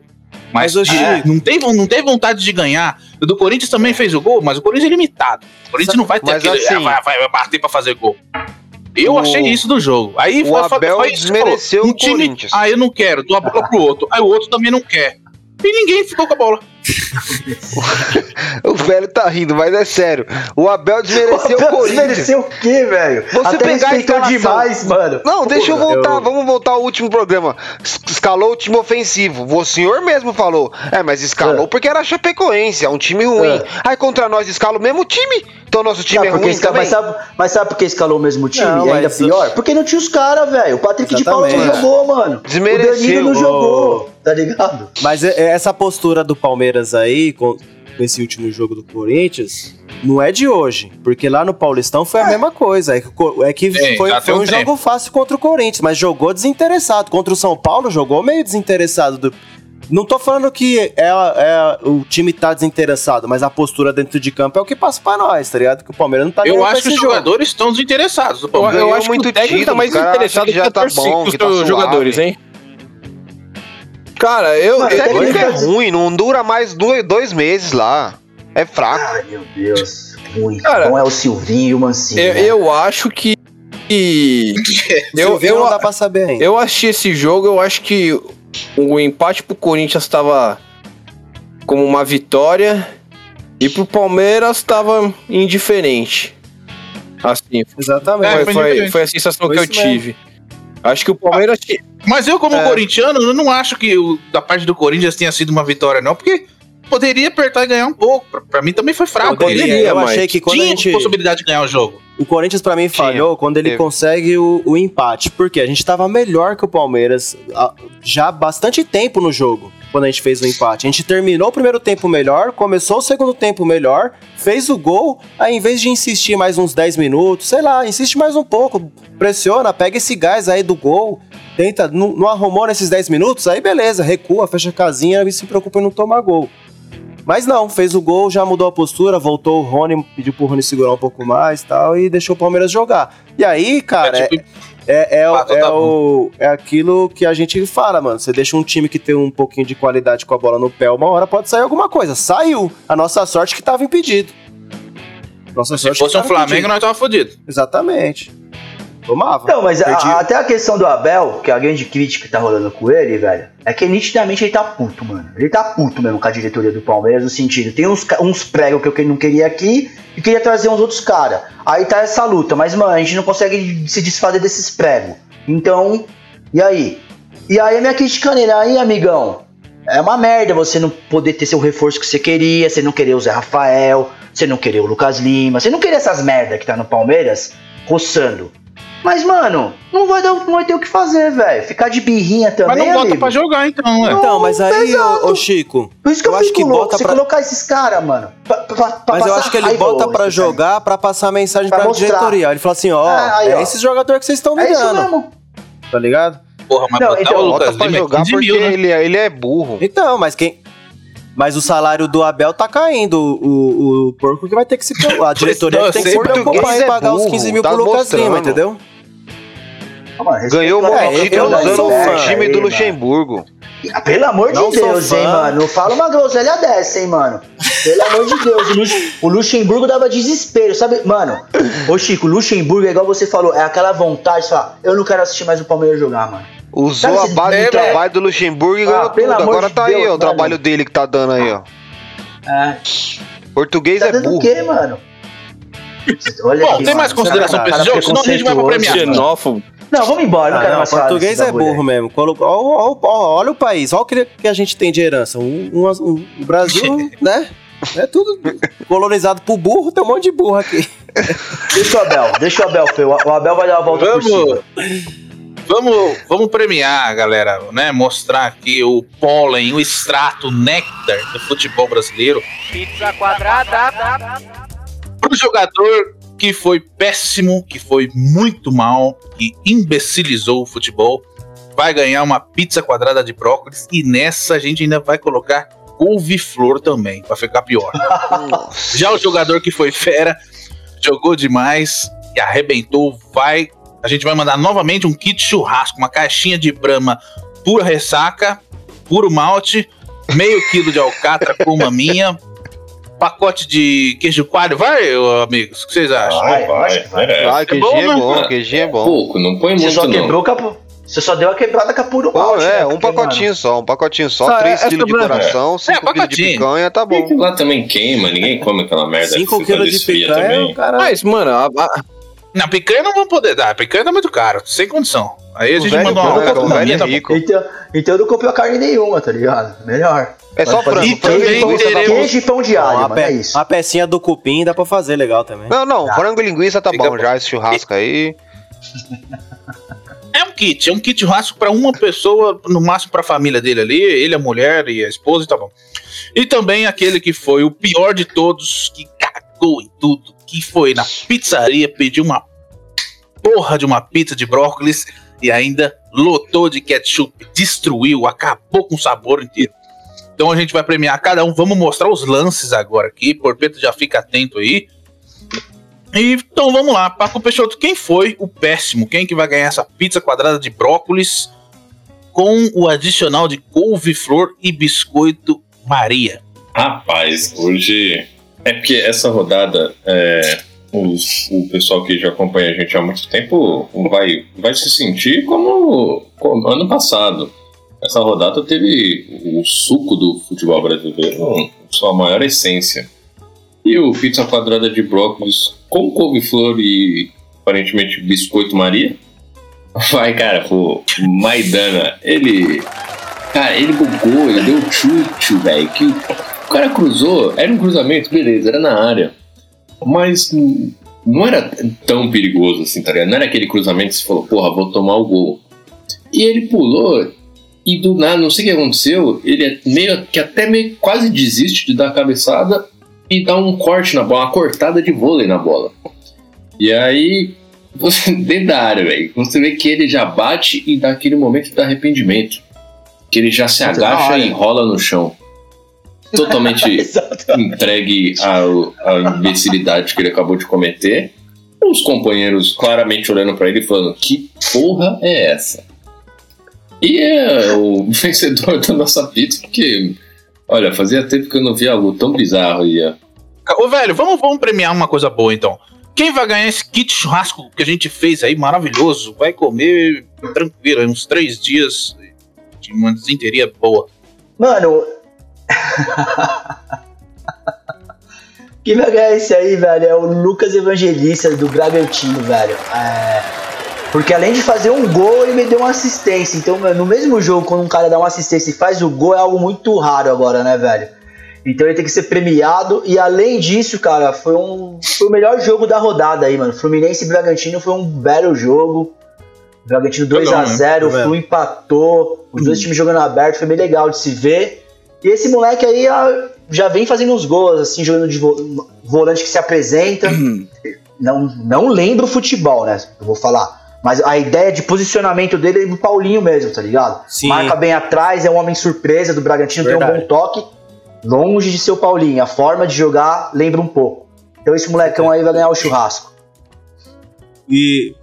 Mas, mas é, não, teve, não teve vontade de ganhar. O do Corinthians também fez o gol, mas o Corinthians é limitado. O Corinthians não vai ter aquele. Assim, ah, vai, vai bater pra fazer gol. Eu o... achei isso do jogo. Aí o foi, Abel foi desmereceu falou, um time, Corinthians. Ah, eu não quero, dou a bola pro outro. Aí o outro também não quer. E ninguém ficou com a bola. O velho tá rindo, mas é sério. O Abel desmereceu o, Abel o Corinthians. Desmereceu o quê, velho? Você Até pegar a demais, mano. Não, deixa eu voltar. Eu... Vamos voltar ao último programa. Escalou o time ofensivo. O senhor mesmo falou. É, mas escalou é. porque era Chapecoense, é um time ruim. É. Aí contra nós escala o mesmo time. Então nosso time não, é ruim esca... também. Mas sabe, mas sabe por que escalou o mesmo time? Não, e ainda pior? Porque não tinha os caras, velho. O Patrick Exatamente. de Paula não jogou, mano. Desmereceu. O Danilo não jogou tá ligado? Mas é, é essa postura do Palmeiras aí, com esse último jogo do Corinthians, não é de hoje. Porque lá no Paulistão foi a é. mesma coisa. É que, é que Sim, foi, foi um, um jogo fácil contra o Corinthians, mas jogou desinteressado. Contra o São Paulo, jogou meio desinteressado. Do... Não tô falando que é, é, o time tá desinteressado, mas a postura dentro de campo é o que passa pra nós, tá ligado? Que o Palmeiras não tá Eu acho que os jogo. jogadores estão desinteressados. Eu, eu acho muito que o técnico tá mais interessado que, que já tá bom, que tá os jogadores, hein? Cara, eu. Mas, eu técnico é ruim, não dura mais dois, dois meses lá. É fraco. Ai, meu Deus. Ruim. Cara, Não é o Silvinho e o Mancinho. Eu, né? eu acho que. eu, eu, não dá pra saber ainda. Eu achei esse jogo, eu acho que o empate pro Corinthians tava como uma vitória e pro Palmeiras tava indiferente. Assim. Exatamente. Foi, foi, foi a sensação foi que eu tive. Mesmo. Acho que o Palmeiras. Mas eu, como é. corintiano, eu não acho que o, da parte do Corinthians tenha sido uma vitória, não, porque poderia apertar e ganhar um pouco. Pra, pra mim também foi fraco. Poderia, eu achei que quando tinha a gente... possibilidade de ganhar o jogo. O Corinthians, para mim, falhou quando ele consegue o, o, empate. Porque a gente tava melhor que o Palmeiras já há bastante tempo no jogo quando a gente fez o empate. A gente terminou o primeiro tempo melhor, começou o segundo tempo melhor, fez o gol, aí em vez de insistir mais uns 10 minutos, sei lá, insiste mais um pouco, pressiona, pega esse gás aí do gol, tenta, não, não arrumou nesses 10 minutos, aí beleza, recua, fecha a casinha e se preocupa em não tomar gol. Mas não, fez o gol, já mudou a postura, voltou o Rony, pediu pro Rony segurar um pouco mais e tal, e deixou o Palmeiras jogar. E aí, cara, é, tipo, é, é, é, o, é aquilo que a gente fala, mano. Você deixa um time que tem um pouquinho de qualidade com a bola no pé, uma hora pode sair alguma coisa. Saiu. A nossa sorte que tava impedido. Nossa Se fosse um Flamengo, impedido. nós tava fodido. Exatamente. Tomava. Não, mas a- até a questão do Abel, que é a grande crítica que tá rolando com ele, velho, é que nitidamente ele tá puto, mano. Ele tá puto mesmo com a diretoria do Palmeiras, no sentido, tem uns, uns pregos que eu não queria aqui e queria trazer uns outros caras. Aí tá essa luta, mas, mano, a gente não consegue se desfazer desses pregos. Então, e aí? E aí a minha crítica nele, aí, amigão, é uma merda você não poder ter seu reforço que você queria, você não querer o Zé Rafael, você não querer o Lucas Lima, você não querer essas merda que tá no Palmeiras roçando. Mas, mano, não vai, dar, não vai ter o que fazer, velho. Ficar de birrinha Mas também, não bota amigo. pra jogar, então, ué. Então, mas aí, ô, ô, Chico, Por isso que eu, eu acho que louco, bota você pra- colocar esses caras, mano. pra- pra- pra mas eu acho que ele bota pra jogar pra passar mensagem Pra pra, mostrar. diretoria. Ele fala assim, ó, Ah, aí, é esse jogador que vocês estão me É isso dando, mesmo. tá ligado? Porra, mas Não, botar então, o Bota Lucas pra Lima é jogar 15 porque mil, né? ele, é- ele é burro. Então, mas quem... Mas o salário do Abel tá caindo. O, o, o porco que vai ter que se preocupar. A diretoria não, que tem que se preocupar em é pagar os burro, 15 mil tá pro Lucas mostrando. Lima, entendeu? Mano, Ganhou o É, de título usando o time aí, do. Luxemburgo. Ah, Pelo amor de Não Deus, hein, mano. Não fala uma groselha dessa, hein, mano. Pelo amor de Deus. O, Lux- o Luxemburgo dava desespero, sabe? Mano, ô Chico, o Luxemburgo é igual você falou, é aquela vontade de falar, eu não quero assistir mais o Palmeiras jogar, mano. Usou Sabe a base do é- trabalho do Luxemburgo e Ah, ganhou pelo tudo. amor Agora de tá aí, Deus, ó, o trabalho dele que tá dando aí, ó. É, Português tá é dando o burro. quê, mano? Olha Bom, aqui, tem mais mano, consideração cara, pra esse jogo? Senão a gente vai pra premiação. Xenófobo. Não, vamos embora, não Ah, quero não, mais falar português é burro mesmo. Colo- ó, ó, ó, ó, olha o país, olha o que, a gente tem de herança. Um, um- um- o Brasil, né? É tudo colonizado por burro, tem um monte de burro aqui. Deixa o Abel, deixa o Abel, Fê. O Abel vai dar uma volta por Vamos, cima. vamos, vamos premiar, galera, né? Mostrar aqui o pólen, o extrato, o néctar do futebol brasileiro. Pizza quadrada. Pro jogador que foi péssimo, que foi muito mal, que imbecilizou o futebol, vai ganhar uma pizza quadrada de brócolis e nessa a gente ainda vai colocar couve-flor também, pra ficar pior. Já o jogador que foi fera, jogou demais e arrebentou, vai. A gente vai mandar novamente um kit churrasco, uma caixinha de brama pura ressaca, puro malte, meio quilo de alcatra com maminha, pacote de queijo coalho. Vai, amigos, o que vocês acham? Vai, vai, vai. Ah, queijinho bom, é né? bom, queijinho é bom. Pouco, não põe Você muito só não. quebrou com a... Você só deu a quebrada com a puro Pô, malte, né? é, um Porque, pacotinho só, um pacotinho só, Só, 3 é- quilos de é coração, 5 quilos de picanha, tá bom. Lá também queima, ninguém come aquela merda 5 que quando quilos de picanha, também. o cara... Mas, mano, a- a- Não, picanha não vamos poder dar. Picanha tá muito caro, sem condição. Aí a O gente mandou uma outra é tá rico. Então, então eu não comprei carne nenhuma, tá ligado? Melhor. É só frango, E frango também e linguiça tá teremos-. Queijo e pão de alho, mano, é isso. uma pecinha do cupim dá pra fazer legal também. Não, não, Tá. frango e linguiça tá Fica bom bom. já, esse churrasco aí. É um kit, é um kit churrasco pra uma pessoa, no máximo pra família dele ali, ele, a mulher e a esposa e tá bom. E também aquele que foi o pior de todos, que cagou em tudo, que foi na pizzaria, pediu uma porra de uma pizza de brócolis e ainda lotou de ketchup, destruiu, acabou com o sabor inteiro. Então a gente vai premiar cada um, vamos mostrar os lances agora aqui, Porpeto já fica atento aí. E, então vamos lá, Paco Peixoto, quem foi o péssimo? Quem que vai ganhar essa pizza quadrada de brócolis com o adicional de couve-flor e biscoito Maria? Rapaz, hoje. É porque essa rodada, é, os- o pessoal que já acompanha a gente há muito tempo vai, vai se sentir como, como ano passado. Essa rodada teve o suco do futebol brasileiro, sua maior essência. E o pizza quadrada de brócolis com couve-flor e aparentemente biscoito Maria. Vai, cara, pô, Maidana, ele. Cara, ele bugou, ele deu chute, velho. Que o cara cruzou, era um cruzamento, beleza, era na área. Mas não era tão perigoso assim, tá ligado? Não era aquele cruzamento que você falou, porra, vou tomar o gol. E ele pulou e do nada, não sei o que aconteceu, ele é meio que até meio quase desiste de dar a cabeçada e dá um corte na bola, uma cortada de vôlei na bola. E aí, você, dentro da área, velho, você vê que ele já bate e dá aquele momento de arrependimento. Que ele já se agacha e rola no chão. Totalmente entregue ao- à imbecilidade que ele acabou de cometer. Os companheiros claramente olhando pra ele e falando: Que porra é essa? E é o vencedor da nossa pizza, porque, olha, fazia tempo que eu não via algo tão bizarro. E, é, Ô, velho, vamos, vamos premiar uma coisa boa então. Quem vai ganhar esse kit churrasco que a gente fez aí, maravilhoso? Vai comer tranquilo, uns três dias de uma desinteria boa. Mano. Quem vai ganhar esse aí, velho, é o Lucas Evangelista do Bragantino, velho. É... Porque além de fazer um gol, ele me deu uma assistência. Então, no mesmo jogo, quando um cara dá uma assistência e faz o gol, é algo muito raro agora, né, velho? Então ele tem que ser premiado. E além disso, cara, foi, um, foi o melhor jogo da rodada aí, mano. Fluminense e Bragantino foi um belo jogo. Bragantino 2x0, o né? Flu empatou. Os dois times jogando aberto, foi bem legal de se ver. E esse moleque aí já vem fazendo uns gols, assim, jogando de volante que se apresenta. não, não lembro futebol, né? Eu vou falar. Mas a ideia de posicionamento dele é do Paulinho mesmo, tá ligado? Sim. Marca bem atrás, é um homem surpresa do Bragantino, Verdade. tem um bom toque. Longe de ser o Paulinho. A forma de jogar lembra um pouco. Então esse molecão aí vai ganhar o churrasco. E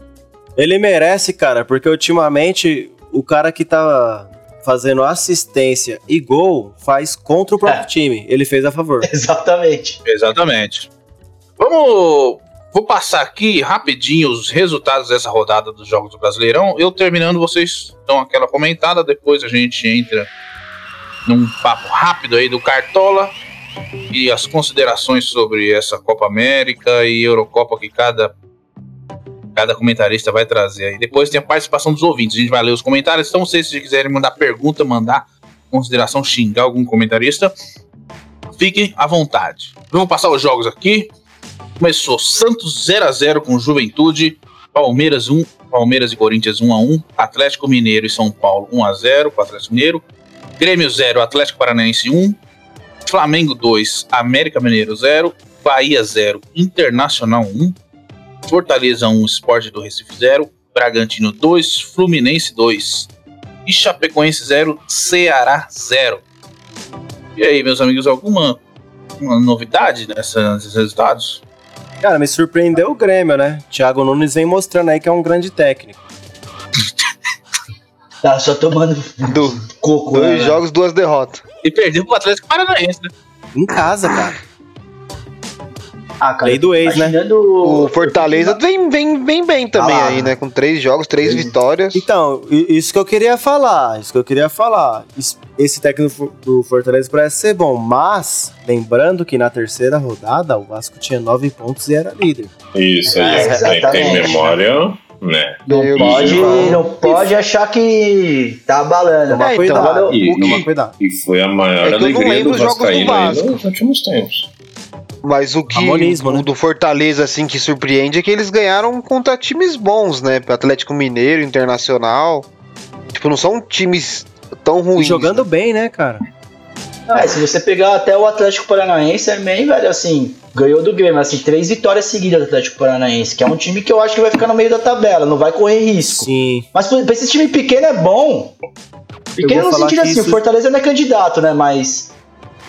ele merece, cara, porque ultimamente o cara que tá fazendo assistência e gol faz contra o próprio é. time. Ele fez a favor. Exatamente. Exatamente. Vamos. Vou passar aqui rapidinho os resultados dessa rodada dos Jogos do Brasileirão. Eu terminando, vocês dão aquela comentada, depois a gente entra num papo rápido aí do Cartola e as considerações sobre essa Copa América e Eurocopa que cada cada comentarista vai trazer aí. Depois tem a participação dos ouvintes, a gente vai ler os comentários. Então, vocês se quiserem mandar pergunta, mandar consideração, xingar algum comentarista, fiquem à vontade. Vamos passar os jogos aqui. Começou Santos 0 a 0 com Juventude, Palmeiras 1, Palmeiras e Corinthians 1 a 1, Atlético Mineiro e São Paulo 1 a 0 com Atlético Mineiro, Grêmio 0, Atlético Paranaense 1, Flamengo 2, América Mineiro 0, Bahia 0, Internacional 1, Fortaleza 1, Sport do Recife 0, Bragantino 2, Fluminense 2 e Chapecoense 0, Ceará 0. E aí, meus amigos, alguma novidade nesses resultados? Cara, me surpreendeu o Grêmio, né? Thiago Nunes vem mostrando aí que é um grande técnico. Tá só tomando Do, coco. Dois né? jogos, duas derrotas. E perdeu pro Atlético Paranaense, né? Em casa, cara. Ah, cara, Lei do ex, né? O Fortaleza vem, vem, vem bem também ah, aí, né? Com três jogos, três vitórias. Então, isso que eu queria falar. Isso que eu queria falar. Esse técnico do Fortaleza parece ser bom, mas lembrando que na terceira rodada o Vasco tinha nove pontos e era líder. Isso aí, é, tem memória né? Não pode, não pode achar que tá abalando. Toma é, cuidado. Então, e, e, cuidado. e foi a maior é alegria do Vascaíno do aí nos últimos tempos. Mas o que o né? do Fortaleza assim que surpreende é que eles ganharam contra times bons, né? Atlético Mineiro, Internacional. Tipo, não são times tão ruins. E jogando né? bem, né, cara? É, se você pegar até o Atlético Paranaense, é bem, velho, assim, ganhou do Grêmio, assim, três vitórias seguidas do Atlético Paranaense, que é um time que eu acho que vai ficar no meio da tabela, não vai correr risco. Sim. Mas pra esse time pequeno é bom. Pequeno no sentido assim, isso... o Fortaleza não é candidato, né? Mas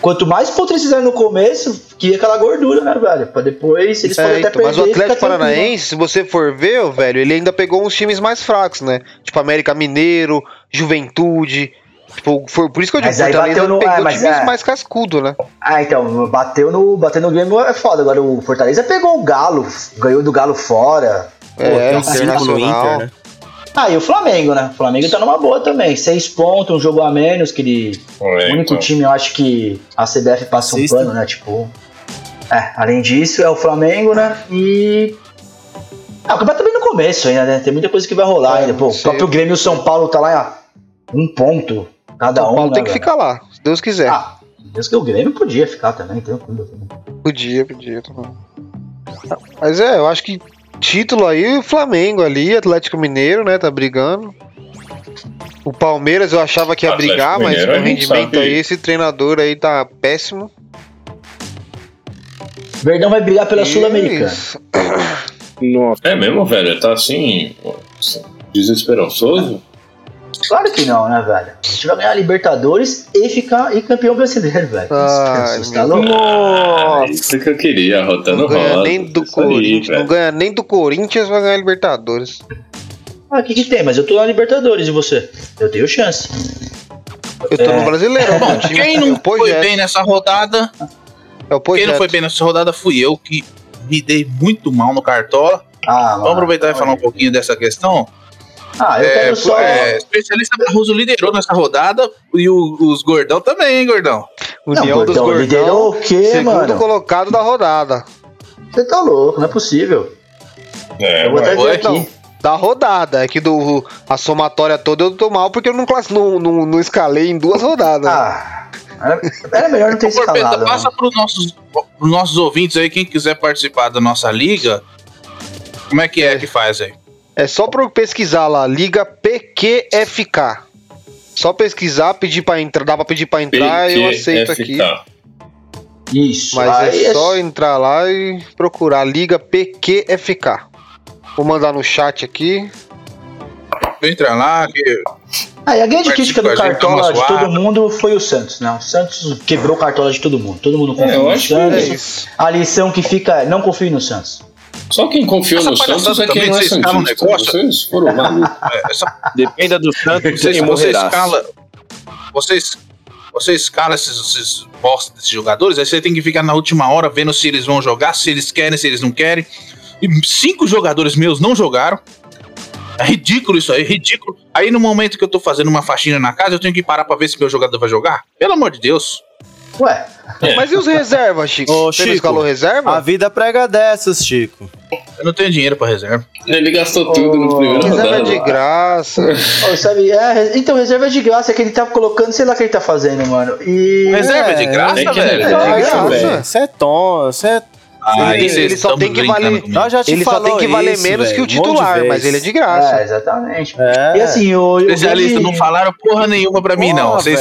quanto mais pontos eles fizerem no começo, que aquela gordura, né, velho? Pra depois eles podem até perder. Mas o Atlético Paranaense, se você for ver, velho, ele ainda pegou uns times mais fracos, né? Tipo América Mineiro, Juventude. Tipo, foi por isso que eu digo, mas aí bateu no, pegou mas times é. mais cascudo, né? Ah, então, bateu no, bateu no Grêmio é foda. Agora o Fortaleza pegou o Galo, ganhou do Galo fora. É, Pô, internacional. Inter, né? Ah, e o Flamengo, né? O Flamengo tá numa boa também. Seis pontos, um jogo a menos, que ele. É, o único então. time, eu acho que a CBF passa um pano, né? Tipo. É, além disso, é o Flamengo, né? E. Ah, o campeonato tá bem no começo ainda, né? Tem muita coisa que vai rolar é, ainda. Pô, o próprio Grêmio São Paulo tá lá, ó, um ponto. Cada São um. Paulo né, tem que ficar lá, se Deus quiser. Ah, Deus que o Grêmio podia ficar também, tranquilo. Podia, podia. Também. Mas é, eu acho que título aí, o Flamengo ali, Atlético Mineiro, né? Tá brigando. O Palmeiras eu achava que ia Atlético brigar, Mineiro, mas o rendimento aí, esse treinador aí tá péssimo. Verdão vai brigar pela Sul-Americana. É mesmo, velho? Tá assim. desesperançoso? Claro que não, né, velho? A gente vai ganhar a Libertadores e ficar e campeão brasileiro, velho. Ah, tá louco? Nossa! Isso que eu queria, rotando não ganha nem do Corinthians, aí, Não ganha nem do Corinthians, vai ganhar a Libertadores. Ah, o que, que tem? Mas eu tô na Libertadores e você? Eu tenho chance. Eu tô é... no brasileiro. Bom, quem não foi bem nessa rodada. É o quem não foi bem nessa rodada fui eu que me dei muito mal no Cartola. Ah, Vamos aproveitar e falar um pouquinho dessa questão. Ah, eu é, quero só. É, especialista Barroso liderou nessa rodada e o, os Gordão também, hein, Gordão? O não, Gordão, dos Gordão liderou o quê, segundo mano? colocado da rodada. Você tá louco, não é possível. É, eu vou até dizer aqui. Da rodada, é que do, a somatória toda eu tô mal porque eu não, não, não, não escalei em duas rodadas. Ah, era melhor não ter escalado. Passa para os nossos, pros nossos ouvintes aí, quem quiser participar da nossa liga, como é que é, é que faz aí? É só para pesquisar lá, Liga PQFK. Só pesquisar, pedir para entrar, dá para pedir para entrar, PQFK. eu aceito aqui. Isso. Mas é, é só entrar lá e procurar Liga PQFK. Vou mandar no chat aqui. Entra lá que. Ah, e a grande crítica do cartola de todo mundo foi o Santos, né? O Santos quebrou o cartola de todo mundo. Todo mundo é, confia é, no Santos. É a lição que fica é não confie no Santos. Só quem confiou Essa no Santos é quem não é Santista. Um negócio, vocês foram é, essa... Dependa do Santos você, você escala, vocês, você escala esses, esses bosta desses jogadores, aí você tem que ficar na última hora vendo se eles vão jogar, se eles querem, se eles não querem. E cinco jogadores meus não jogaram. É ridículo isso aí, ridículo. Aí no momento que eu tô fazendo uma faxina na casa, eu tenho que parar pra ver se meu jogador vai jogar? Pelo amor de Deus. Ué, é. mas e os reservas, Chico? Ô, Você Chico, escalou reserva? A vida prega dessas, Chico. Eu não tenho dinheiro pra reserva. Ele gastou tudo no primeiro Reserva rodada. é de graça. oh, sabe, é, então, reserva é de graça, é que ele tá colocando, sei lá o que ele tá fazendo, mano. E... Reserva é de graça, é, velho? É, de graça. Você é tom, você é ah, ele, ele só tem que valer. ele só tem que valer isso, menos véio, que o titular, um mas ele é de graça. É, exatamente. É. E assim, o. Especialista, não falaram porra nenhuma pra mim, não. Vocês,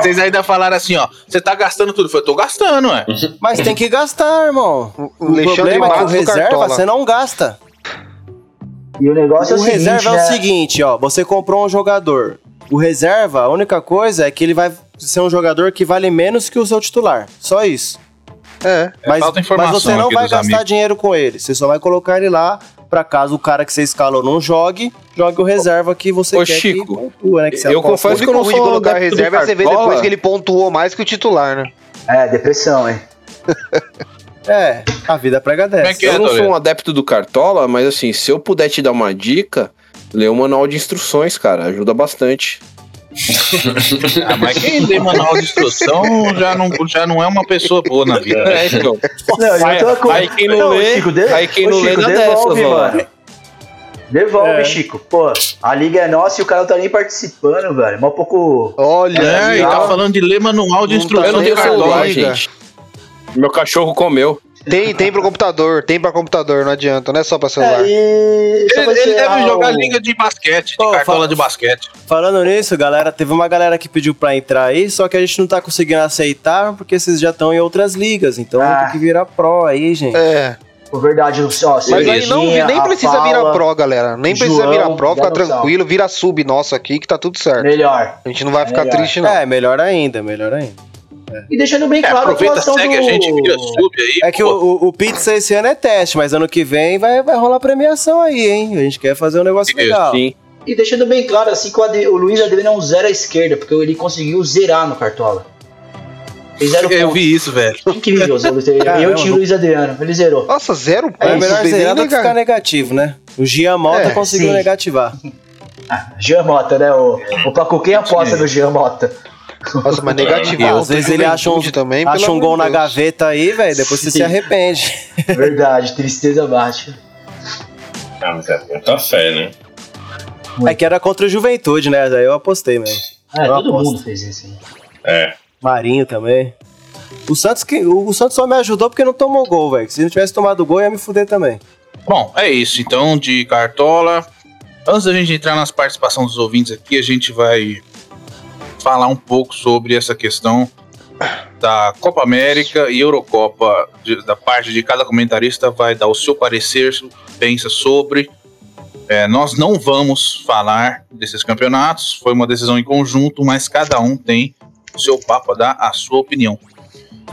vocês ainda falaram assim, ó. Você tá gastando tudo. Eu tô gastando, ué. Mas tem que gastar, irmão. O, o problema é que o reserva você não gasta. E o negócio o é o reserva seguinte, é o né? seguinte, ó. Você comprou um jogador. O reserva, a única coisa é que ele vai ser um jogador que vale menos que o seu titular. Só isso. É, é mas, mas você não vai gastar amigos. dinheiro com ele. Você só vai colocar ele lá para caso o cara que você escalou não jogue, jogue o reserva que você Ô, quer Chico, que pontua, né? Que eu confesso que eu não sou de colocar reserva é você vê depois que ele pontuou mais que o titular, né? É, depressão, hein? é, a vida prega dessa. É eu é, não sou um adepto do Cartola, mas assim, se eu puder te dar uma dica, lê o manual de instruções, cara, ajuda bastante. ah, mas quem lê manual de instrução já não, já não é uma pessoa boa na vida. É, então. Não, aí, aí, quem não, não lê, Chico, de... aí quem não Chico, lê devolve, dessas, mano. Devolve, é. Chico. Pô, a liga é nossa e o cara não tá nem participando, velho. Mó um pouco. Olha, é, ele tá falando de ler manual de instrução tá de cartola, gente. Meu cachorro comeu. Tem, tem pro computador, tem pra computador, não adianta, não é só pra celular. É, e... Ele, ele deve jogar liga de basquete, de Pô, cartola de basquete. Falando nisso, galera, teve uma galera que pediu pra entrar aí, só que a gente não tá conseguindo aceitar porque vocês já estão em outras ligas, então ah. tem que virar pro aí, gente. É. Por verdade, ó, Mas aí não, nem precisa Paula, virar pro, galera. Nem João, precisa virar pro, fica tranquilo, vira sub nosso aqui que tá tudo certo. Melhor. A gente não vai ficar melhor. triste, não. É, melhor ainda, melhor ainda. E deixando bem é, claro aproveita, a segue do... a gente, vira sub aí. É que o, o, Pizza esse ano é teste, mas ano que vem vai, vai rolar premiação aí, hein? A gente quer fazer um negócio Isso, legal. Sim. E deixando bem claro, assim, que o, o Luiz Adriano é um zero à esquerda, porque ele conseguiu zerar no Cartola. Zero eu vi isso, velho. Incrível, eu tinha o Luiz Adriano, ele zerou. Nossa, zero É, é melhor zerar do que ficar negativo, né? O Gia Mota é, conseguiu sim. negativar. Ah, Gia Mota, né? O, o Paco, quem aposta no Gia Mota? Nossa, mas negativo. às vezes ele acha um, também, acha um gol na gaveta aí, velho, depois Sim. você se arrepende. Verdade, tristeza baixa. Ah, mas é muita fé, né? É que era contra a juventude, né? Daí eu apostei mesmo. É, eu todo aposto. mundo fez isso. Hein? É. Marinho também. O Santos, que, o Santos só me ajudou porque não tomou gol, velho. Se não tivesse tomado gol, ia me fuder também. Bom, é isso. Então, de cartola. Antes da gente entrar nas participações dos ouvintes aqui, a gente vai falar um pouco sobre essa questão da Copa América e Eurocopa, de, da parte de cada comentarista vai dar o seu parecer, pensa sobre. É, nós não vamos falar desses campeonatos, foi uma decisão em conjunto, mas cada um tem o seu papo a dar a sua opinião.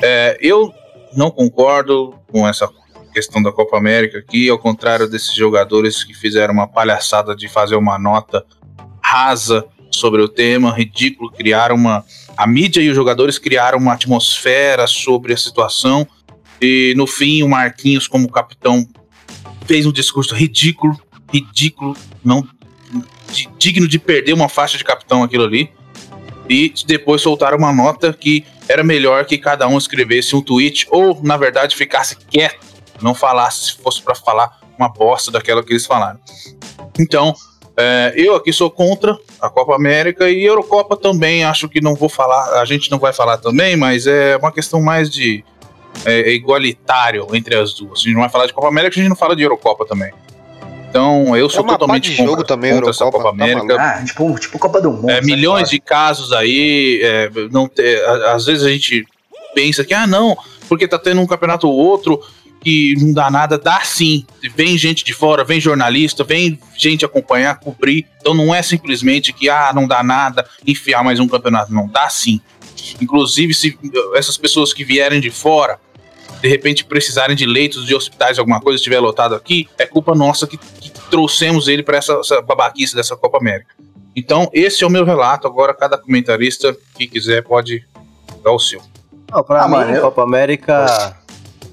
É, eu não concordo com essa questão da Copa América aqui, ao contrário desses jogadores que fizeram uma palhaçada de fazer uma nota rasa sobre o tema, ridículo, criaram uma. A mídia e os jogadores criaram uma atmosfera sobre a situação E no fim, o Marquinhos, como capitão, fez um discurso ridículo, ridículo, não digno de perder uma faixa de capitão aquilo ali. E depois soltaram uma nota que era melhor que cada um escrevesse um tweet ou, na verdade, ficasse quieto, não falasse se fosse para falar uma bosta daquela que eles falaram. Então, é, eu aqui sou contra a Copa América e Eurocopa também. Acho que não vou falar, a gente não vai falar também, mas é uma questão mais de é, igualitário entre as duas. A gente não vai falar de Copa América, a gente não fala de Eurocopa também. Então, eu sou é totalmente contra, jogo também, contra essa Copa tá América. Ah, tipo, tipo Copa do Mundo. É, milhões de casos aí, é, não ter, às vezes a gente pensa que, ah, não, porque tá tendo um campeonato ou outro que não dá nada, dá sim. Vem gente de fora, vem jornalista, vem gente acompanhar, cobrir. Então não é simplesmente que, ah, não dá nada, enfiar mais um campeonato. Não, dá sim. Inclusive, se essas pessoas que vierem de fora de repente precisarem de leitos de hospitais, alguma coisa estiver lotado aqui, é culpa nossa que, que trouxemos ele para essa, essa babaquice dessa Copa América. Então, esse é o meu relato. Agora, cada comentarista que quiser pode dar o seu. Não, pra ah, mim, mano, eu... Copa América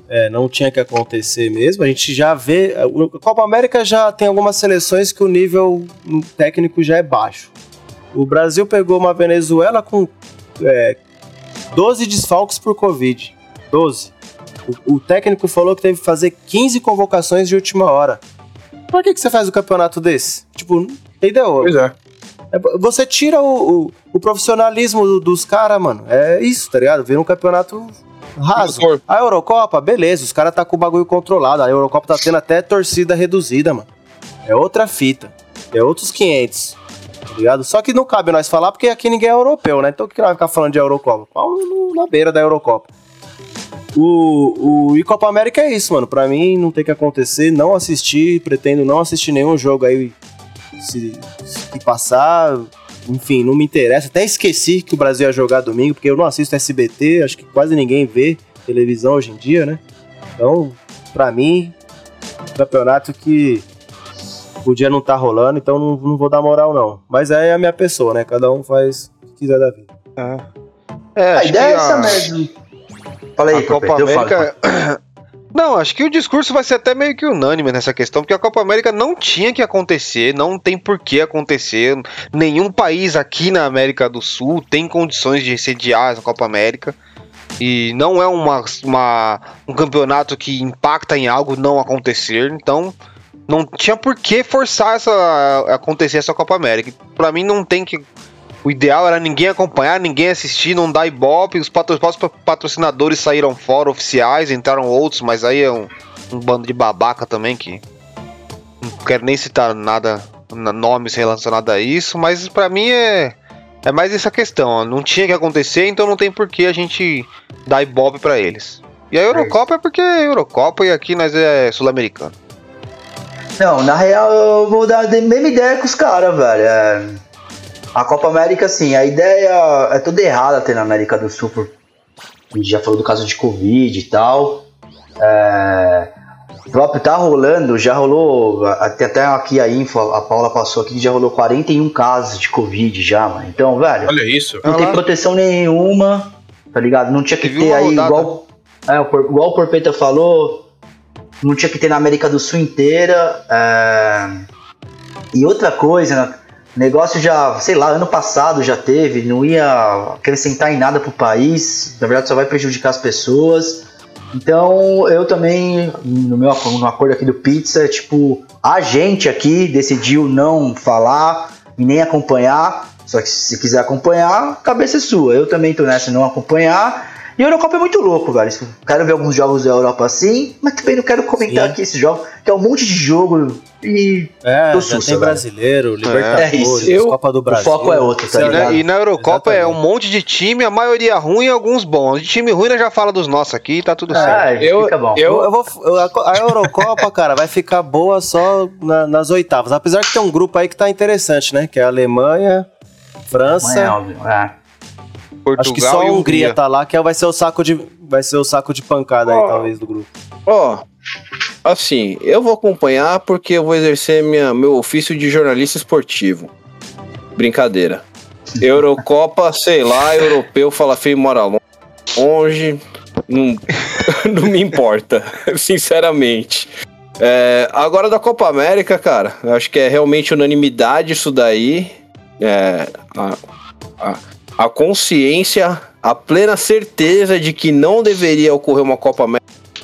é, não tinha que acontecer mesmo. A gente já vê. A Copa América já tem algumas seleções que o nível técnico já é baixo. O Brasil pegou uma Venezuela com é, 12 desfalques por Covid. 12. O, o, técnico falou que teve que fazer 15 convocações de última hora. Por que, que você faz um campeonato desse? Tipo, entendeu? Pois é. É você tira o, o, o profissionalismo dos caras, mano. É isso, tá ligado? Vira um campeonato raso. A Eurocopa, beleza, os caras tá com o bagulho controlado. A Eurocopa tá tendo até torcida reduzida, mano. É outra fita. É outros 500. Tá ligado? Só que não cabe nós falar porque aqui ninguém é europeu, né? Então o que nós vai ficar falando de Eurocopa? Pau na beira da Eurocopa. O, o, e Copa América é isso, mano. Pra mim não tem que acontecer. Não assistir, pretendo não assistir nenhum jogo aí. Se, se passar, enfim, não me interessa. Até esqueci que o Brasil ia jogar domingo, porque eu não assisto SBT. Acho que quase ninguém vê televisão hoje em dia, né? Então, pra mim, campeonato que o dia não tá rolando, então não, não vou dar moral, não. Mas é a minha pessoa, né? Cada um faz o que quiser da vida. É, é a ideia é essa mesmo. Fala aí, a Copa América. Não, acho que o discurso vai ser até meio que unânime nessa questão, porque a Copa América não tinha que acontecer, não tem por que acontecer. Nenhum país aqui na América do Sul tem condições de sediar a Copa América. E não é uma, uma, um campeonato que impacta em algo não acontecer, então não tinha por que forçar essa acontecer essa Copa América. Para mim não tem que o ideal era ninguém acompanhar, ninguém assistir, não dar ibope. Os patrocinadores saíram fora, oficiais, entraram outros, mas aí é um, um bando de babaca também que. Não quero nem citar nada, nomes relacionados a isso, mas para mim é. É mais essa questão, ó. não tinha que acontecer, então não tem por que a gente dar ibope para eles. E a Eurocopa é porque é Eurocopa e aqui nós é sul-americano. Não, na real eu vou dar a mesma ideia com os caras, velho. É a Copa América, assim, a ideia é toda errada ter na América do Sul. Por... A gente já falou do caso de Covid e tal. É... O próprio tá rolando, já rolou, até, até aqui a info, a Paula passou aqui, já rolou 41 casos de Covid já, mano. Então, velho. Olha isso. Não tem proteção nenhuma, tá ligado? Não tinha que ter aí, igual, é, igual o Porpeta falou, não tinha que ter na América do Sul inteira. É... E outra coisa, né? Negócio já, sei lá, ano passado já teve, não ia acrescentar em nada pro país, na verdade só vai prejudicar as pessoas. Então eu também, no meu no acordo aqui do Pizza, tipo, a gente aqui decidiu não falar e nem acompanhar. Só que se quiser acompanhar, cabeça é sua. Eu também tô nessa não acompanhar. E a Eurocopa é muito louco, velho. Quero ver alguns jogos da Europa assim, mas também não quero comentar Sim. aqui esse jogo, que é um monte de jogo e. É, tô sussa, tem brasileiro, Libertadores, é, Copa do Brasil. O foco é outro, tá ligado? E na Eurocopa Exatamente. é um monte de time, a maioria ruim e alguns bons. De time ruim, já fala dos nossos aqui, tá tudo é, certo. Eu, fica bom. Eu, eu vou, a Eurocopa, cara, vai ficar boa só na, nas oitavas. Apesar que tem um grupo aí que tá interessante, né? Que é a Alemanha, França. É, óbvio, é. Portugal Acho que só a Hungria tá lá, que é, vai ser o saco de, vai ser o saco de pancada oh, aí, talvez, do grupo. Ó, oh, assim, eu vou acompanhar porque eu vou exercer minha, meu ofício de jornalista esportivo. Brincadeira. Eurocopa, sei lá, europeu, fala feio, mora longe. Não, não me importa, sinceramente. É, agora da Copa América, cara, eu acho que é realmente unanimidade isso daí. É, a, a, a consciência, a plena certeza de que não deveria ocorrer uma Copa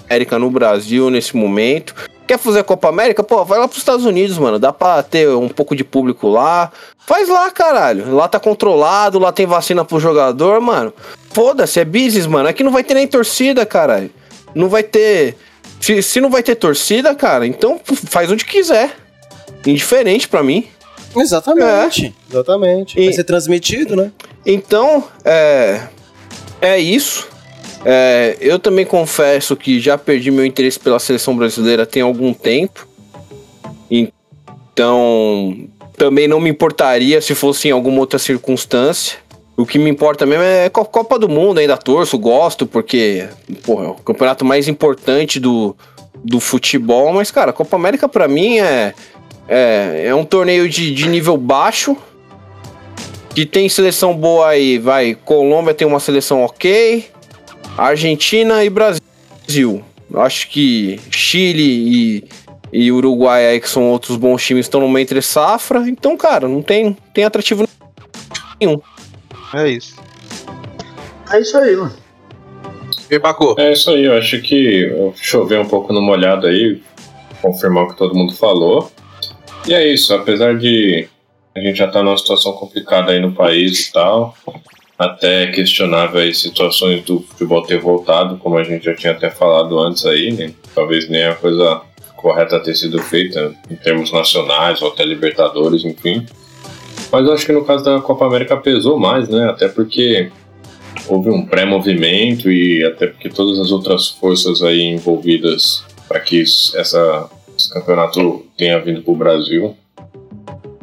América no Brasil nesse momento. Quer fazer a Copa América? Pô, vai lá pros Estados Unidos, mano. Dá pra ter um pouco de público lá. Faz lá, caralho. Lá tá controlado, lá tem vacina pro jogador, mano. Foda-se, é business, mano. Aqui não vai ter nem torcida, caralho. Não vai ter. Se, se não vai ter torcida, cara, então faz onde quiser. Indiferente para mim. Exatamente. É. Exatamente. Vai ser transmitido, né? Então, é. É isso. É, eu também confesso que já perdi meu interesse pela seleção brasileira tem algum tempo. Então, também não me importaria se fosse em alguma outra circunstância. O que me importa mesmo é Copa do Mundo, ainda torço, gosto, porque porra, é o campeonato mais importante do, do futebol. Mas, cara, Copa América para mim é, é, é um torneio de, de nível baixo. Que tem seleção boa aí, vai. Colômbia tem uma seleção ok. Argentina e Brasil. Acho que Chile e, e Uruguai aí, que são outros bons times, estão numa entre safra. Então, cara, não tem, tem atrativo nenhum. É isso. É isso aí, mano. E Paco? É isso aí, eu acho que chover um pouco no molhado aí, confirmar o que todo mundo falou. E é isso, apesar de a gente já estar tá numa situação complicada aí no país e tal, até questionáveis situações do futebol ter voltado, como a gente já tinha até falado antes aí, né? Talvez nem a coisa correta ter sido feita em termos nacionais ou até Libertadores, enfim. Mas eu acho que no caso da Copa América pesou mais, né? Até porque houve um pré-movimento e até porque todas as outras forças aí envolvidas para que essa, esse campeonato tenha vindo para o Brasil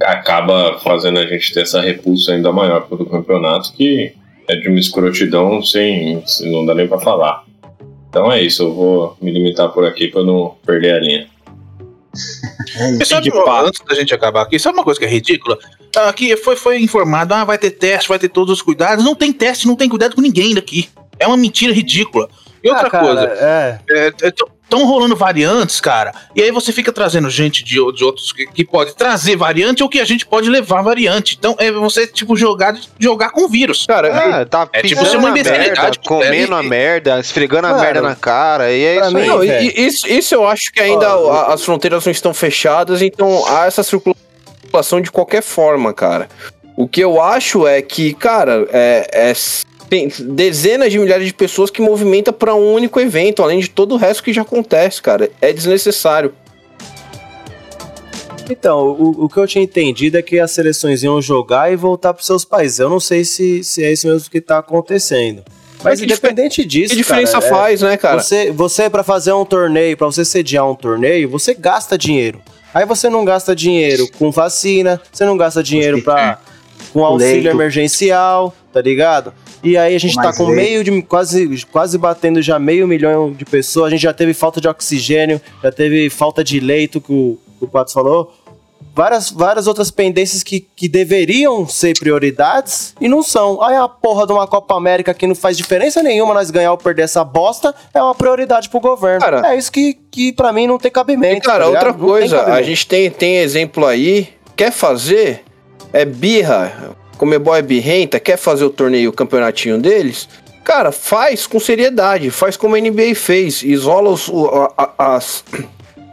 acaba fazendo a gente ter essa repulsa ainda maior pelo campeonato, que é de uma escrotidão sem. não dá nem pra falar. Então é isso, eu vou me limitar por aqui pra não perder a linha. E sabe, antes da gente acabar aqui, sabe uma coisa que é ridícula? Aqui foi, foi informado, ah, vai ter teste, vai ter todos os cuidados. Não tem teste, não tem cuidado com ninguém daqui. É uma mentira ridícula. E outra ah, cara, coisa, é. É, é estão rolando variantes, cara, e aí você fica trazendo gente de, de outros que, que, pode trazer variante ou que a gente pode levar variante. Então é você, tipo, jogar, jogar com vírus. Cara, é, tá é tipo uma merda, comendo a merda, esfregando cara, a merda na cara, e é isso aí. Não, isso, isso eu acho que ainda as fronteiras não estão fechadas, então há essa circulação de qualquer forma, cara. O que eu acho é que, cara, é, é dezenas de milhares de pessoas que movimenta para um único evento, além de todo o resto que já acontece, cara. É desnecessário. Então, o, o que eu tinha entendido é que as seleções iam jogar e voltar para seus países. Eu não sei se, se é isso mesmo que está acontecendo. Mas independente disso. Que diferença cara, é faz, é, né, cara? Você, você para fazer um torneio, para você sediar um torneio, você gasta dinheiro. Aí você não gasta dinheiro com vacina, você não gasta dinheiro para com auxílio Leito. emergencial, tá ligado? E aí a gente tá com meio de. Quase, quase batendo já meio milhão de pessoas. A gente já teve falta de oxigênio, já teve falta de leito, que o, o Patos falou. Várias, várias outras pendências que, que deveriam ser prioridades e não são. Aí a porra de uma Copa América que não faz diferença nenhuma nós ganhar ou perder essa bosta é uma prioridade pro governo. Cara, é isso que, que para mim não tem cabimento. E cara, tá outra coisa, a gente tem, tem exemplo aí, quer fazer, é birra Comebol é birrenta, quer fazer o torneio, o campeonatinho deles, cara, faz com seriedade, faz como a NBA fez, isola os, a, as,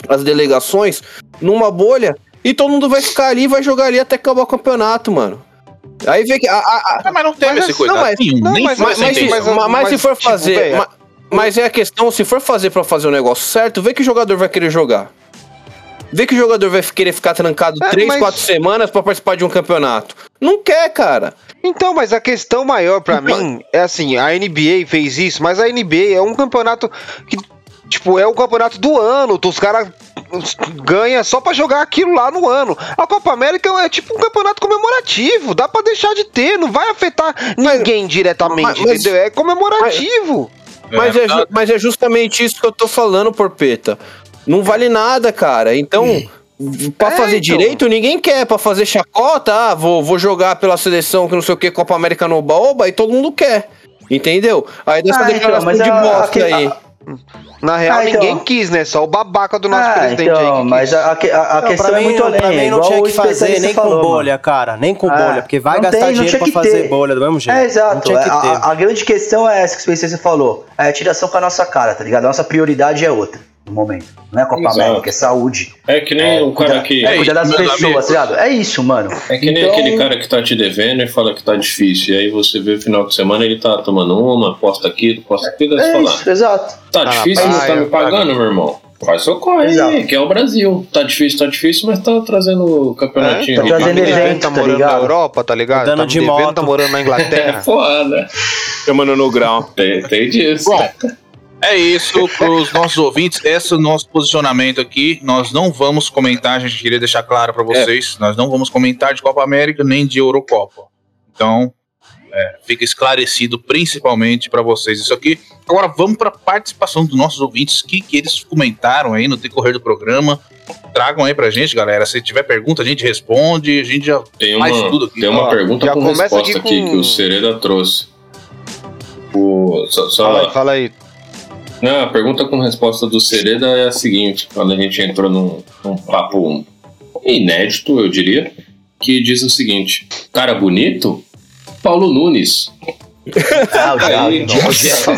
as delegações numa bolha e todo mundo vai ficar ali e vai jogar ali até acabar o campeonato, mano. Aí vê que. A, a, a, mas não teve esse cuidado. Não, mas, não, mas, mas, mas, mas, se for tipo, fazer. mas, é a questão, se for fazer para fazer o negócio certo, vê que o jogador vai querer jogar. Vê que o jogador vai querer ficar trancado é, três, mas... quatro semanas para participar de um campeonato. Não quer, cara. Então, mas a questão maior para então... mim é assim, a NBA fez isso, mas a NBA é um campeonato que tipo, é o campeonato do ano, os caras ganha só para jogar aquilo lá no ano. A Copa América é tipo um campeonato comemorativo, dá para deixar de ter, não vai afetar ninguém mas, diretamente, mas, entendeu? É comemorativo. Mas, é, mas é justamente isso que eu tô falando, Porpeta. Não vale nada, cara. Então, pra é, fazer então. direito, ninguém quer. Pra fazer chacota, ah, vou, vou jogar pela seleção que não sei o que, Copa América no Baoba, e todo mundo quer. Entendeu? Aí dessa Ah, então, declaração mas de a- bosta a- aí. Na real, Ah, então. ninguém quis, né? Só o babaca do nosso Ah, presidente aí. então, que mas a, a, a- a Não, questão pra é mim, muito além. pra mim não tinha que fazer nem falou, com bolha, mano. cara. Nem com Ah, bolha, porque vai gastar tem, dinheiro pra fazer ter. bolha do mesmo jeito. É, Não exato. que A, a- a grande questão é essa que o especialista falou. É a tiração com a nossa cara, tá ligado? A nossa prioridade é outra no momento. Não é Copa Exato. América, é saúde. É que nem o cara que. é cuidar das pessoas, tá ligado? É isso, mano. É que nem Então- aquele cara que tá te devendo e fala que tá difícil. E aí você vê no final de semana ele tá tomando uma, posta aquilo, posta aquilo, aí você É fala, isso, exato. tá difícil, mas- não tá me pagando, meu irmão. Faz seu corre Exato. aí, que é o Brasil. Tá difícil, tá difícil, mas tá trazendo o campeonatinho. tá aí. trazendo Tá evento, tá tá morando ligado? na Europa, tá ligado? Tá me de devendo, moto. tá morando na É Inglaterra. foda. Chamando no grau. Tem, tem disso. Bom, é isso para os nossos ouvintes. Esse é o nosso posicionamento aqui. Nós não vamos comentar, a gente queria deixar claro para vocês. Nós não vamos comentar de Copa América nem de Eurocopa. Então, é, fica esclarecido principalmente para vocês isso aqui. Agora vamos para a participação dos nossos ouvintes. O que, que eles comentaram aí no decorrer do programa? Tragam aí pra gente, galera. Se tiver pergunta, a gente responde. A gente já Tem faz uma, tudo aqui. tem uma Ó, pergunta com resposta aqui aqui, com- que o Sereda trouxe. O, só, só- Fala aí, fala aí. Não, a pergunta com resposta do Sereda é a seguinte: quando a gente entrou num, num papo inédito, eu diria, que diz o seguinte: cara bonito? Paulo Nunes. Ah, o diabo.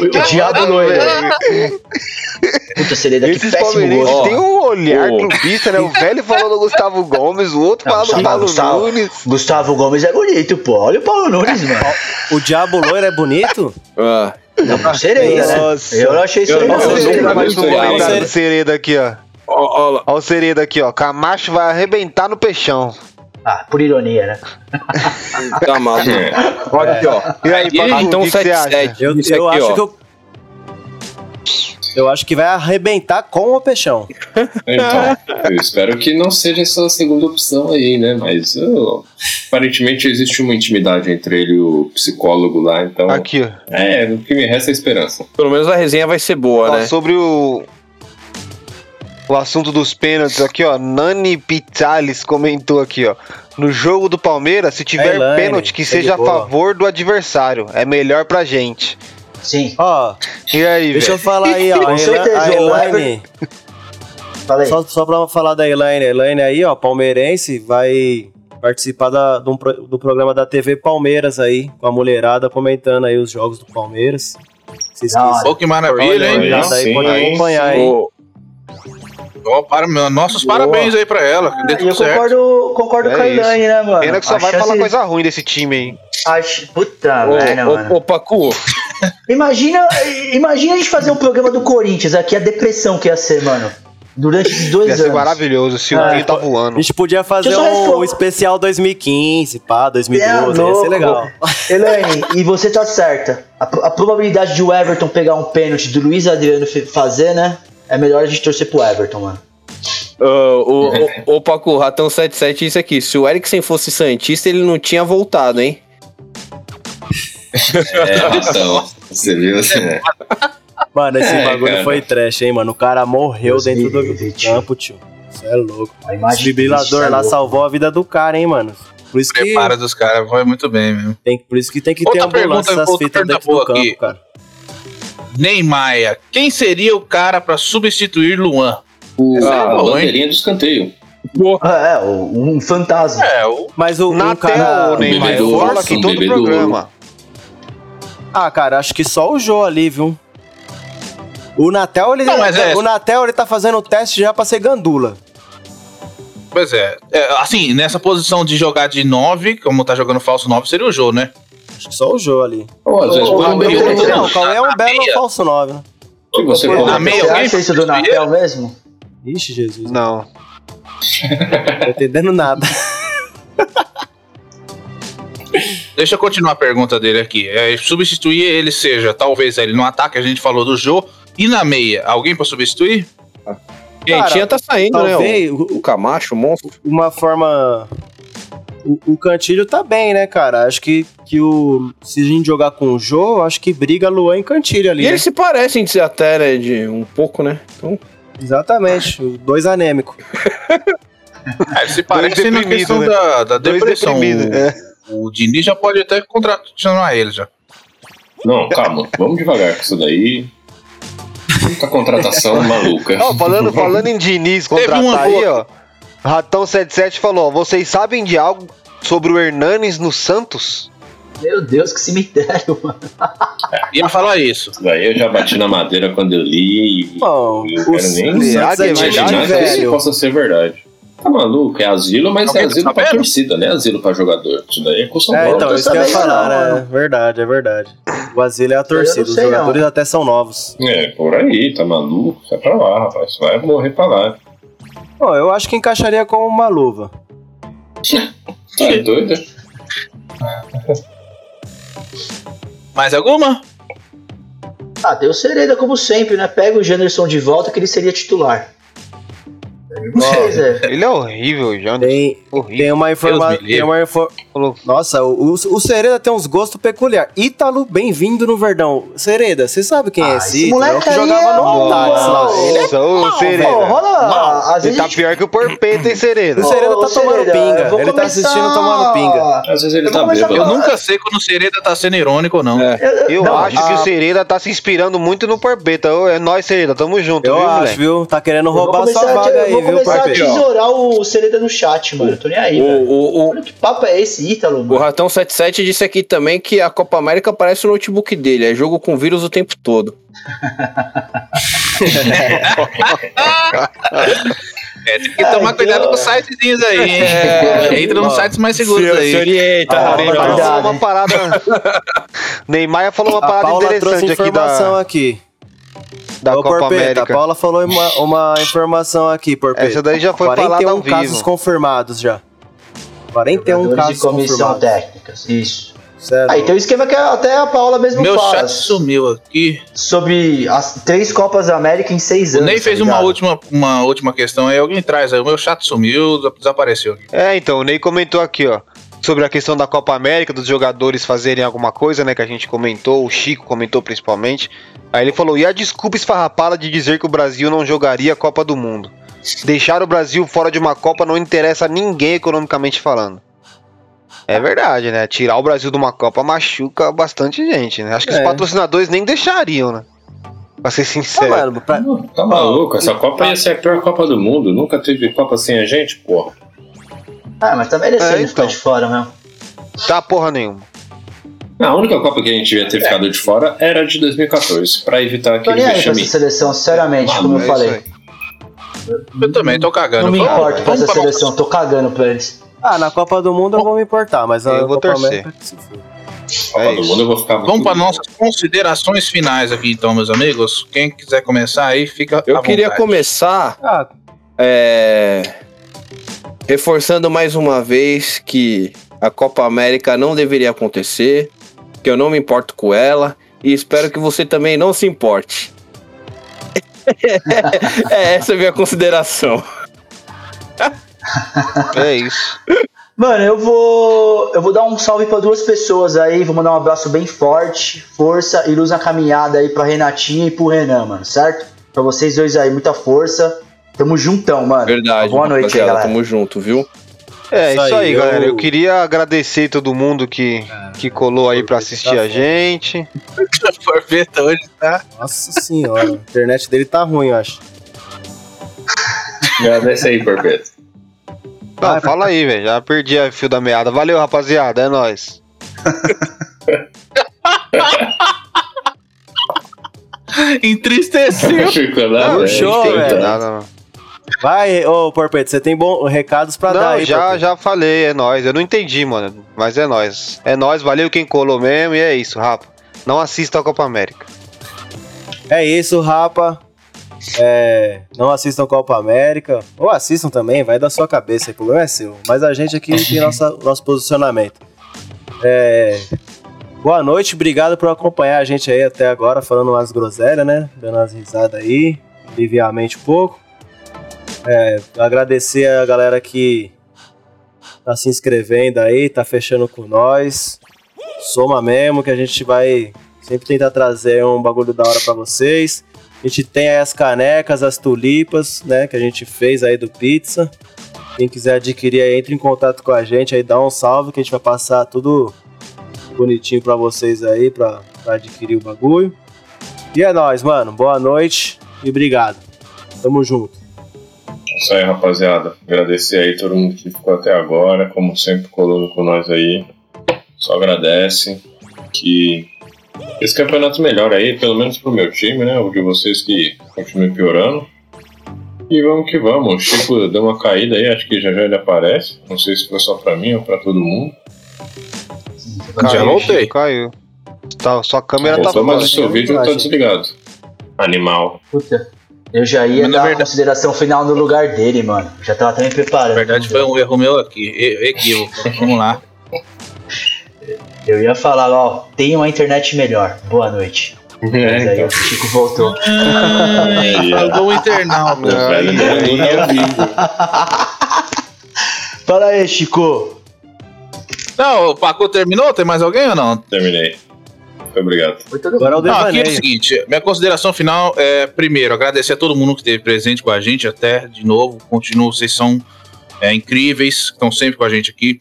O diabo loiro. Puta, seria daqui Esses péssimo gosto. têm um olhar Ô. clubista, né? O velho falou do Gustavo Gomes, o outro Não, fala do Paulo Gustavo- Nunes. Gustavo Gomes é bonito, pô. Olha o Paulo Nunes, mano. O Diabo Loiro é bonito? Ah, Não, por sereia, né? Nossa. Eu não achei isso Eu aí, não Olha o. Sereda, um aqui, ó. Olha o Sereda aqui, ó. Camacho vai arrebentar no peixão. Ah, por ironia, né? tá maluco. É, Olha aqui, ó. E aí, Pacu, Então o que, que você acha? 77. Eu, eu aqui, acho ó. que eu. Eu acho que vai arrebentar com o peixão. então, eu espero que não seja essa segunda opção aí, né? Mas eu- aparentemente existe uma intimidade entre ele e o psicólogo lá, então. Aqui, ó. É, o que me resta é esperança. Pelo menos a resenha vai ser boa, Ó, né? Sobre o. O assunto dos pênaltis aqui, ó. Nani Pizzales comentou aqui, ó. No jogo do Palmeiras, se tiver pênalti, que tá seja a favor do adversário. É melhor pra gente. Sim. Ó, E aí, deixa eu falar aí, ó. Com A, certeza, Elaine. Só, só pra falar da Elaine. A Elaine aí, ó, palmeirense, vai participar da- do, do programa da TV Palmeiras aí, com a mulherada comentando aí os jogos do Palmeiras. Vocês quiserem. Pô, que maravilha, hein? aí, mulherada aí sim, pode acompanhar, hein? Ô, Ó, para, nossos parabéns aí pra ela. E tudo eu certo. concordo, concordo É com a isso. Elaine, né, mano? Pena que só A vai chance- falar coisa ruim desse time aí. Acho... Puta merda, mano. ô, Pacu, Imagina, imagina a gente fazer um programa do Corinthians aqui, a depressão que ia ser, mano. Durante esses dois Ia anos. ser maravilhoso. Se o Ah, Silvinho tá A voando. gente podia fazer um especial 2015, pá, 2012, É ia ser legal. Elaine, e você tá certa. A, a probabilidade de o Everton pegar um pênalti do Luiz Adriano fazer, né? É melhor a gente torcer pro Everton, mano. ô, ô, ô, ô, Pacu, Ratão 77, isso aqui. Se o Eriksen fosse Santista, ele não tinha voltado, hein? É, então, você viu? É. Mano, esse É, bagulho cara. foi trash, hein, mano. O cara morreu Deus dentro do, campo, tio. Isso é louco. O desfibrilador lá louco. salvou a vida do cara, hein, mano. Por isso que Prepara dos caras, foi muito bem mesmo. tem, por isso que, tem que Outra ter ambulância pergunta- essas outra fitas pergunta dentro do campo, aqui. cara. Neymar, quem seria o cara pra substituir Luan? Ah, é a bom, hein? bandeirinha do escanteio. É, é, o- um fantasma. É, o Mas o, um cara... tela, Neymar. Eu bebedouro, falo aqui todo o programa. Ah, cara, acho que só o Jô ali, viu? O Natel, ele, Não, mas é- o Natel, ele tá fazendo o teste já pra ser gandula. Pois é. É, Assim, nessa posição de jogar de 9, como tá jogando falso 9, seria o Jô, né? Acho que só o Jô ali. Ou às vezes Ô, o ô, Gabriel meu tá Deus, Não, o jogando. Cauê é um belo meia. falso 9, né? Se você for na meia, você alguém acha isso do Natel mesmo? Ixi, Jesus. Não. Não tô entendendo nada. Deixa eu continuar a pergunta dele aqui. É, substituir ele seja, talvez ele no ataque, a gente falou do Jô, e na meia, alguém pra substituir? Quem tinha tá saindo, né? talvez O, o- o Camacho, o monstro. uma forma. O, o Cantilho tá bem, né, cara? Acho que, que o. Se a gente jogar com o Jô, acho que briga Luan e Cantilho ali. E né? eles se parecem de ser até, né, de um pouco, né? Então, Exatamente, os dois anêmicos. É, ele se parece na questão né? da, da Dois depressão. é. O Diniz já pode até contratar ele já. Não, calma, vamos devagar com isso daí. Muita contratação maluca. Falando, falando em Diniz contratar uma aí, ó. Ratão77 falou: ó, vocês sabem de algo sobre o Hernanes no Santos? Meu Deus, que cemitério, mano. Ia falar isso. Isso daí eu já bati na madeira quando eu li. e Bom, eu o quero nem Santos é é verdade, imaginar que isso possa ser verdade. Tá maluco? É asilo, mas Alguém é tá asilo pra torcida, não é asilo pra jogador. Isso daí é com São É, Paulo. então, tô isso que eu ia falar, não, né? mano. Verdade, é verdade. O Asilo é a torcida, os sei não. jogadores até são novos. É, por aí, tá maluco? Sai pra lá, rapaz. Vai morrer pra lá. Bom, eu acho que encaixaria com uma luva. Tá doido? Mais alguma? Ah, tem o Sereda como sempre, né? Pega o Janderson de volta que ele seria titular. Zé. Ele é horrível, já. Tem, Horrível. tem uma informação. Nossa, o, o, o Sereda tem uns gostos peculiares. Ítalo, bem-vindo no Verdão. Sereda, você sabe quem é Ah, esse esse Ítalo? É o moleque que aí jogava é no Audax lá. Ele é Nossa, ô, Sereda. Pô, rola. Ele tá gente- pior que o Porpeta, hein, Sereda? O Sereda tá tomando Sereda, pinga. Ele tá assistindo tomando pinga. Às vezes ele Eu tá bêbado. Eu nunca sei quando o Sereda tá sendo irônico ou não. É. Eu não, acho que o Sereda tá se inspirando muito no Porpeta. É nóis, Sereda. Tamo junto, Eu viu, acho, moleque? viu? Tá querendo roubar sua a- vaga aí, começar a tesourar o Sereda no chat, mano. Tô nem aí, O, velho. o, o, Olha que papo é esse, Ítalo, o mano. Ratão 77 disse aqui também que a Copa América parece o notebook dele, é jogo com vírus o tempo todo. É, tem que tomar cuidado com os sitezinhos aí, hein? Entra nos sites mais seguros aí. orienta, Ah, Neymar falou uma parada. Neymar falou uma A parada interessante aqui informação da, aqui. Da Ô, Copa Porpeta, América. A Paula falou uma, uma informação aqui, Porpeta. Essa daí já foi falada 41 ao vivo. casos confirmados já. 41 Jogadores casos de comissão confirmados. técnica. Isso. Sério. Aí tem um esquema que até a Paula mesmo Meu fala. chat sumiu aqui. Sobre as três Copas da América em seis O anos. Ney fez tá uma última, uma última questão aí. Alguém traz aí. O meu chat sumiu, desapareceu aqui. É, então, o Ney comentou aqui, ó. Sobre a questão da Copa América, dos jogadores fazerem alguma coisa, né? Que a gente comentou, o Chico comentou principalmente. Aí ele falou: e a desculpa esfarrapada de dizer que o Brasil não jogaria a Copa do Mundo? Deixar o Brasil fora de uma Copa não interessa a ninguém economicamente falando. É verdade, né? Tirar o Brasil de uma Copa machuca bastante gente, né? Acho que os É. patrocinadores nem deixariam, né? Pra ser sincero. mano, pra- Tá maluco? Essa Copa ia ser a pior Copa do mundo. Nunca teve Copa sem a gente, porra. Ah, mas tá merecendo É, ficar então. de fora mesmo. Tá porra nenhuma. A única Copa que a gente devia ter ficado de fora era a de 2014, pra evitar aquele vexame. essa seleção, sinceramente, como eu É falei. Eu também tô cagando. Não me importo pra essa pra- seleção, tô cagando pra eles. Ah, na Copa do Mundo eu vou me importar, mas a Eu vou Copa torcer. América que se. Copa É do isso. Mundo eu vou ficar Vamos para nossas considerações finais aqui, então, meus amigos. Quem quiser começar aí, fica. Eu à queria vontade. começar Ah, é, reforçando mais uma vez que a Copa América não deveria acontecer, que eu não me importo com ela e espero que você também não se importe. é essa a minha consideração. É isso. Mano, eu vou. Eu vou dar um salve pra duas pessoas aí. Vou mandar um abraço bem forte, força e luz na caminhada aí pra Renatinha e pro Renan, mano, certo? Pra vocês dois aí, muita força. Tamo juntão, mano. Verdade, Boa noite rapaziada, galera. tamo junto, viu? É Isso isso, aí, aí, eu- galera. Eu queria agradecer todo mundo que, que colou aí pra assistir a Tá gente. Porpeta hoje, tá? nossa senhora. a internet dele tá ruim, eu acho. Agradece aí, Porpeta. Não, fala aí, velho. Já perdi a fio da meada. Valeu, rapaziada. É nóis. Entristeceu. Nada. Não, né? show, velho. Nada, não. Vai, ô Porpeto, você tem bom, recados pra dar Não, aí, já, Porpeto. já falei, é nóis. Eu não entendi, mano. Mas é nóis. É nóis, valeu quem colou mesmo e é isso, rapa. Não assista a Copa América. É isso, rapa. É, não assistam Copa América. Ou assistam também, vai da sua cabeça, o problema é seu. Mas a gente aqui tem nossa, nosso posicionamento. É, boa noite, obrigado por acompanhar a gente aí até agora, falando umas groselhas, né? Dando umas risadas aí, aliviar a mente um pouco. É, agradecer a galera que tá se inscrevendo aí, tá fechando com nós. Soma mesmo, que a gente vai sempre tentar trazer um bagulho da hora pra vocês. A gente tem aí as canecas, as tulipas, né, que a gente fez aí do pizza. Quem quiser adquirir aí, entre em contato com a gente aí, dá um salve que a gente vai passar tudo bonitinho pra vocês aí, pra adquirir o bagulho. E é nóis, mano. Boa noite e obrigado. Tamo junto. Isso aí, rapaziada. Agradecer aí todo mundo que ficou até agora, como sempre, colando com nós aí. Só agradece que esse campeonato melhor aí, pelo menos pro meu time, né? O de vocês que continuem piorando. E vamos que vamos. O Chico deu uma caída aí, acho que já já ele aparece. Não sei se foi só pra mim ou pra todo mundo. Caiu, já voltei. Chico, caiu. Tá, sua câmera Voltou, tá mas o seu vídeo tá desligado. Animal. Puta. Eu já ia mas dar verdade... a consideração final no lugar dele, mano. Já tava até me preparando. Na verdade, foi um erro meu aqui. Equívoco. Vamos lá. Eu ia falar, ó, tem uma internet melhor. Boa noite. É, Mas aí então. o Chico voltou. Falou o internauta. Fala aí, Chico. Não, o Paco terminou? Tem mais alguém ou não? Terminei. Muito obrigado. Muito Agora não, aqui é o seguinte, minha consideração final é, primeiro, agradecer a todo mundo que esteve presente com a gente até, de novo, continuo, vocês são é, incríveis, estão sempre com a gente aqui.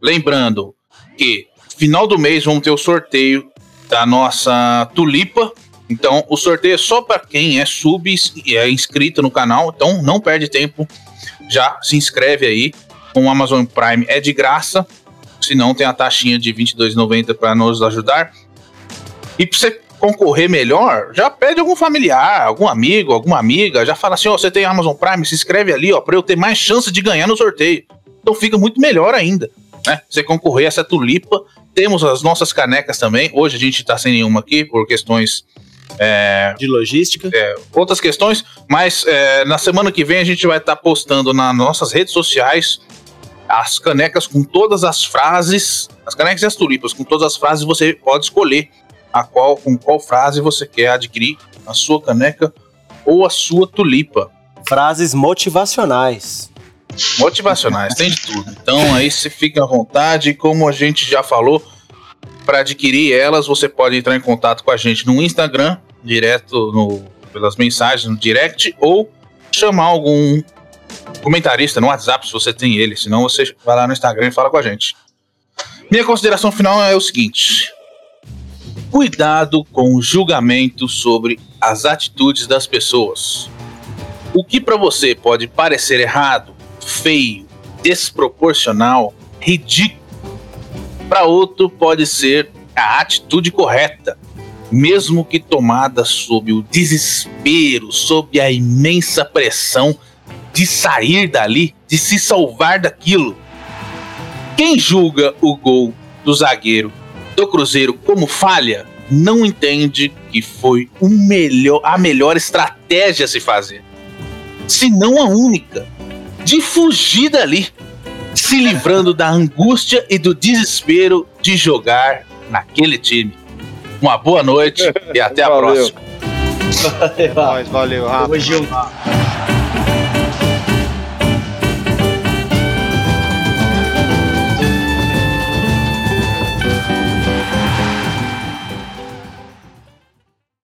Lembrando que final do mês vamos ter o sorteio da nossa tulipa. Então, o sorteio é só para quem é sub e é inscrito no canal. Então, não perde tempo. Já se inscreve aí. Com o Amazon Prime é de graça. Se não, tem a taxinha de R$ 22,90 para nos ajudar. E para você concorrer melhor, já pede algum familiar, algum amigo, alguma amiga. Já fala assim: ó, oh, você tem Amazon Prime, se inscreve ali, ó, para eu ter mais chance de ganhar no sorteio. Então fica muito melhor ainda, né? Você concorrer a essa tulipa temos as nossas canecas também. Hoje a gente está sem nenhuma aqui por questões é, de logística. É, outras questões, mas é, na semana que vem a gente vai estar tá postando nas nossas redes sociais as canecas com todas as frases, as canecas e as tulipas com todas as frases. Você pode escolher a qual com qual frase você quer adquirir a sua caneca ou a sua tulipa. Frases motivacionais. Motivacionais, tem de tudo. Então aí você fica à vontade, como a gente já falou, para adquirir elas, você pode entrar em contato com a gente no Instagram, direto no, pelas mensagens no direct, ou chamar algum comentarista no WhatsApp, se você tem ele. Senão você vai lá no Instagram e fala com a gente. Minha consideração final é o seguinte: cuidado com o julgamento sobre as atitudes das pessoas. O que para você pode parecer errado feio, desproporcional, ridículo. Para outro, pode ser a atitude correta, mesmo que tomada sob o desespero, sob a imensa pressão de sair dali, de se salvar daquilo. Quem julga o gol do zagueiro do Cruzeiro como falha, não entende que foi melhor, a melhor estratégia a se fazer. Se não a única de fugir dali, se livrando da angústia e do desespero de jogar naquele time. Uma boa noite e até a valeu. próxima. Valeu, valeu, valeu.